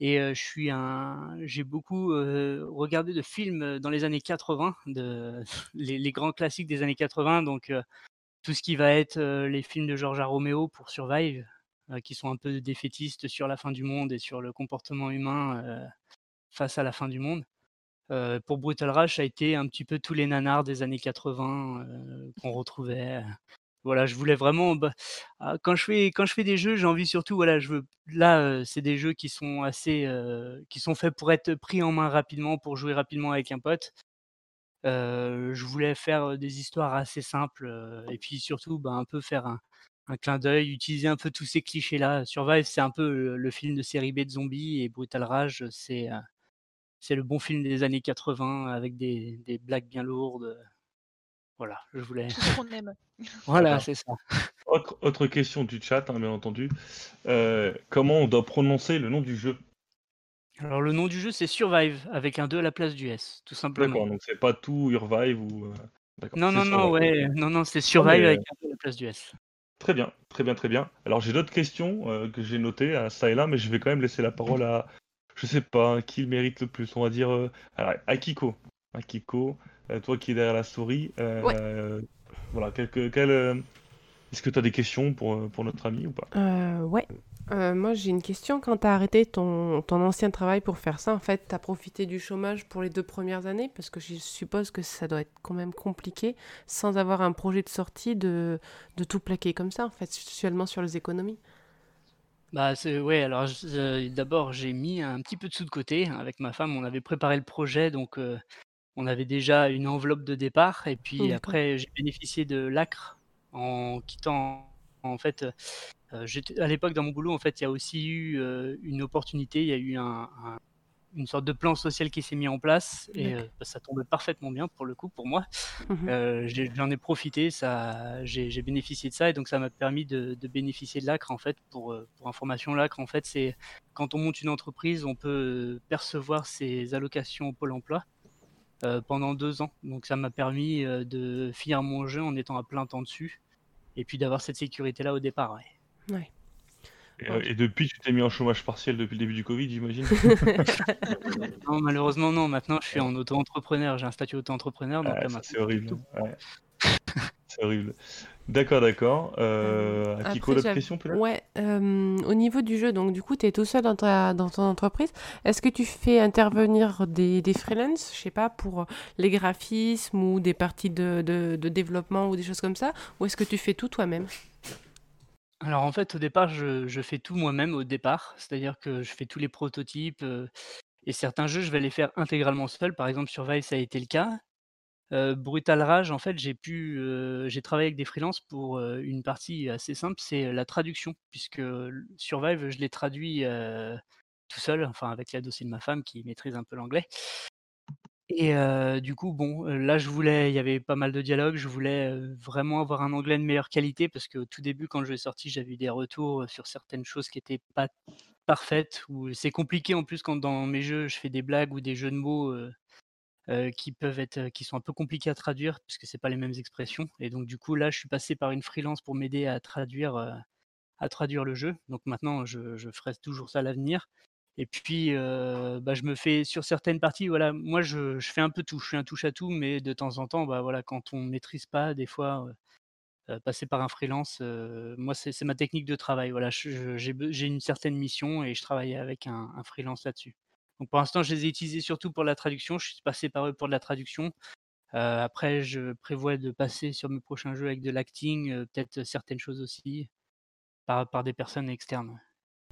Et je suis un, j'ai beaucoup regardé de films dans les années 80, de, les, grands classiques des années 80. Donc, tout ce qui va être les films de Georges A. Romeo pour Survive, qui sont un peu défaitistes sur la fin du monde et sur le comportement humain face à la fin du monde. Pour Brutal Rage, ça a été un petit peu tous les nanars des années 80 euh, qu'on retrouvait. Voilà, je voulais vraiment. bah, ah, quand je fais quand je fais des jeux, j'ai envie surtout. Voilà, je veux. Là, euh, c'est des jeux qui sont assez, euh, qui sont faits pour être pris en main rapidement, pour jouer rapidement avec un pote. Euh, je voulais faire des histoires assez simples et puis surtout, bah, un peu faire un, clin d'œil, utiliser un peu tous ces clichés-là. Survive, c'est un peu le, film de série B de zombies et Brutal Rage, c'est c'est le bon film des années 80 avec des blagues bien lourdes. Voilà, je voulais. Tout ce qu'on aime. Voilà, c'est ça. Autre, autre question du chat, hein, bien entendu. Euh, comment on doit prononcer le nom du jeu? Alors le nom du jeu c'est Survive avec un 2 à la place du S, tout simplement. D'accord, donc c'est pas tout Urvive ou. euh, D'accord. Non non non ouais, non non c'est Survive mais, avec un 2 à la place du S. Très bien, très bien, très bien. Alors j'ai d'autres questions euh, que j'ai notées à ça et là, mais je vais quand même laisser la parole à, je sais pas, hein, qui le mérite le plus. On va dire euh, alors, Akiko. Akiko, euh, toi qui es derrière la souris. euh, Voilà, quelques, quel, euh, est-ce que tu as des questions pour, euh, pour notre ami ou pas? Euh, ouais. Euh, moi, j'ai une question. Quand tu as arrêté ton, ton ancien travail pour faire ça, en fait, tu as profité du chômage pour les deux premières années? Parce que je suppose que ça doit être quand même compliqué, sans avoir un projet de sortie, de, de tout plaquer comme ça, en fait, seulement sur les économies. Bah c'est ouais alors euh, d'abord j'ai mis un petit peu de sous de côté avec ma femme on avait préparé le projet donc euh, on avait déjà une enveloppe de départ et puis D'accord. après j'ai bénéficié de l'ACRE en quittant en fait euh, j'étais à l'époque dans mon boulot en fait il y a aussi eu euh, une opportunité il y a eu un, un- une sorte de plan social qui s'est mis en place et euh, ça tombait parfaitement bien pour le coup pour moi euh, j'ai- J'en ai, profité, ça, j'ai bénéficié de ça et donc ça m'a permis de, de bénéficier de l'ACRE en fait. Pour, euh, pour information, l'ACRE en fait, c'est quand on monte une entreprise, on peut percevoir ses allocations au Pôle Emploi euh, pendant deux ans. Donc ça m'a permis euh, de finir mon jeu en étant à plein temps dessus et puis d'avoir cette sécurité là au départ. ouais. Ouais. et, euh, et depuis, tu t'es mis en chômage partiel depuis le début du Covid, j'imagine Non, malheureusement non. Maintenant, je suis en auto-entrepreneur. J'ai un statut auto-entrepreneur, donc Ouais, maintenant. c'est horrible. C'est horrible. D'accord, d'accord. Euh, Après, Akiko, d'autres questions peut-être Ouais, euh, au niveau du jeu, donc du coup, tu es tout seul dans, ta, dans ton entreprise. Est-ce que tu fais intervenir des, des freelances, je sais pas, pour les graphismes ou des parties de, de, de développement ou des choses comme ça Ou est-ce que tu fais tout toi-même? Alors en fait, au départ, je, je fais tout moi-même au départ, c'est-à-dire que je fais tous les prototypes euh, et certains jeux, je vais les faire intégralement seul. Par exemple, sur Vive, ça a été le cas. Brutal Rage, en fait, j'ai travaillé avec des freelances pour une partie assez simple, c'est la traduction, puisque Survive, je l'ai traduit tout seul, enfin avec l'aide de ma femme qui maîtrise un peu l'anglais. Et du coup, bon, là, je voulais, il y avait pas mal de dialogues, je voulais vraiment avoir un anglais de meilleure qualité, parce que au tout début, quand je l'ai sorti, j'avais eu des retours sur certaines choses qui n'étaient pas parfaites, ou c'est compliqué en plus quand dans mes jeux, je fais des blagues ou des jeux de mots. Euh, euh, qui peuvent être, qui sont un peu compliqués à traduire puisque c'est pas les mêmes expressions. Et donc du coup là, je suis passé par une freelance pour m'aider à traduire, euh, à traduire le jeu. Donc maintenant, je, ferai toujours ça à l'avenir. Et puis, euh, bah, je me fais sur certaines parties, voilà, moi je, fais un peu tout, je suis un touche à tout, mais de temps en temps, bah voilà, quand on maîtrise pas, des fois. euh, euh, passer par un freelance, euh, moi c'est ma technique de travail. Voilà, j'ai une certaine mission et je travaille avec un, un freelance là-dessus. Donc pour l'instant, je les ai utilisés surtout pour la traduction. Je suis passé par eux pour de la traduction. Euh, après, je prévois de passer sur mes prochains jeux avec de l'acting, euh, peut-être certaines choses aussi, par, par des personnes externes.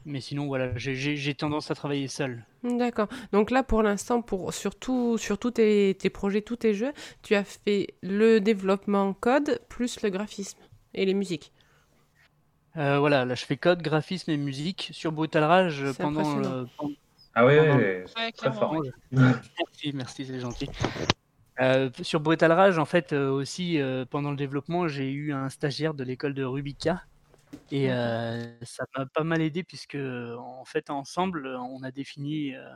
Mais sinon, voilà, j'ai- tendance à travailler seul. D'accord. Donc là, pour l'instant, pour surtout sur tous tes, tes projets, tous tes jeux, tu as fait le développement code plus le graphisme et les musiques. Euh, voilà, là je fais code, graphisme et musique sur Brutal Rage le, pendant- Ah ouais, Pendant- ouais, très fort. Merci, merci, c'est gentil. Euh, sur Brutal Rage, en fait, euh, aussi, euh, pendant le développement, j'ai eu un stagiaire de l'école de Rubica. Et euh, ça m'a pas mal aidé puisque, en fait, ensemble, on a défini, euh,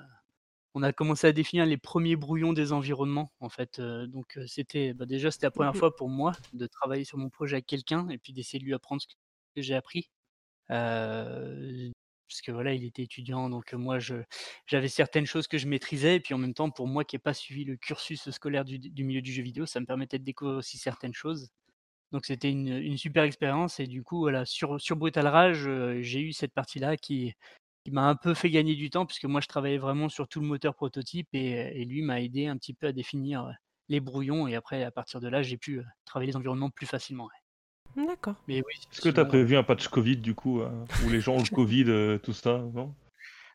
on a commencé à définir les premiers brouillons des environnements. En fait, Euh, donc c'était, bah, déjà, c'était la première Mhm. fois pour moi de travailler sur mon projet avec quelqu'un et puis d'essayer de lui apprendre ce que j'ai appris. Euh, parce que voilà, il était étudiant, donc moi, j'avais certaines choses que je maîtrisais, et puis en même temps, pour moi qui n'ai pas suivi le cursus scolaire du, milieu du jeu vidéo, ça me permettait de découvrir aussi certaines choses. Donc c'était une, super expérience, et du coup, voilà, sur, sur Brutal Rage, j'ai eu cette partie-là qui, qui m'a un peu fait gagner du temps, puisque moi, je travaillais vraiment sur tout le moteur prototype, et, lui m'a aidé un petit peu à définir les brouillons, et après, à partir de là, j'ai pu travailler les environnements plus facilement. D'accord. Mais oui, Est-ce que tu as prévu un patch Covid du coup, euh, où les gens ont le Covid, euh, tout ça Non?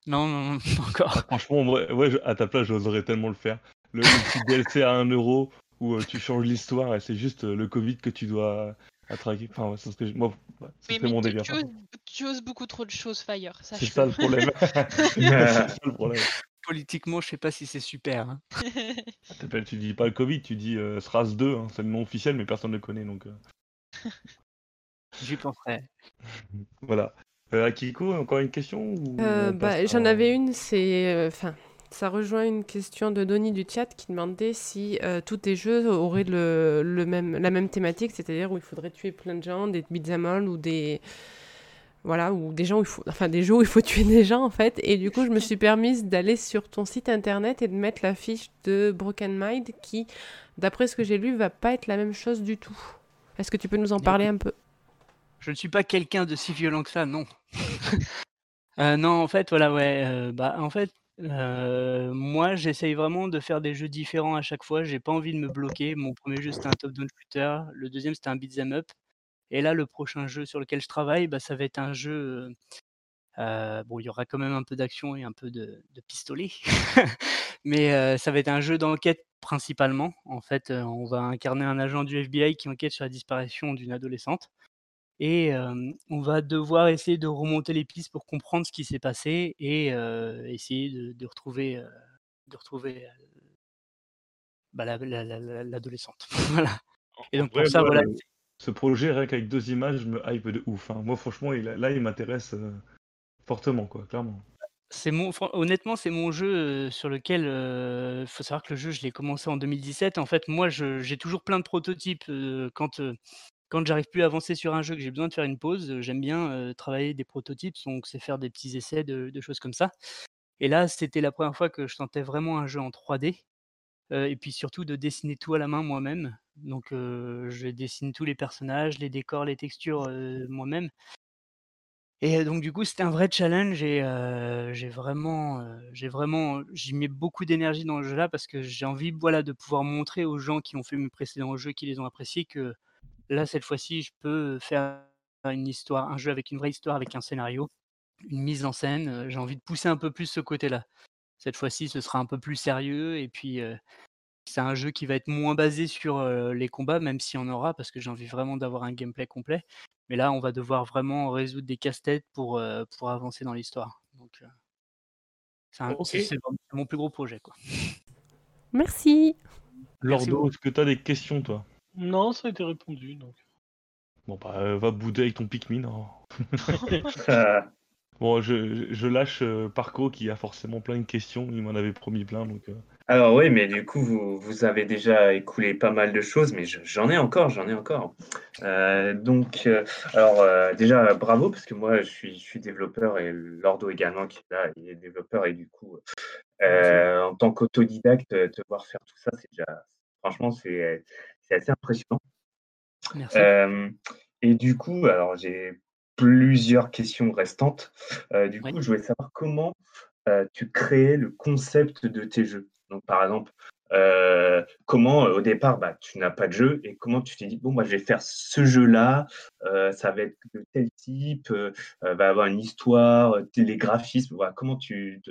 Non, non, non, pas encore. Franchement, ouais, je- à ta place, j'oserais tellement le faire. Le, le petit DLC à 1 euro où euh, tu changes l'histoire et c'est juste euh, le Covid que tu dois attraquer. Enfin, ouais, ça serait, moi, ouais, Mais, mais mon tu, délire. tu oses, contre. tu oses beaucoup trop de choses, Fire. C'est ça le problème. c'est ça le problème. Politiquement, je sais pas si c'est super. hein. T'appelles- Tu dis pas le Covid, tu dis euh, SRAS 2, hein, c'est le nom officiel, mais personne ne le connaît donc. euh, J'y penserai. Voilà. Euh, Akiko, encore une question ou Euh, bah, J'en à- avais une, c'est. euh, Enfin, ça rejoint une question de Donny du chat qui demandait si euh, tous tes jeux auraient le, le même, la même thématique, c'est-à-dire où il faudrait tuer plein de gens, des beat'em all ou des. Voilà, ou des gens où il faut. Enfin, des jeux où il faut tuer des gens en fait. Et du coup, je me suis permise d'aller sur ton site internet et de mettre la fiche de Broken Mind qui, d'après ce que j'ai lu, va pas être la même chose du tout. Est-ce que tu peux nous en parler un peu? Je ne suis pas quelqu'un de si violent que ça, non. Euh, non, en fait, voilà, ouais. euh, bah, en fait, euh, moi, j'essaye vraiment de faire des jeux différents à chaque fois. J'ai pas envie de me bloquer. Mon premier jeu, c'était un top-down shooter. Le deuxième, c'était un beat'em up. Et là, le prochain jeu sur lequel je travaille, bah, ça va être un jeu. euh, bon, il y aura quand même un peu d'action et un peu de, de pistolet. Mais euh, ça va être un jeu d'enquête principalement. En fait, on va incarner un agent du FBI qui enquête sur la disparition d'une adolescente. Et on va devoir essayer de remonter les pistes pour comprendre ce qui s'est passé et essayer de, de retrouver, de retrouver bah, la- la- la- la- l'adolescente. voilà. Et donc pour ça, voilà. Ce projet, rien qu'avec deux images, me hype de ouf. hein. Moi, franchement, il, là, il m'intéresse euh, fortement, quoi, clairement. Honnêtement, c'est mon jeu euh, sur lequel il faut savoir que le jeu, je l'ai commencé en 2017. En fait, moi, j'ai toujours plein de prototypes. euh, quand euh, quand j'arrive plus à avancer sur un jeu, que j'ai besoin de faire une pause, euh, j'aime bien euh, travailler des prototypes. Donc, c'est faire des petits essais de, choses comme ça. Et là, c'était la première fois que je tentais vraiment un jeu en 3D. euh, et puis surtout de dessiner tout à la main moi-même. Donc je dessine tous les personnages, les décors, les textures moi-même. Et donc du coup, c'était un vrai challenge et j'ai vraiment, j'ai vraiment j'y mets beaucoup d'énergie dans le jeu-là parce que j'ai envie, voilà, de pouvoir montrer aux gens qui ont fait mes précédents jeux, qui les ont appréciés, que là, cette fois-ci, je peux faire une histoire, un jeu avec une vraie histoire, avec un scénario, une mise en scène. j'ai envie de pousser un peu plus ce côté-là. Cette fois-ci, ce sera un peu plus sérieux et puis, c'est un jeu qui va être moins basé sur, les combats, même s'il y en aura, parce que j'ai envie vraiment d'avoir un gameplay complet. Mais là, on va devoir vraiment résoudre des casse-têtes pour, pour avancer dans l'histoire. Donc, c'est mon plus gros projet, quoi. Merci. Lordo, est-ce que tu as des questions, toi? Non, ça a été répondu, donc. Bon, bah, va bouder avec ton Pikmin. hein. Bon, je, je lâche Parco qui a forcément plein de questions. Il m'en avait promis plein, donc. Alors oui, mais du coup, vous, vous avez déjà écoulé pas mal de choses, mais je- j'en ai encore, j'en ai encore. Euh, donc, euh, alors euh, déjà, bravo, parce que moi, je suis, je suis développeur et Lordo également, qui est là, il est développeur, et du coup, en tant qu'autodidacte, te voir faire tout ça, c'est déjà, franchement, c'est assez impressionnant. Merci. Et du coup, alors j'ai plusieurs questions restantes. Du Oui. coup, je voulais savoir comment tu créais le concept de tes jeux. Donc, par exemple, euh, comment euh, au départ, bah, tu n'as pas de jeu et comment tu t'es dit, bon, moi, je vais faire ce jeu-là, euh, ça va être de tel type, va avoir une histoire, les graphismes, voilà, comment tu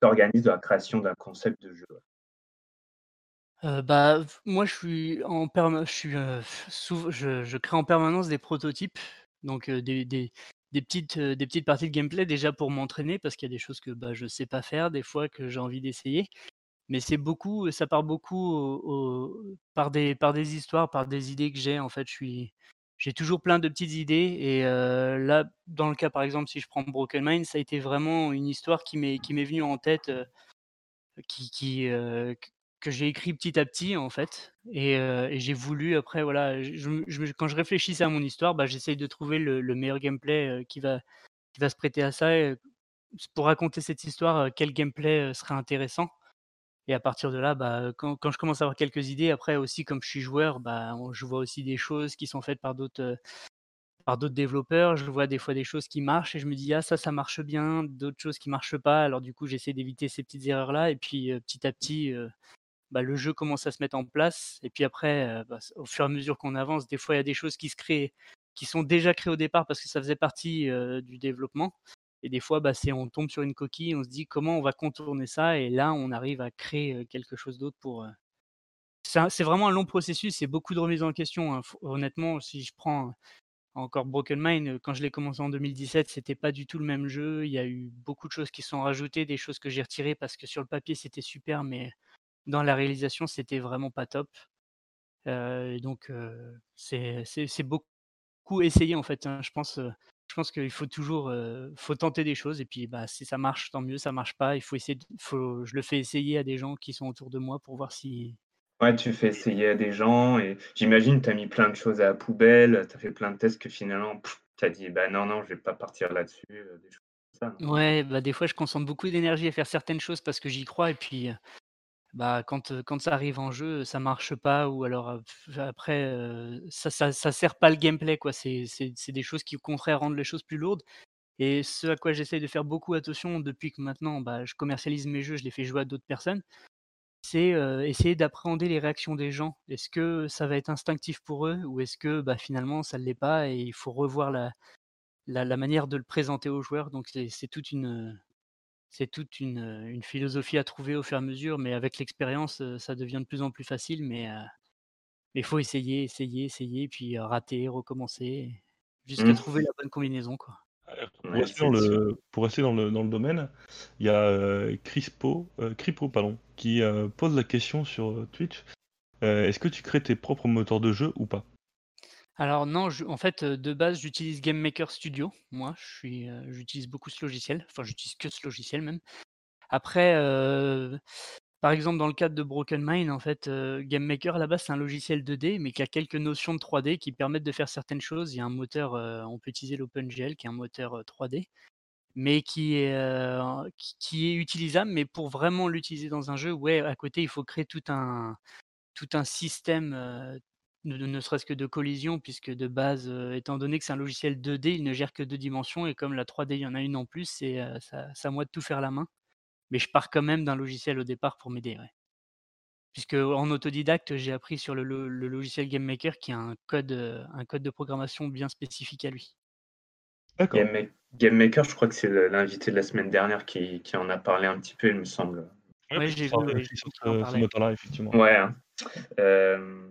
t'organises dans la création d'un concept de jeu? Bah, moi, je suis en perma je crée en permanence des prototypes, donc des des petites, des petites parties de gameplay déjà pour m'entraîner parce qu'il y a des choses que, bah, je sais pas faire des fois que j'ai envie d'essayer. Mais c'est beaucoup ça part beaucoup au au par des par des histoires, par des idées que j'ai en fait. J'ai toujours plein de petites idées et là, dans le cas, par exemple, si je prends Broken Mind, ça a été vraiment une histoire qui m'est qui m'est venue en tête, qui qui, que j'ai écrit petit à petit, en fait et et j'ai voulu après voilà, quand je réfléchissais à mon histoire, bah, j'essaye de trouver le le meilleur gameplay, heu, qui va qui va se prêter à ça pour raconter cette histoire, heu, quel gameplay, serait intéressant et à partir de là, bah, quand quand je commence à avoir quelques idées, après aussi comme je suis joueur, bah, je vois aussi des choses qui sont faites par d'autres, par d'autres développeurs. Je vois des fois des choses qui marchent et je me dis: «Ah ça, ça marche bien», d'autres choses qui marchent pas. Alors du coup, j'essaie d'éviter ces petites erreurs-là et puis, petit à petit, bah, le jeu commence à se mettre en place et puis après, bah, au fur et à mesure qu'on avance, des fois, il y a des choses qui se créent, qui sont déjà créées au départ parce que ça faisait partie, du développement et des fois, bah, on tombe sur une coquille, on se dit: «Comment on va contourner ça?» et là, on arrive à créer, quelque chose d'autre pour, c'est vraiment un long processus, c'est beaucoup de remise en question, hein. Honnêtement, si je prends encore Broken Mind, quand je l'ai commencé en 2017, c'était pas du tout le même jeu. Il y a eu beaucoup de choses qui sont rajoutées, des choses que j'ai retirées parce que sur le papier, c'était super, mais dans la réalisation, c'était vraiment pas top. Donc c'est beaucoup essayer, en fait, hein. Je pense, je pense qu'il faut toujours, faut tenter des choses et puis, bah, si ça marche, tant mieux, ça marche pas, il faut essayer faut je le fais essayer à des gens qui sont autour de moi pour voir si Ouais, tu fais essayer à des gens et j'imagine tu as mis plein de choses à la poubelle, tu as fait plein de tests que finalement, tu as dit: «Bah, non, non, je vais pas partir là-dessus», heu, des choses comme ça, non? ouais, bah, des fois, je concentre beaucoup d'énergie à faire certaines choses parce que j'y crois et puis, bah, quand, quand ça arrive en jeu, ça marche pas ou alors, après, ça ça sert pas le gameplay, quoi. C'est des choses qui, au contraire, rendent les choses plus lourdes et ce à quoi j'essaye de faire beaucoup attention depuis que maintenant, bah, je commercialise mes jeux, je les fais jouer à d'autres personnes, c'est, essayer d'appréhender les réactions des gens. Est-ce que ça va être instinctif pour eux ou est-ce que, bah, finalement ça ne l'est pas et il faut revoir la la manière de le présenter aux joueurs? Donc c'est c'est toute une, c'est toute une, philosophie à trouver au fur et à mesure, mais avec l'expérience, ça devient de plus en plus facile, mais il faut essayer, essayer, essayer, puis, rater, recommencer, jusqu'à Mmh. trouver la bonne combinaison, quoi. Pour Ouais, rester dans le pour rester dans le dans le domaine, il y a, heu, Crispo, pardon, qui, pose la question sur, Twitch. Est-ce que tu crées tes propres moteurs de jeu ou pas? Alors non, en fait, de base, j'utilise GameMaker Studio. Moi, je suis, j'utilise beaucoup ce logiciel, enfin, j'utilise que ce logiciel même. Après, par exemple, dans le cadre de Broken Mind, en fait, heu, GameMaker à la base, c'est un logiciel 2D, mais qui a quelques notions de 3D qui permettent de faire certaines choses. Il y a un moteur, on peut utiliser l'OpenGL qui est un moteur, heu, 3D, mais qui est, qui est utilisable, mais pour vraiment l'utiliser dans un jeu, ouais, à côté, il faut créer tout un tout un système, ne, ne serait-ce que de collision, puisque de base, étant donné que c'est un logiciel 2D, il ne gère que deux dimensions, et comme la 3D, il y en a une en plus, c'est ça, à moi de tout faire la main. Mais je pars quand même d'un logiciel au départ pour m'aider. Puisque en autodidacte, j'ai appris sur le, logiciel GameMaker qui a un code, un code de programmation bien spécifique à lui. D'accord. Game, Maker, je crois que c'est l'invité de la semaine dernière qui, en a parlé un petit peu, il me semble. Oui, j'ai vu. ce, moteur-là, effectivement. Ouais. Euh,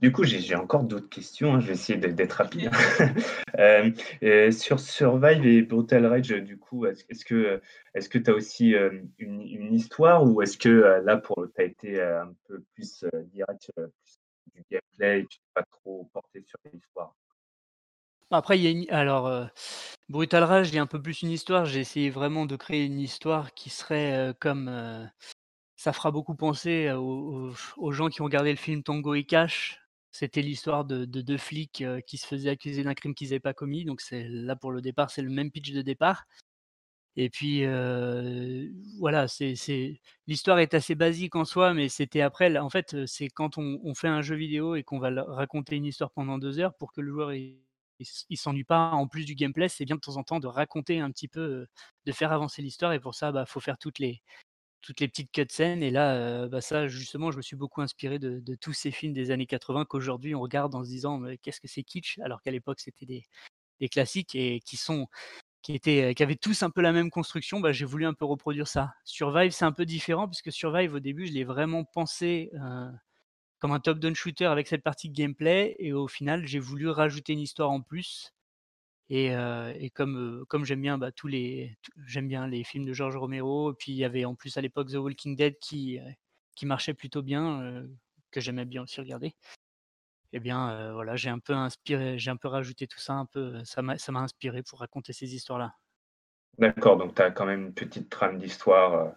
du coup, j'ai encore d'autres questions. Hein, je vais essayer d'être rapide. Euh, sur Survive et Brutal Rage, du coup, est-ce que est-ce que tu as aussi euh, une, histoire ou est-ce que là, pour tu as été un peu plus direct du gameplay et pas trop porté sur l'histoire? Après, il y a une... alors euh, Brutal Rage, il y a un peu plus une histoire. J'ai essayé vraiment de créer une histoire qui serait euh, comme euh, ça fera beaucoup penser aux, gens qui ont regardé le film Tango et Cash. C'était l'histoire de, deux flics qui se faisaient accuser d'un crime qu'ils n'avaient pas commis. Donc c'est là pour le départ, c'est le même pitch de départ. Et puis voilà, l'histoire est assez basique en soi, mais c'était après. En fait, c'est quand on, fait un jeu vidéo et qu'on va raconter une histoire pendant deux heures pour que le joueur il s'ennuie pas en plus du gameplay, c'est bien de temps en temps de raconter un petit peu, de faire avancer l'histoire et pour ça, bah, faut faire toutes les toutes les petites cutscenes et là, bah, ça justement, je me suis beaucoup inspiré de, tous ces films des années 80 qu'aujourd'hui on regarde en se disant «Mais qu'est-ce que c'est kitsch? alors qu'à l'époque c'était des, classiques et qui étaient qui avaient tous un peu la même construction, bah, j'ai voulu un peu reproduire ça. Survive, c'est un peu différent puisque Survive au début, je l'ai vraiment pensé comme un top-down shooter avec cette partie de gameplay. Et au final, j'ai voulu rajouter une histoire en plus. Et, comme, comme j'aime bien bah, tous les j'aime bien les films de George Romero, et puis il y avait en plus à l'époque The Walking Dead qui, qui marchait plutôt bien, que j'aimais bien aussi regarder. Et eh bien voilà, j'ai un peu inspiré, j'ai un peu rajouté tout ça, un peu, ça m'a, ça m'a inspiré pour raconter ces histoires-là. D'accord, donc tu as quand même une petite trame d'histoire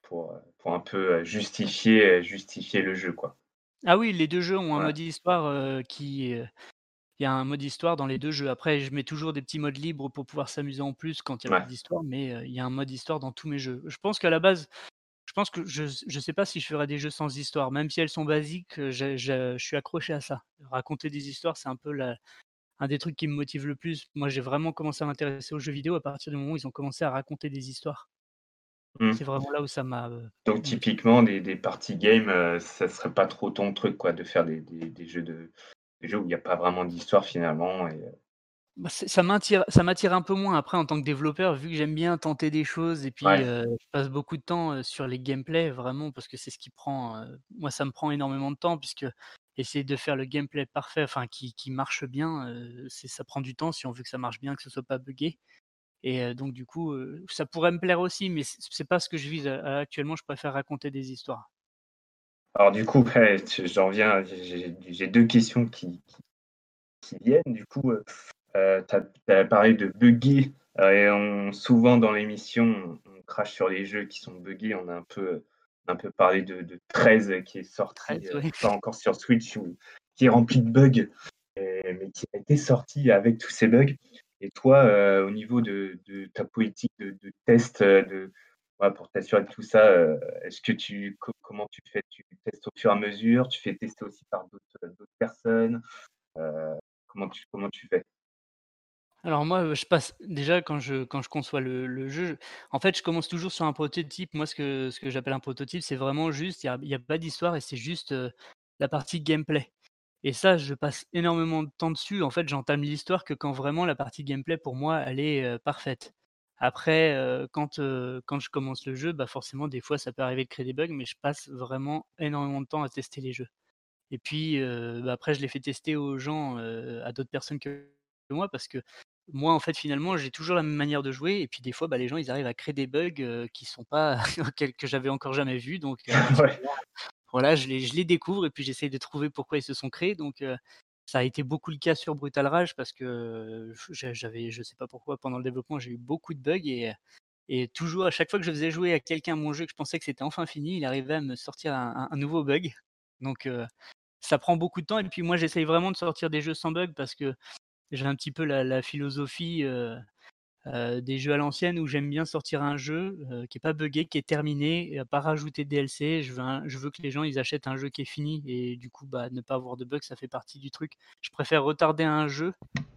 pour, pour un peu justifier, justifier le jeu, quoi. Ah oui, les deux jeux ont un mode histoire, qui, il y a un mode histoire dans les deux jeux. Après, je mets toujours des petits modes libres pour pouvoir s'amuser en plus quand il y a pas d'histoire, mais il y a un mode histoire dans tous mes jeux. Je pense qu'à la base, je pense que je je sais pas si je ferais des jeux sans histoire, même si elles sont basiques, je je suis accroché à ça. Raconter des histoires, c'est un peu la un des trucs qui me motive le plus. Moi, j'ai vraiment commencé à m'intéresser aux jeux vidéo à partir du moment où ils ont commencé à raconter des histoires. Mmh. C'est vraiment là où ça m'a. Donc typiquement des, des parties game, euh, ça serait pas trop ton truc quoi, de faire des, des, jeux de des jeux où il n'y a pas vraiment d'histoire finalement. Et... Euh. Bah, ça m'attire, un peu moins après en tant que développeur, vu que j'aime bien tenter des choses et puis euh, je passe beaucoup de temps sur les gameplays vraiment parce que c'est ce qui prend. moi, ça me prend énormément de temps puisque essayer de faire le gameplay parfait, enfin qui, qui marche bien, ça prend du temps si on veut que ça marche bien, que ce soit pas buggé. Et donc du coup, ça pourrait me plaire aussi, mais c'est pas ce que je vise actuellement. Je préfère raconter des histoires. Alors du coup, j'en viens. J'ai deux questions qui, qui, viennent. Du coup, euh, tu as, parlé de buggy. et on, souvent dans l'émission, on, crache sur les jeux qui sont buggés. On a un peu, un peu parlé de, de 13 qui est sorti, pas encore sur Switch, ou, qui est rempli de bugs, mais qui a été sorti avec tous ces bugs. Et toi, euh, au niveau de, ta politique de, test, euh, pour t'assurer de tout ça, est-ce que tu, comment tu fais? Tu testes au fur et à mesure? Tu fais tester aussi par d'autres personnes? Comment, tu, comment tu fais? Alors moi, je passe déjà quand je quand je conçois le, jeu, en fait, je commence toujours sur un prototype. Moi, ce que ce que j'appelle un prototype, c'est vraiment juste, il n'y a, pas d'histoire et c'est juste la partie gameplay. Et ça, je passe énormément de temps dessus. En fait, j'entame l'histoire que quand vraiment la partie gameplay, pour moi, elle est parfaite. Après, quand, quand je commence le jeu, bah forcément, des fois, ça peut arriver de créer des bugs, mais je passe vraiment énormément de temps à tester les jeux. Et puis, bah, après, je les fais tester aux gens, à d'autres personnes que moi, parce que moi, en fait, finalement, j'ai toujours la même manière de jouer. Et puis, des fois, bah, les gens, ils arrivent à créer des bugs qui sont pas que j'avais encore jamais vus. Donc, voilà, je les, je les découvre et puis j'essaye de trouver pourquoi ils se sont créés. Donc, ça a été beaucoup le cas sur Brutal Rage parce que j'avais, je sais pas pourquoi, pendant le développement, j'ai eu beaucoup de bugs et, toujours, à chaque fois que je faisais jouer à quelqu'un mon jeu que je pensais que c'était enfin fini, il arrivait à me sortir un, nouveau bug. Donc, ça prend beaucoup de temps. Et puis, moi, j'essaye vraiment de sortir des jeux sans bug parce que j'ai un petit peu la, philosophie des jeux à l'ancienne où j'aime bien sortir un jeu euh, qui est pas buggé, qui est terminé, et pas rajouter de DLC. Je veux, je veux que les gens ils achètent un jeu qui est fini et du coup bah, ne pas avoir de bugs, ça fait partie du truc. Je préfère retarder un jeu.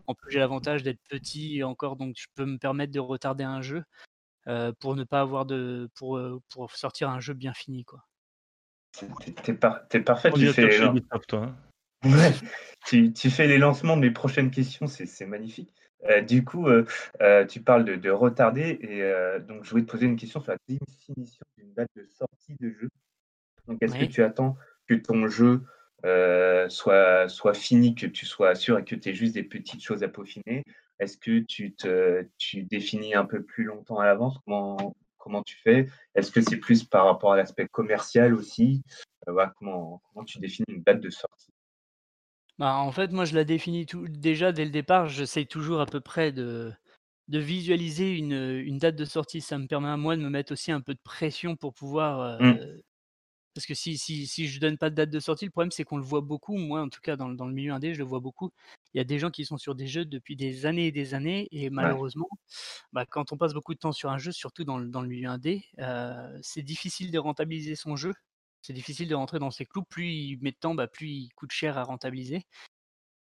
En plus j'ai l'avantage d'être petit encore, donc je peux me permettre de retarder un jeu euh, pour ne pas avoir de pour, pour sortir un jeu bien fini quoi. T'es parfait, tu fais, toi, hein. tu, tu, fais les lancements de mes prochaines questions, c'est magnifique. Euh, du coup, euh, euh, tu parles de, retarder et donc je voulais te poser une question sur la définition d'une date de sortie de jeu. Donc, est-ce que tu attends que ton jeu soit, soit fini, que tu sois sûr et que tu aies juste des petites choses à peaufiner? Est-ce que tu, te, tu définis un peu plus longtemps à l'avance? Comment, comment tu fais? Est-ce que c'est plus par rapport à l'aspect commercial aussi? Comment, comment tu définis une date de sortie? Bah, en fait, moi, je la définis tout déjà dès le départ, j'essaye toujours à peu près de de visualiser une, une date de sortie. Ça me permet à moi de me mettre aussi un peu de pression pour pouvoir, mmh. parce que si si si je donne pas de date de sortie, le problème c'est qu'on le voit beaucoup, moi en tout cas dans dans le milieu indé, je le vois beaucoup. Il y a des gens qui sont sur des jeux depuis des années et des années et malheureusement, bah, quand on passe beaucoup de temps sur un jeu, surtout dans le dans le milieu indé, c'est difficile de rentabiliser son jeu c'est difficile de rentrer dans ces clous. Plus il met de temps, bah, plus il coûte cher à rentabiliser.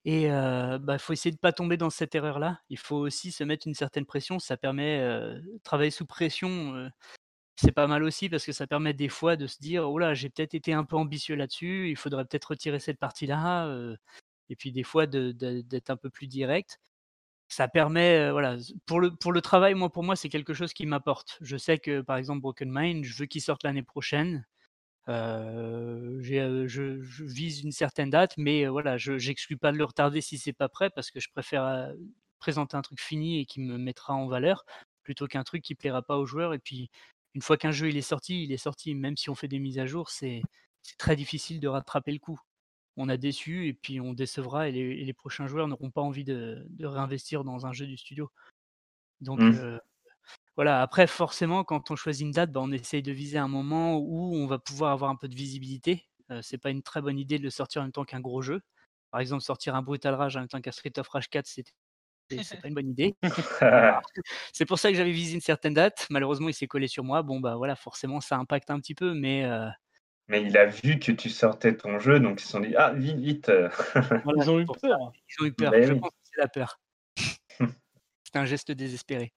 Et il bah, faut essayer de ne pas tomber dans cette erreur-là. Il faut aussi se mettre une certaine pression. Ça permet de travailler sous pression. c'est pas mal aussi parce que ça permet des fois de se dire oh là j'ai peut-être été un peu ambitieux là-dessus. Il faudrait peut-être retirer cette partie-là. et puis des fois d'être un peu plus direct. Ça permet, voilà, pour le, pour le travail, moi, pour moi, c'est quelque chose qui m'apporte. Je sais que, par exemple, Broken Mind, je veux qu'il sorte l'année prochaine. Euh, je, vise une certaine date, mais voilà, je n'exclus pas de le retarder si c'est pas prêt, parce que je préfère présenter un truc fini et qui me mettra en valeur, plutôt qu'un truc qui plaira pas aux joueurs. Et puis, une fois qu'un jeu il est sorti, il est sorti. Même si on fait des mises à jour, c'est très difficile de rattraper le coup. On a déçu et puis on décevra et les, prochains joueurs n'auront pas envie de, réinvestir dans un jeu du studio. Donc, mmh. Voilà, après forcément quand on choisit une date, bah, on essaye de viser un moment où on va pouvoir avoir un peu de visibilité. Ce c'est pas une très bonne idée de le sortir en même temps qu'un gros jeu. Par exemple, sortir un Brutal Rage en même temps qu'un Street of Rage 4, c'est c'est pas une bonne idée. C'est pour ça que j'avais visé une certaine date. Malheureusement, il s'est collé sur moi. Bon, bah, voilà, forcément ça impacte un petit peu, mais Mais il a vu que tu sortais ton jeu, donc ils se sont dit: «Ah vite, vite, Ils ont eu peur. Ils ont eu peur. Je pense que c'est la peur. C'est un geste désespéré.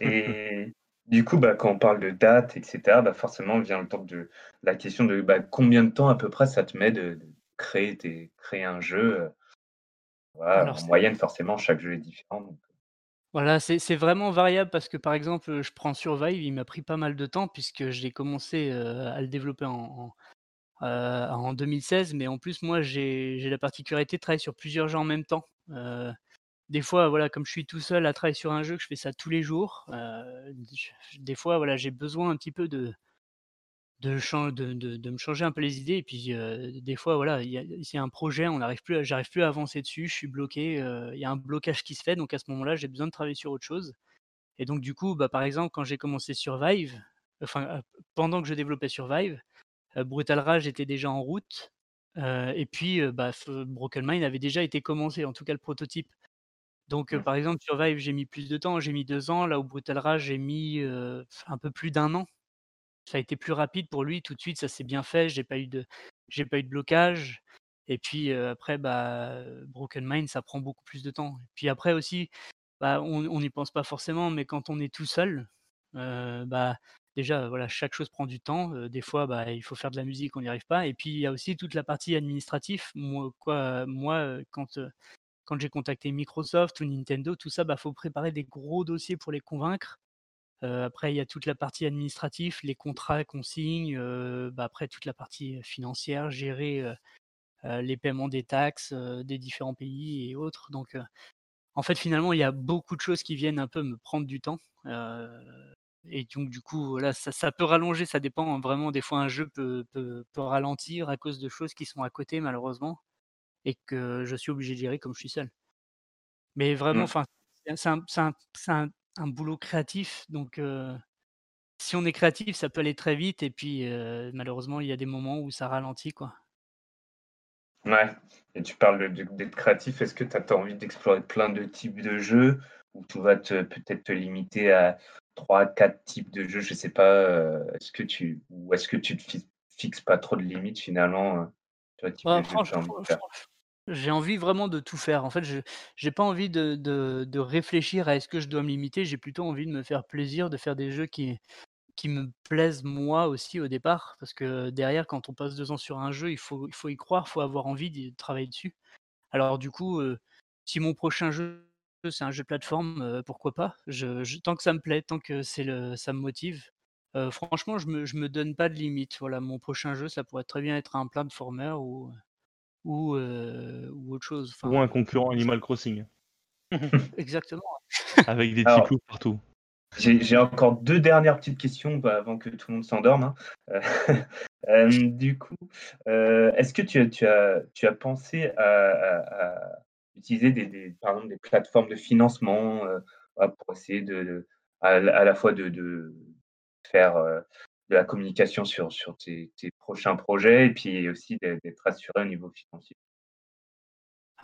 Et du coup, bah, quand on parle de date, etc., bah, forcément vient le temps de la question de bah, combien de temps à peu près ça te met de, créer, créer un jeu. Euh, en moyenne, forcément, chaque jeu est différent. Euh. Voilà, c'est vraiment variable parce que par exemple, je prends Survive, il m'a pris pas mal de temps puisque j'ai commencé euh, à le développer en, en, 2016, mais en plus, moi, j'ai la particularité de travailler sur plusieurs jeux en même temps des fois, voilà, comme je suis tout seul à travailler sur un jeu, que je fais ça tous les jours, euh, des fois, voilà, j'ai besoin un petit peu de de, de, me changer un peu les idées. Et puis, euh, des fois, voilà, il y, a un projet, on n'arrive plus, j'arrive plus à avancer dessus, je suis bloqué, euh, il y a un blocage qui se fait. Donc, à ce moment-là, j'ai besoin de travailler sur autre chose. Et donc, du coup, bah, par exemple, quand j'ai commencé Survive, enfin, pendant que je développais Survive, Brutal Rage était déjà en route. et puis, bah, Broken Mind avait déjà été commencé, en tout cas le prototype. Donc, mmh. par exemple, Survive, j'ai mis plus de temps, j'ai mis deux ans, là où Brutal Rage, j'ai mis un peu plus d'un an. Ça a été plus rapide pour lui, tout de suite, ça s'est bien fait, j'ai pas eu de, j'ai pas eu de blocage. Et puis après, bah, Broken Mind, ça prend beaucoup plus de temps. Puis après aussi, bah, on n'y pense pas forcément, mais quand on est tout seul, bah, déjà, voilà, chaque chose prend du temps. des fois, bah, il faut faire de la musique, on n'y arrive pas. Et puis, il y a aussi toute la partie administrative. Moi, quoi, moi quand quand j'ai contacté Microsoft ou Nintendo, tout ça, bah, faut préparer des gros dossiers pour les convaincre. après, il y a toute la partie administrative, les contrats qu'on signe, bah, après toute la partie financière, gérer les paiements des taxes des différents pays et autres. Donc, en fait, finalement, il y a beaucoup de choses qui viennent un peu me prendre du temps. et donc, du coup, voilà, ça, peut rallonger, ça dépend hein, vraiment. Des fois, un jeu peut, peut ralentir à cause de choses qui sont à côté, malheureusement et que je suis obligé de gérer comme je suis seul. Mais vraiment, mmh. c'est un, un, boulot créatif, donc si on est créatif, ça peut aller très vite, et puis malheureusement, il y a des moments où ça ralentit, quoi. Ouais, et tu parles d'être créatif, est-ce que tu as envie d'explorer plein de types de jeux ou tu vas te, peut-être te limiter à trois, quatre types de jeux Je sais pas. euh, est-ce que tu ou est-ce que tu te fi- fixes pas trop de limites finalement euh, as franchement, j'ai envie vraiment de tout faire. En fait, je j'ai pas envie de, réfléchir à est-ce que je dois me limiter. J'ai plutôt envie de me faire plaisir, de faire des jeux qui, me plaisent moi aussi au départ. Parce que derrière, quand on passe deux ans sur un jeu, il faut, y croire, il faut avoir envie de travailler dessus. Alors du coup, si mon prochain jeu, c'est un jeu de plateforme, pourquoi pas? Tant que ça me plaît, tant que ça me motive. franchement, je me, me donne pas de limite. Voilà, mon prochain jeu, ça pourrait très bien être un platformer ou, ou, euh, ou autre chose. Ou un concurrent Animal Crossing, exactement. avec des petits clous partout. J'ai encore deux dernières petites questions bah, avant que tout le monde s'endorme. hein. Euh, euh, du coup, euh, est-ce que tu as, tu as, tu as pensé à, à- à utiliser des, des- par exemple des plateformes de financement euh, pour essayer de, de- à, à la fois de, de faire euh, de la communication sur, sur tes, tes prochains projets et puis aussi d'être assuré au niveau financier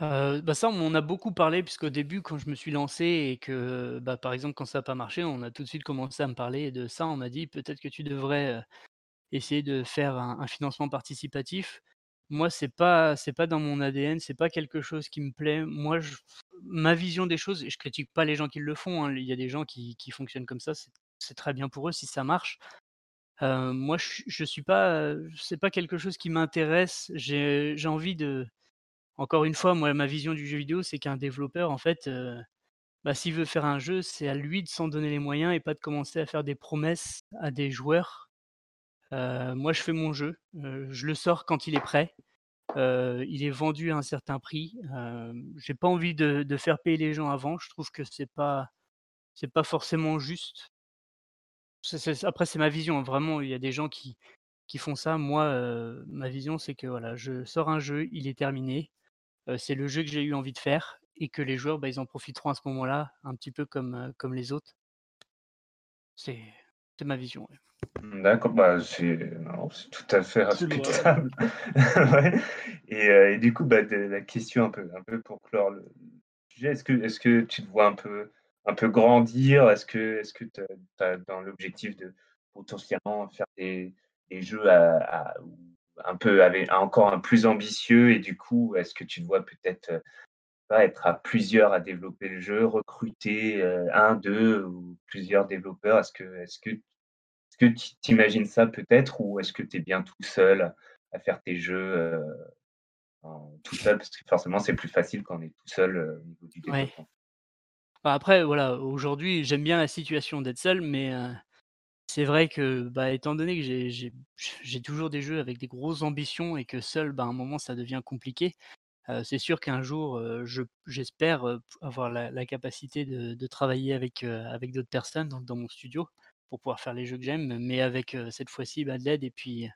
Euh, bah ça, on en a beaucoup parlé, puisqu'au début, quand je me suis lancé et que, bah, par exemple, quand ça n'a pas marché, on a tout de suite commencé à me parler de ça. On m'a dit peut-être que tu devrais euh, essayer de faire un, financement participatif. Moi, c'est pas, c'est pas dans mon ADN, c'est pas quelque chose qui me plaît. Moi, je- ma vision des choses, et je critique pas les gens qui le font. hein, Il y a des gens qui, qui fonctionnent comme ça, c'est très bien pour eux si ça marche. Euh, moi, je, je suis pas, euh, pas quelque chose qui m'intéresse. J'ai envie de encore une fois, moi, ma vision du jeu vidéo, c'est qu'un développeur, en fait, heu, bah, s'il veut faire un jeu, c'est à lui de s'en donner les moyens et pas de commencer à faire des promesses à des joueurs. Moi, je fais mon jeu, je le sors quand il est prêt, il est vendu à un certain prix, j'ai pas envie de de faire payer les gens avant. Je trouve que c'est pas c'est pas forcément juste. Après, c'est ma vision, hein, vraiment, il y a des gens qui qui font ça. Moi, heu, ma vision, c'est que, voilà, je sors un jeu, il est terminé, Heu, c'est le jeu que j'ai eu envie de faire et que les joueurs, bah, ils en profiteront à ce moment-là, un petit peu comme, heu, comme les autres. C'est c'est ma vision, ouais. D'accord, bah, c'est non, c'est tout à fait respectable. Ouais. Et, euh, et du coup, bah, de- la question un peu, un peu pour clore le sujet, est-ce que, est-ce que tu te vois un peu, un peu grandir? Est-ce que, est-ce que tu as dans l'objectif de potentiellement faire des, des jeux à, à- ou un peu avec encore un plus ambitieux et du coup, est-ce que tu te vois peut-être euh, être à plusieurs à développer le jeu, recruter euh, un, deux ou plusieurs développeurs? Est-ce que, est-ce que est-ce que tu t'imagines ça peut-être ou est-ce que tu es bien tout seul à faire tes jeux euh, tout seul? Parce que forcément, c'est plus facile quand on est tout seul euh, au niveau du Ouais. Bah, après, voilà, aujourd'hui, j'aime bien la situation d'être seul, mais c'est vrai que, bah, étant donné que j'ai toujours des jeux avec des grosses ambitions et que seul, bah, à un moment, ça devient compliqué, c'est sûr qu'un jour, je j'espère, avoir la capacité de travailler avec, d'autres personnes, dans mon studio, pour pouvoir faire les jeux que j'aime, mais avec, cette fois-ci, bah, de l'aide et puis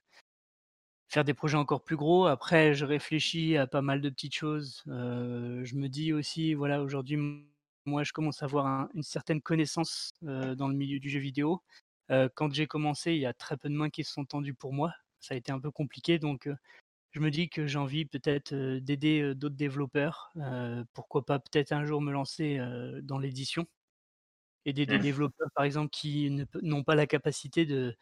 Faire des projets encore plus gros. Après, je réfléchis à pas mal de petites choses. Je me dis aussi, voilà, aujourd'hui, moi, je commence à avoir un une certaine connaissance, dans le milieu du jeu vidéo. Quand j'ai commencé, il y a très peu de mains qui se sont tendues pour moi. Ça a été un peu compliqué donc je me dis que j'ai envie peut-être, d'aider, d'autres développeurs. Pourquoi pas peut-être un jour me lancer, dans l'édition. Aider des Mmh. développeurs, par exemple, qui n'ont pas la capacité de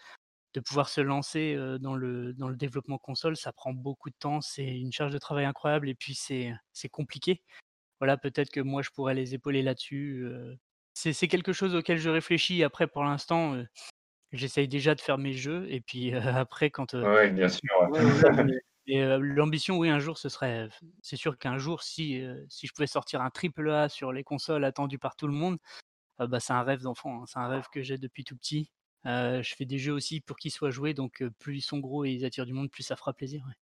de pouvoir se lancer, dans le dans le développement console, ça prend beaucoup de temps, c'est une charge de travail incroyable et puis c'est c'est compliqué. Voilà, peut-être que moi je pourrais les épauler là-dessus. C'est quelque chose auquel je réfléchis. Après pour l'instant, j'essaye déjà de faire mes jeux et puis, après quand, Oui, bien sûr. ouais, l'ambition, oui, un jour, ce serait c'est sûr qu'un jour, si, si je pouvais sortir un triple A sur les consoles attendu par tout le monde, ah bah, c'est un rêve d'enfant, hein. C'est un rêve que j'ai depuis tout petit. Je fais des jeux aussi pour qu'ils soient joués, donc plus ils sont gros et ils attirent du monde, plus ça fera plaisir, ouais.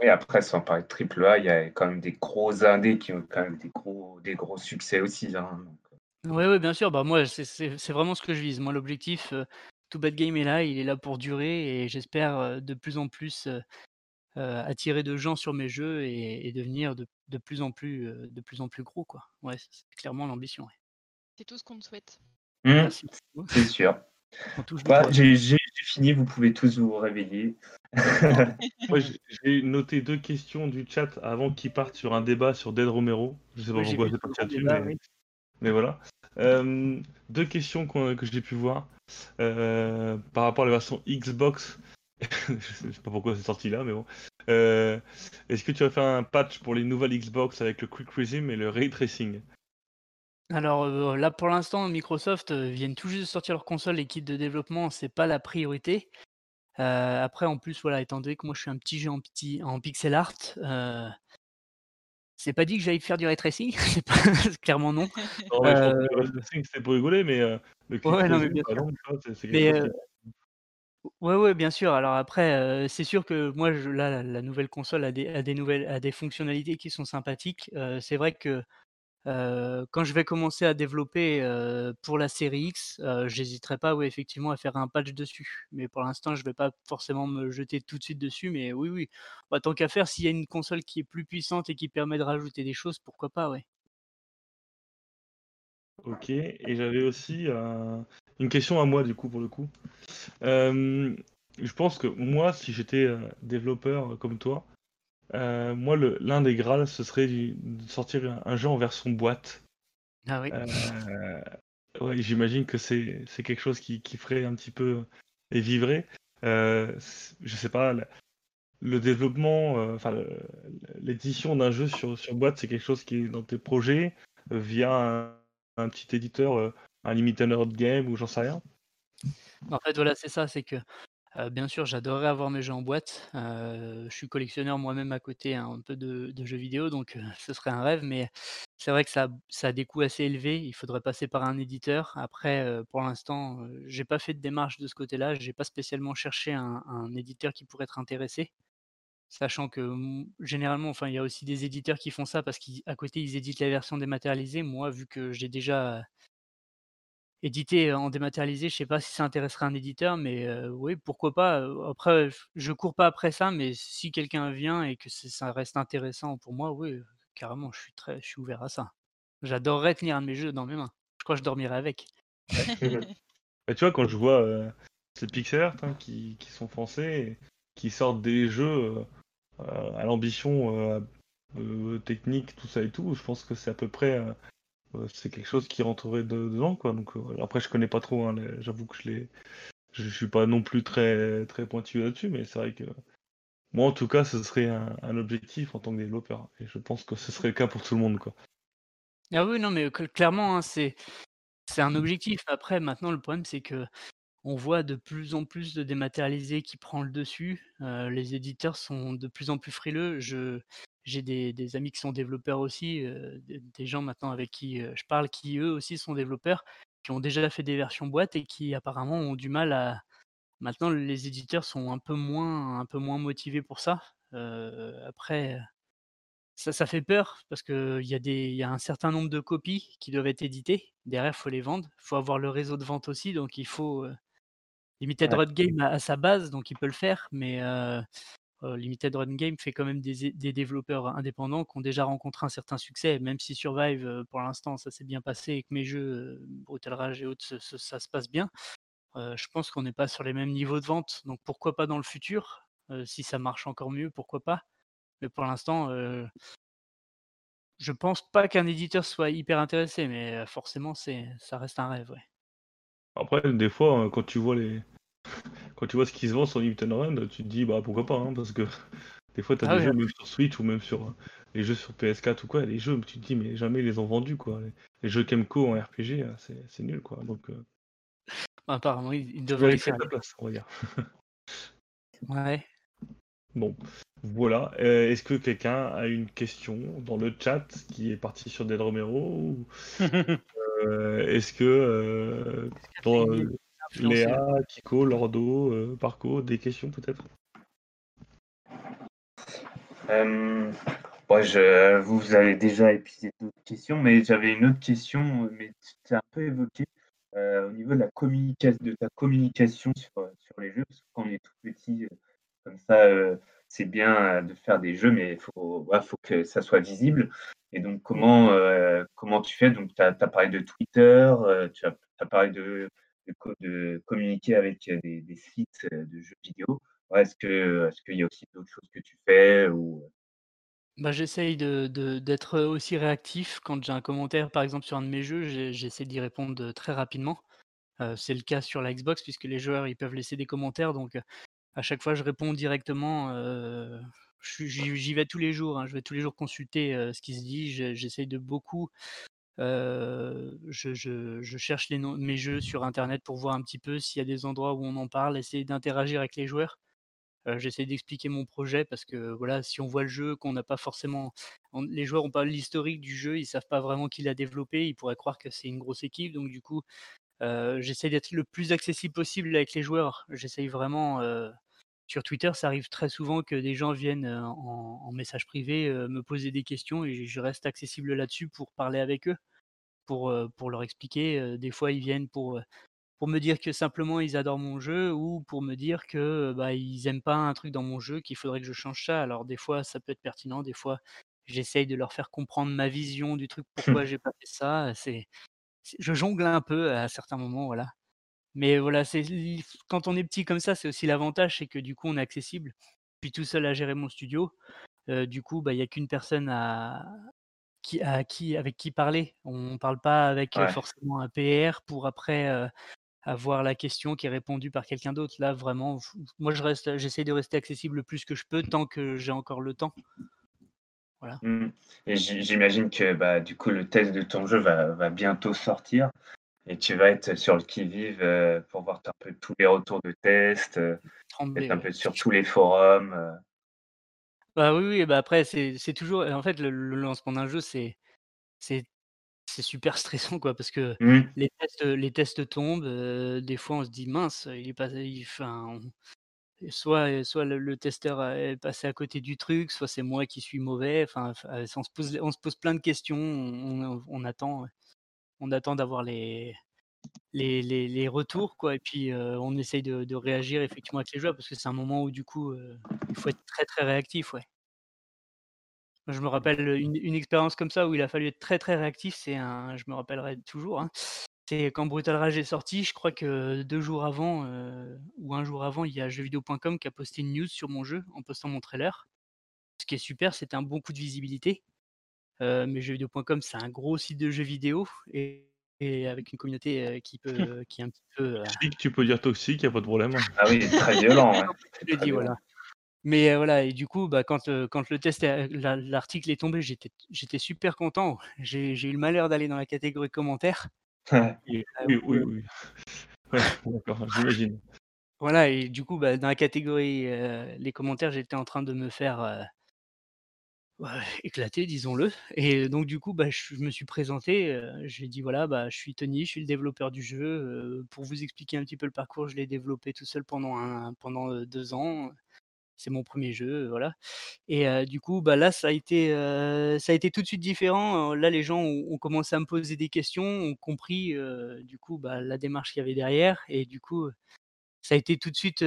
Oui, après, sans parler de triple A, il y a quand même des gros indés qui ont quand même des gros, des gros succès aussi. hein, donc. Ouais, ouais, bien sûr, bah, moi, c'est vraiment ce que je vise. Moi, l'objectif, heu, Too Bad Game est là, il est là pour durer et j'espère, heu, de plus en plus, attirer de gens sur mes jeux et et devenir de de plus en plus, de plus en plus gros, quoi. Ouais, c'est clairement l'ambition, ouais. C'est tout ce qu'on te souhaite. Mmh, c'est sûr. On touche du Bah, j'ai fini, vous pouvez tous vous réveiller. Moi, j'ai- noté deux questions du chat avant qu'ils partent sur un débat sur Dead Romero. Je sais pas Oui, pourquoi j'ai gros là-dessus, débat, mais, oui. mais voilà. Euh, deux questions qu'on- que j'ai pu voir euh, par rapport à la version Xbox. je sais pas pourquoi c'est sorti là, mais bon. Euh, Est-ce que tu vas faire un patch pour les nouvelles Xbox avec le Quick Resume et le Ray Tracing? Alors euh, là, pour l'instant, Microsoft euh, viennent tout juste de sortir leur console, l'équipe de développement, c'est pas la priorité. Euh, après, en plus, voilà, étant donné que moi je suis un petit jeu en, petit, en pixel art, c'est pas dit que j'aille faire du ray tracing, pas clairement non. Non, mais je pense que le Ray Tracing, c'était pour rigoler, mais le Ouais, non, mais Resume, bien sûr. c'est Mais ouais, ouais, bien sûr. Alors après, euh, c'est sûr que moi, je, là, la, la nouvelle console a des, a des nouvelles, a des fonctionnalités qui sont sympathiques. Euh, c'est vrai que quand je vais commencer à développer pour la série X, j'hésiterai pas, oui, effectivement, à faire un patch dessus. Mais pour l'instant, je vais pas forcément me jeter tout de suite dessus. Mais oui, oui. Bah, tant qu'à faire, s'il y a une console qui est plus puissante et qui permet de rajouter des choses, pourquoi pas, ouais. Ok, et j'avais aussi une question à moi, du coup, pour le coup. Je pense que moi, si j'étais développeur comme toi, euh, moi, l'un des Graals, ce serait du- de sortir un, un jeu en version boîte. Ah oui. Euh, ouais, j'imagine que c'est quelque chose qui, qui ferait un petit peu et vivrait. Euh, je sais pas, le développement, euh, enfin l'édition d'un jeu sur, sur boîte, c'est quelque chose qui est dans tes projets euh, via un, un petit éditeur, un limited game ou j'en sais rien. En fait, voilà, c'est ça, c'est que bien sûr, j'adorerais avoir mes jeux en boîte. Je suis collectionneur moi-même à côté hein, un peu de, jeux vidéo, donc ce serait un rêve, mais c'est vrai que ça, a des coûts assez élevés. Il faudrait passer par un éditeur. Après, pour l'instant, euh, j'ai pas fait de démarche de ce côté-là. J'ai pas spécialement cherché un, un éditeur qui pourrait être intéressé. Sachant que mm, généralement, enfin, il y a aussi des éditeurs qui font ça parce qu'à côté, ils éditent la version dématérialisée. Moi, vu que j'ai déjà Éditer en dématérialisé, je sais pas si ça intéresserait un éditeur, mais oui, pourquoi pas, après, je cours pas après ça, mais si quelqu'un vient et que ça reste intéressant pour moi, oui, carrément, je suis très je suis ouvert à ça. J'adorerais tenir un de mes jeux dans mes mains. Je crois que je dormirais avec. Bah, tu vois, quand je vois euh, ces pixel hein, qui, qui sont français, et qui sortent des jeux euh, à l'ambition technique, tout ça et tout, je pense que c'est à peu près c'est quelque chose qui rentrerait de- dedans quoi. Donc euh, après je connais pas trop, hein, j'avoue que je les je suis pas non plus très très pointu là-dessus, mais c'est vrai que moi en tout cas ce serait un, objectif en tant que développeur et je pense que ce serait le cas pour tout le monde quoi. Ah oui, non, mais cl clairement, hein, c'est c'est un objectif. Après, maintenant, le problème, c'est que on voit de plus en plus de dématérialisés qui prend le dessus. Les éditeurs sont de plus en plus frileux. Je j'ai des amis qui sont développeurs aussi, des gens maintenant avec qui, je parle, qui eux aussi sont développeurs, qui ont déjà fait des versions boîte et qui apparemment ont du mal à maintenant les éditeurs sont un peu moins un peu moins motivés pour ça. Après, ça ça fait peur parce qu'il y a des y a un certain nombre de copies qui doivent être éditées. Derrière, il faut les vendre. Il faut avoir le réseau de vente aussi, donc il faut, Limited Ouais. Run Game a a sa base, donc il peut le faire, mais heu heu, Limited Run Game fait quand même des des développeurs indépendants qui ont déjà rencontré un certain succès. Même si Survive, heu, pour l'instant, ça s'est bien passé et que mes jeux, Brutal Rage et autres, ça se passe bien, je pense qu'on n'est pas sur les mêmes niveaux de vente, donc pourquoi pas dans le futur? Si ça marche encore mieux, pourquoi pas? Mais pour l'instant, heu, je pense pas qu'un éditeur soit hyper intéressé, mais forcément, c'est ça reste un rêve, ouais. Après des fois hein, quand tu vois les quand tu vois ce qui se vend sur Nintendo Run, tu te dis bah pourquoi pas hein, parce que des fois t'as Ah des jeux même sur Switch ou même sur euh, les jeux sur PS4 ou quoi, les jeux tu te dis mais jamais ils les ont vendus quoi. Les, les jeux Kemco en RPG euh, c'est nul quoi. Donc euh, apparemment, ils devraient mériterais faire ta place on va dire. ouais. Bon voilà. Euh, Est-ce que quelqu'un a une question dans le chat qui est parti sur Del Romero ou est-ce que dans, Léa, Kiko, Lordo, euh, Parco, des questions peut-être? Euh, bon, je, vous, avez déjà épuisé d'autres questions, mais j'avais une autre question, mais tu as un peu évoqué euh, au niveau de, la communication, de ta communication sur, sur les jeux, parce que quand on est tout petit, euh, comme ça, euh, c'est bien euh, de faire des jeux, mais il faut, ouais, faut que ça soit visible. Et donc, comment, euh, comment tu fais? Donc, tu as, parlé de Twitter, euh, tu as, as, parlé de, de, communiquer avec des, sites de jeux vidéo? Est-ce est-ce qu'il y a aussi d'autres choses que tu fais ou Bah, j'essaye de d'être, aussi réactif quand j'ai un commentaire, par exemple, sur un de mes jeux, j'essaie d'y répondre, très rapidement. C'est le cas sur la Xbox puisque les joueurs, ils peuvent laisser des commentaires donc, à chaque fois je réponds directement, j'y vais tous les jours, hein, je vais tous les jours consulter, ce qui se dit. Je j'essaye de beaucoup, je cherche les noms mes jeux sur internet pour voir un petit peu s'il y a des endroits où on en parle, essayer d'interagir avec les joueurs. J'essaie d'expliquer mon projet parce que, voilà, si on voit le jeu, qu'on n'a pas forcément les joueurs ont pas l'historique du jeu, ils savent pas vraiment qui l'a développé, ils pourraient croire que c'est une grosse équipe donc du coup, j'essaie d'être le plus accessible possible avec les joueurs. J'essaye vraiment, sur Twitter, ça arrive très souvent que des gens viennent, en en message privé, me poser des questions et je reste accessible là-dessus pour parler avec eux, pour, leur expliquer, des fois ils viennent pour, pour me dire que simplement ils adorent mon jeu ou pour me dire que, bah, ils aiment pas un truc dans mon jeu, qu'il faudrait que je change ça. Alors des fois, ça peut être pertinent, des fois, j'essaye de leur faire comprendre ma vision du truc, pourquoi j'ai pas fait ça, c'est je jongle un peu à certains moments, voilà. Mais voilà, c'est quand on est petit comme ça, c'est aussi l'avantage, c'est que du coup, on est accessible. Puis tout seul à gérer mon studio, du coup, bah, il y a qu'une personne à qui à qui avec qui parler. On parle pas avec, Ouais. forcément un PR pour après, avoir la question qui est répondue par quelqu'un d'autre. Là, vraiment, moi, je reste j'essaie de rester accessible le plus que je peux tant que j'ai encore le temps. Voilà. Mmh et j'imagine que, bah, du coup, le test de ton jeu va va bientôt sortir et tu vas être sur le qui-vive, heu, pour voir un peu tous les retours de tests, Trembler, être un peu sur tous les forums, heu. Bah, oui, oui, bah, après c'est toujours en fait, le le lancement d'un jeu, c'est c'est super stressant, quoi, parce que Mmh. les tests, les tests tombent, des fois on se dit: «Mince, il est pas il on soit, soit le le testeur est passé à côté du truc, soit c'est moi qui suis mauvais», enfin, enfin, on se pose on se pose plein de questions, on on on attend, on attend d'avoir les les les retours quoi et puis, heu, on essaye de réagir effectivement avec les joueurs parce que c'est un moment où du coup, heu, il faut être très, très réactif, ouais. Je me rappelle, une expérience comme ça où il a fallu être très, très réactif, c'est un je me rappellerai toujours, hein. C'est quand Brutal Rage est sorti, je crois que 2 jours avant, heu, ou 1 jour avant, il y a jeuxvideo.com qui a posté une news sur mon jeu en postant mon trailer. Ce qui est super, c'était un bon coup de visibilité, heu, mais jeuxvideo.com, c'est un gros site de jeux vidéo et et avec une communauté, heu, qui peut qui est un petit peu, heu Toxique, tu peux dire toxique, y a pas de problème. Ah oui, très violent, ouais. je violent. voilà. Mais voilà et du coup, bah, quand, le test est l'a l'article est tombé, j'étais super content. J'ai eu le malheur d'aller dans la catégorie commentaires. Oui, oui, oui, oui. Ouais, d'accord, j'imagine. Voilà et du coup, bah, dans la catégorie, les commentaires, j'étais en train de me faire, bah, éclater, disons-le. Et donc du coup, bah, je me suis présenté, heu, j'ai dit: «Voilà, bah, je suis Tony, je suis le développeur du jeu, heu, pour vous expliquer un petit peu le parcours, je l'ai développé tout seul pendant un pendant, heu, 2 ans. C'est mon 1er jeu, voilà» et du coup, bah, là, ça a été, ça a été tout de suite différent, là, les gens ont ont commencé à me poser des questions, ont compris, du coup, bah, la démarche qu'il y avait derrière. Et du coup, ça a été tout de suite,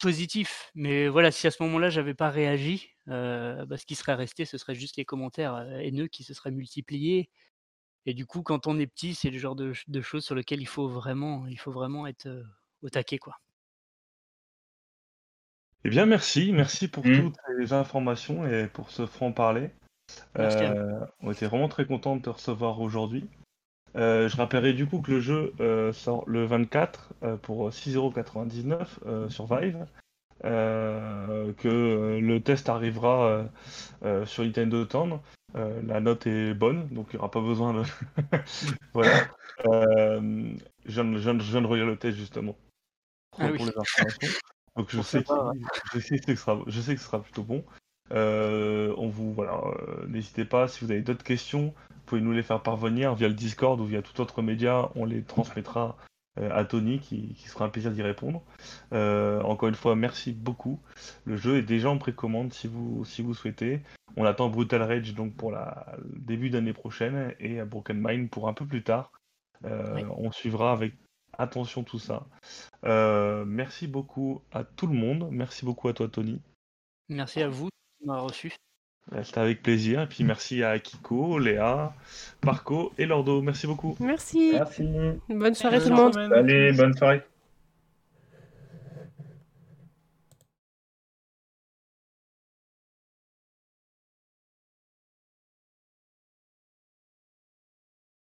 positif. Mais voilà, si à ce moment-là, j'avais pas réagi, heu, bah, ce qui serait resté, ce serait juste les commentaires, heu, haineux qui se seraient multipliés et du coup, quand on est petit, c'est le genre de ch de choses sur lesquelles il faut vraiment il faut vraiment être, heu, au taquet, quoi. Eh bien, merci, merci pour Mmh. toutes ces informations et pour ce franc-parler. On était vraiment très contents de te recevoir aujourd'hui. Heu, je rappellerai du coup que le jeu, heu, sort le 24, heu, pour 6,99 €, heu, sur Vive. Que, le test arrivera, sur Nintendo Town. La note est bonne, donc il y aura pas besoin de voilà. Je viens de relire le test justement Ah pour oui. pour les informations. Donc je Pour sais savoir, qu'il je sais que ce sera je sais que ce sera plutôt bon. Heu, on vous voilà, heu, n'hésitez pas si vous avez d'autres questions, vous pouvez nous les faire parvenir via le Discord ou via tout autre média, on les transmettra, heu, à Tony qui qui se fera un plaisir d'y répondre. Encore une fois, merci beaucoup. Le jeu est déjà en précommande si vous si vous souhaitez. On attend Brutal Rage donc pour la le début d'année prochaine et Broken Mind pour un peu plus tard. Oui. on suivra avec attention tout ça. Merci beaucoup à tout le monde. Merci beaucoup à toi Tony. Merci à vous m'avoir reçu. Bah, c'était avec plaisir et puis merci à Akiko, Léa, Marco et Lordo. Merci beaucoup. Merci. Merci. Bonne soirée tout le monde. Salut, bonne soirée.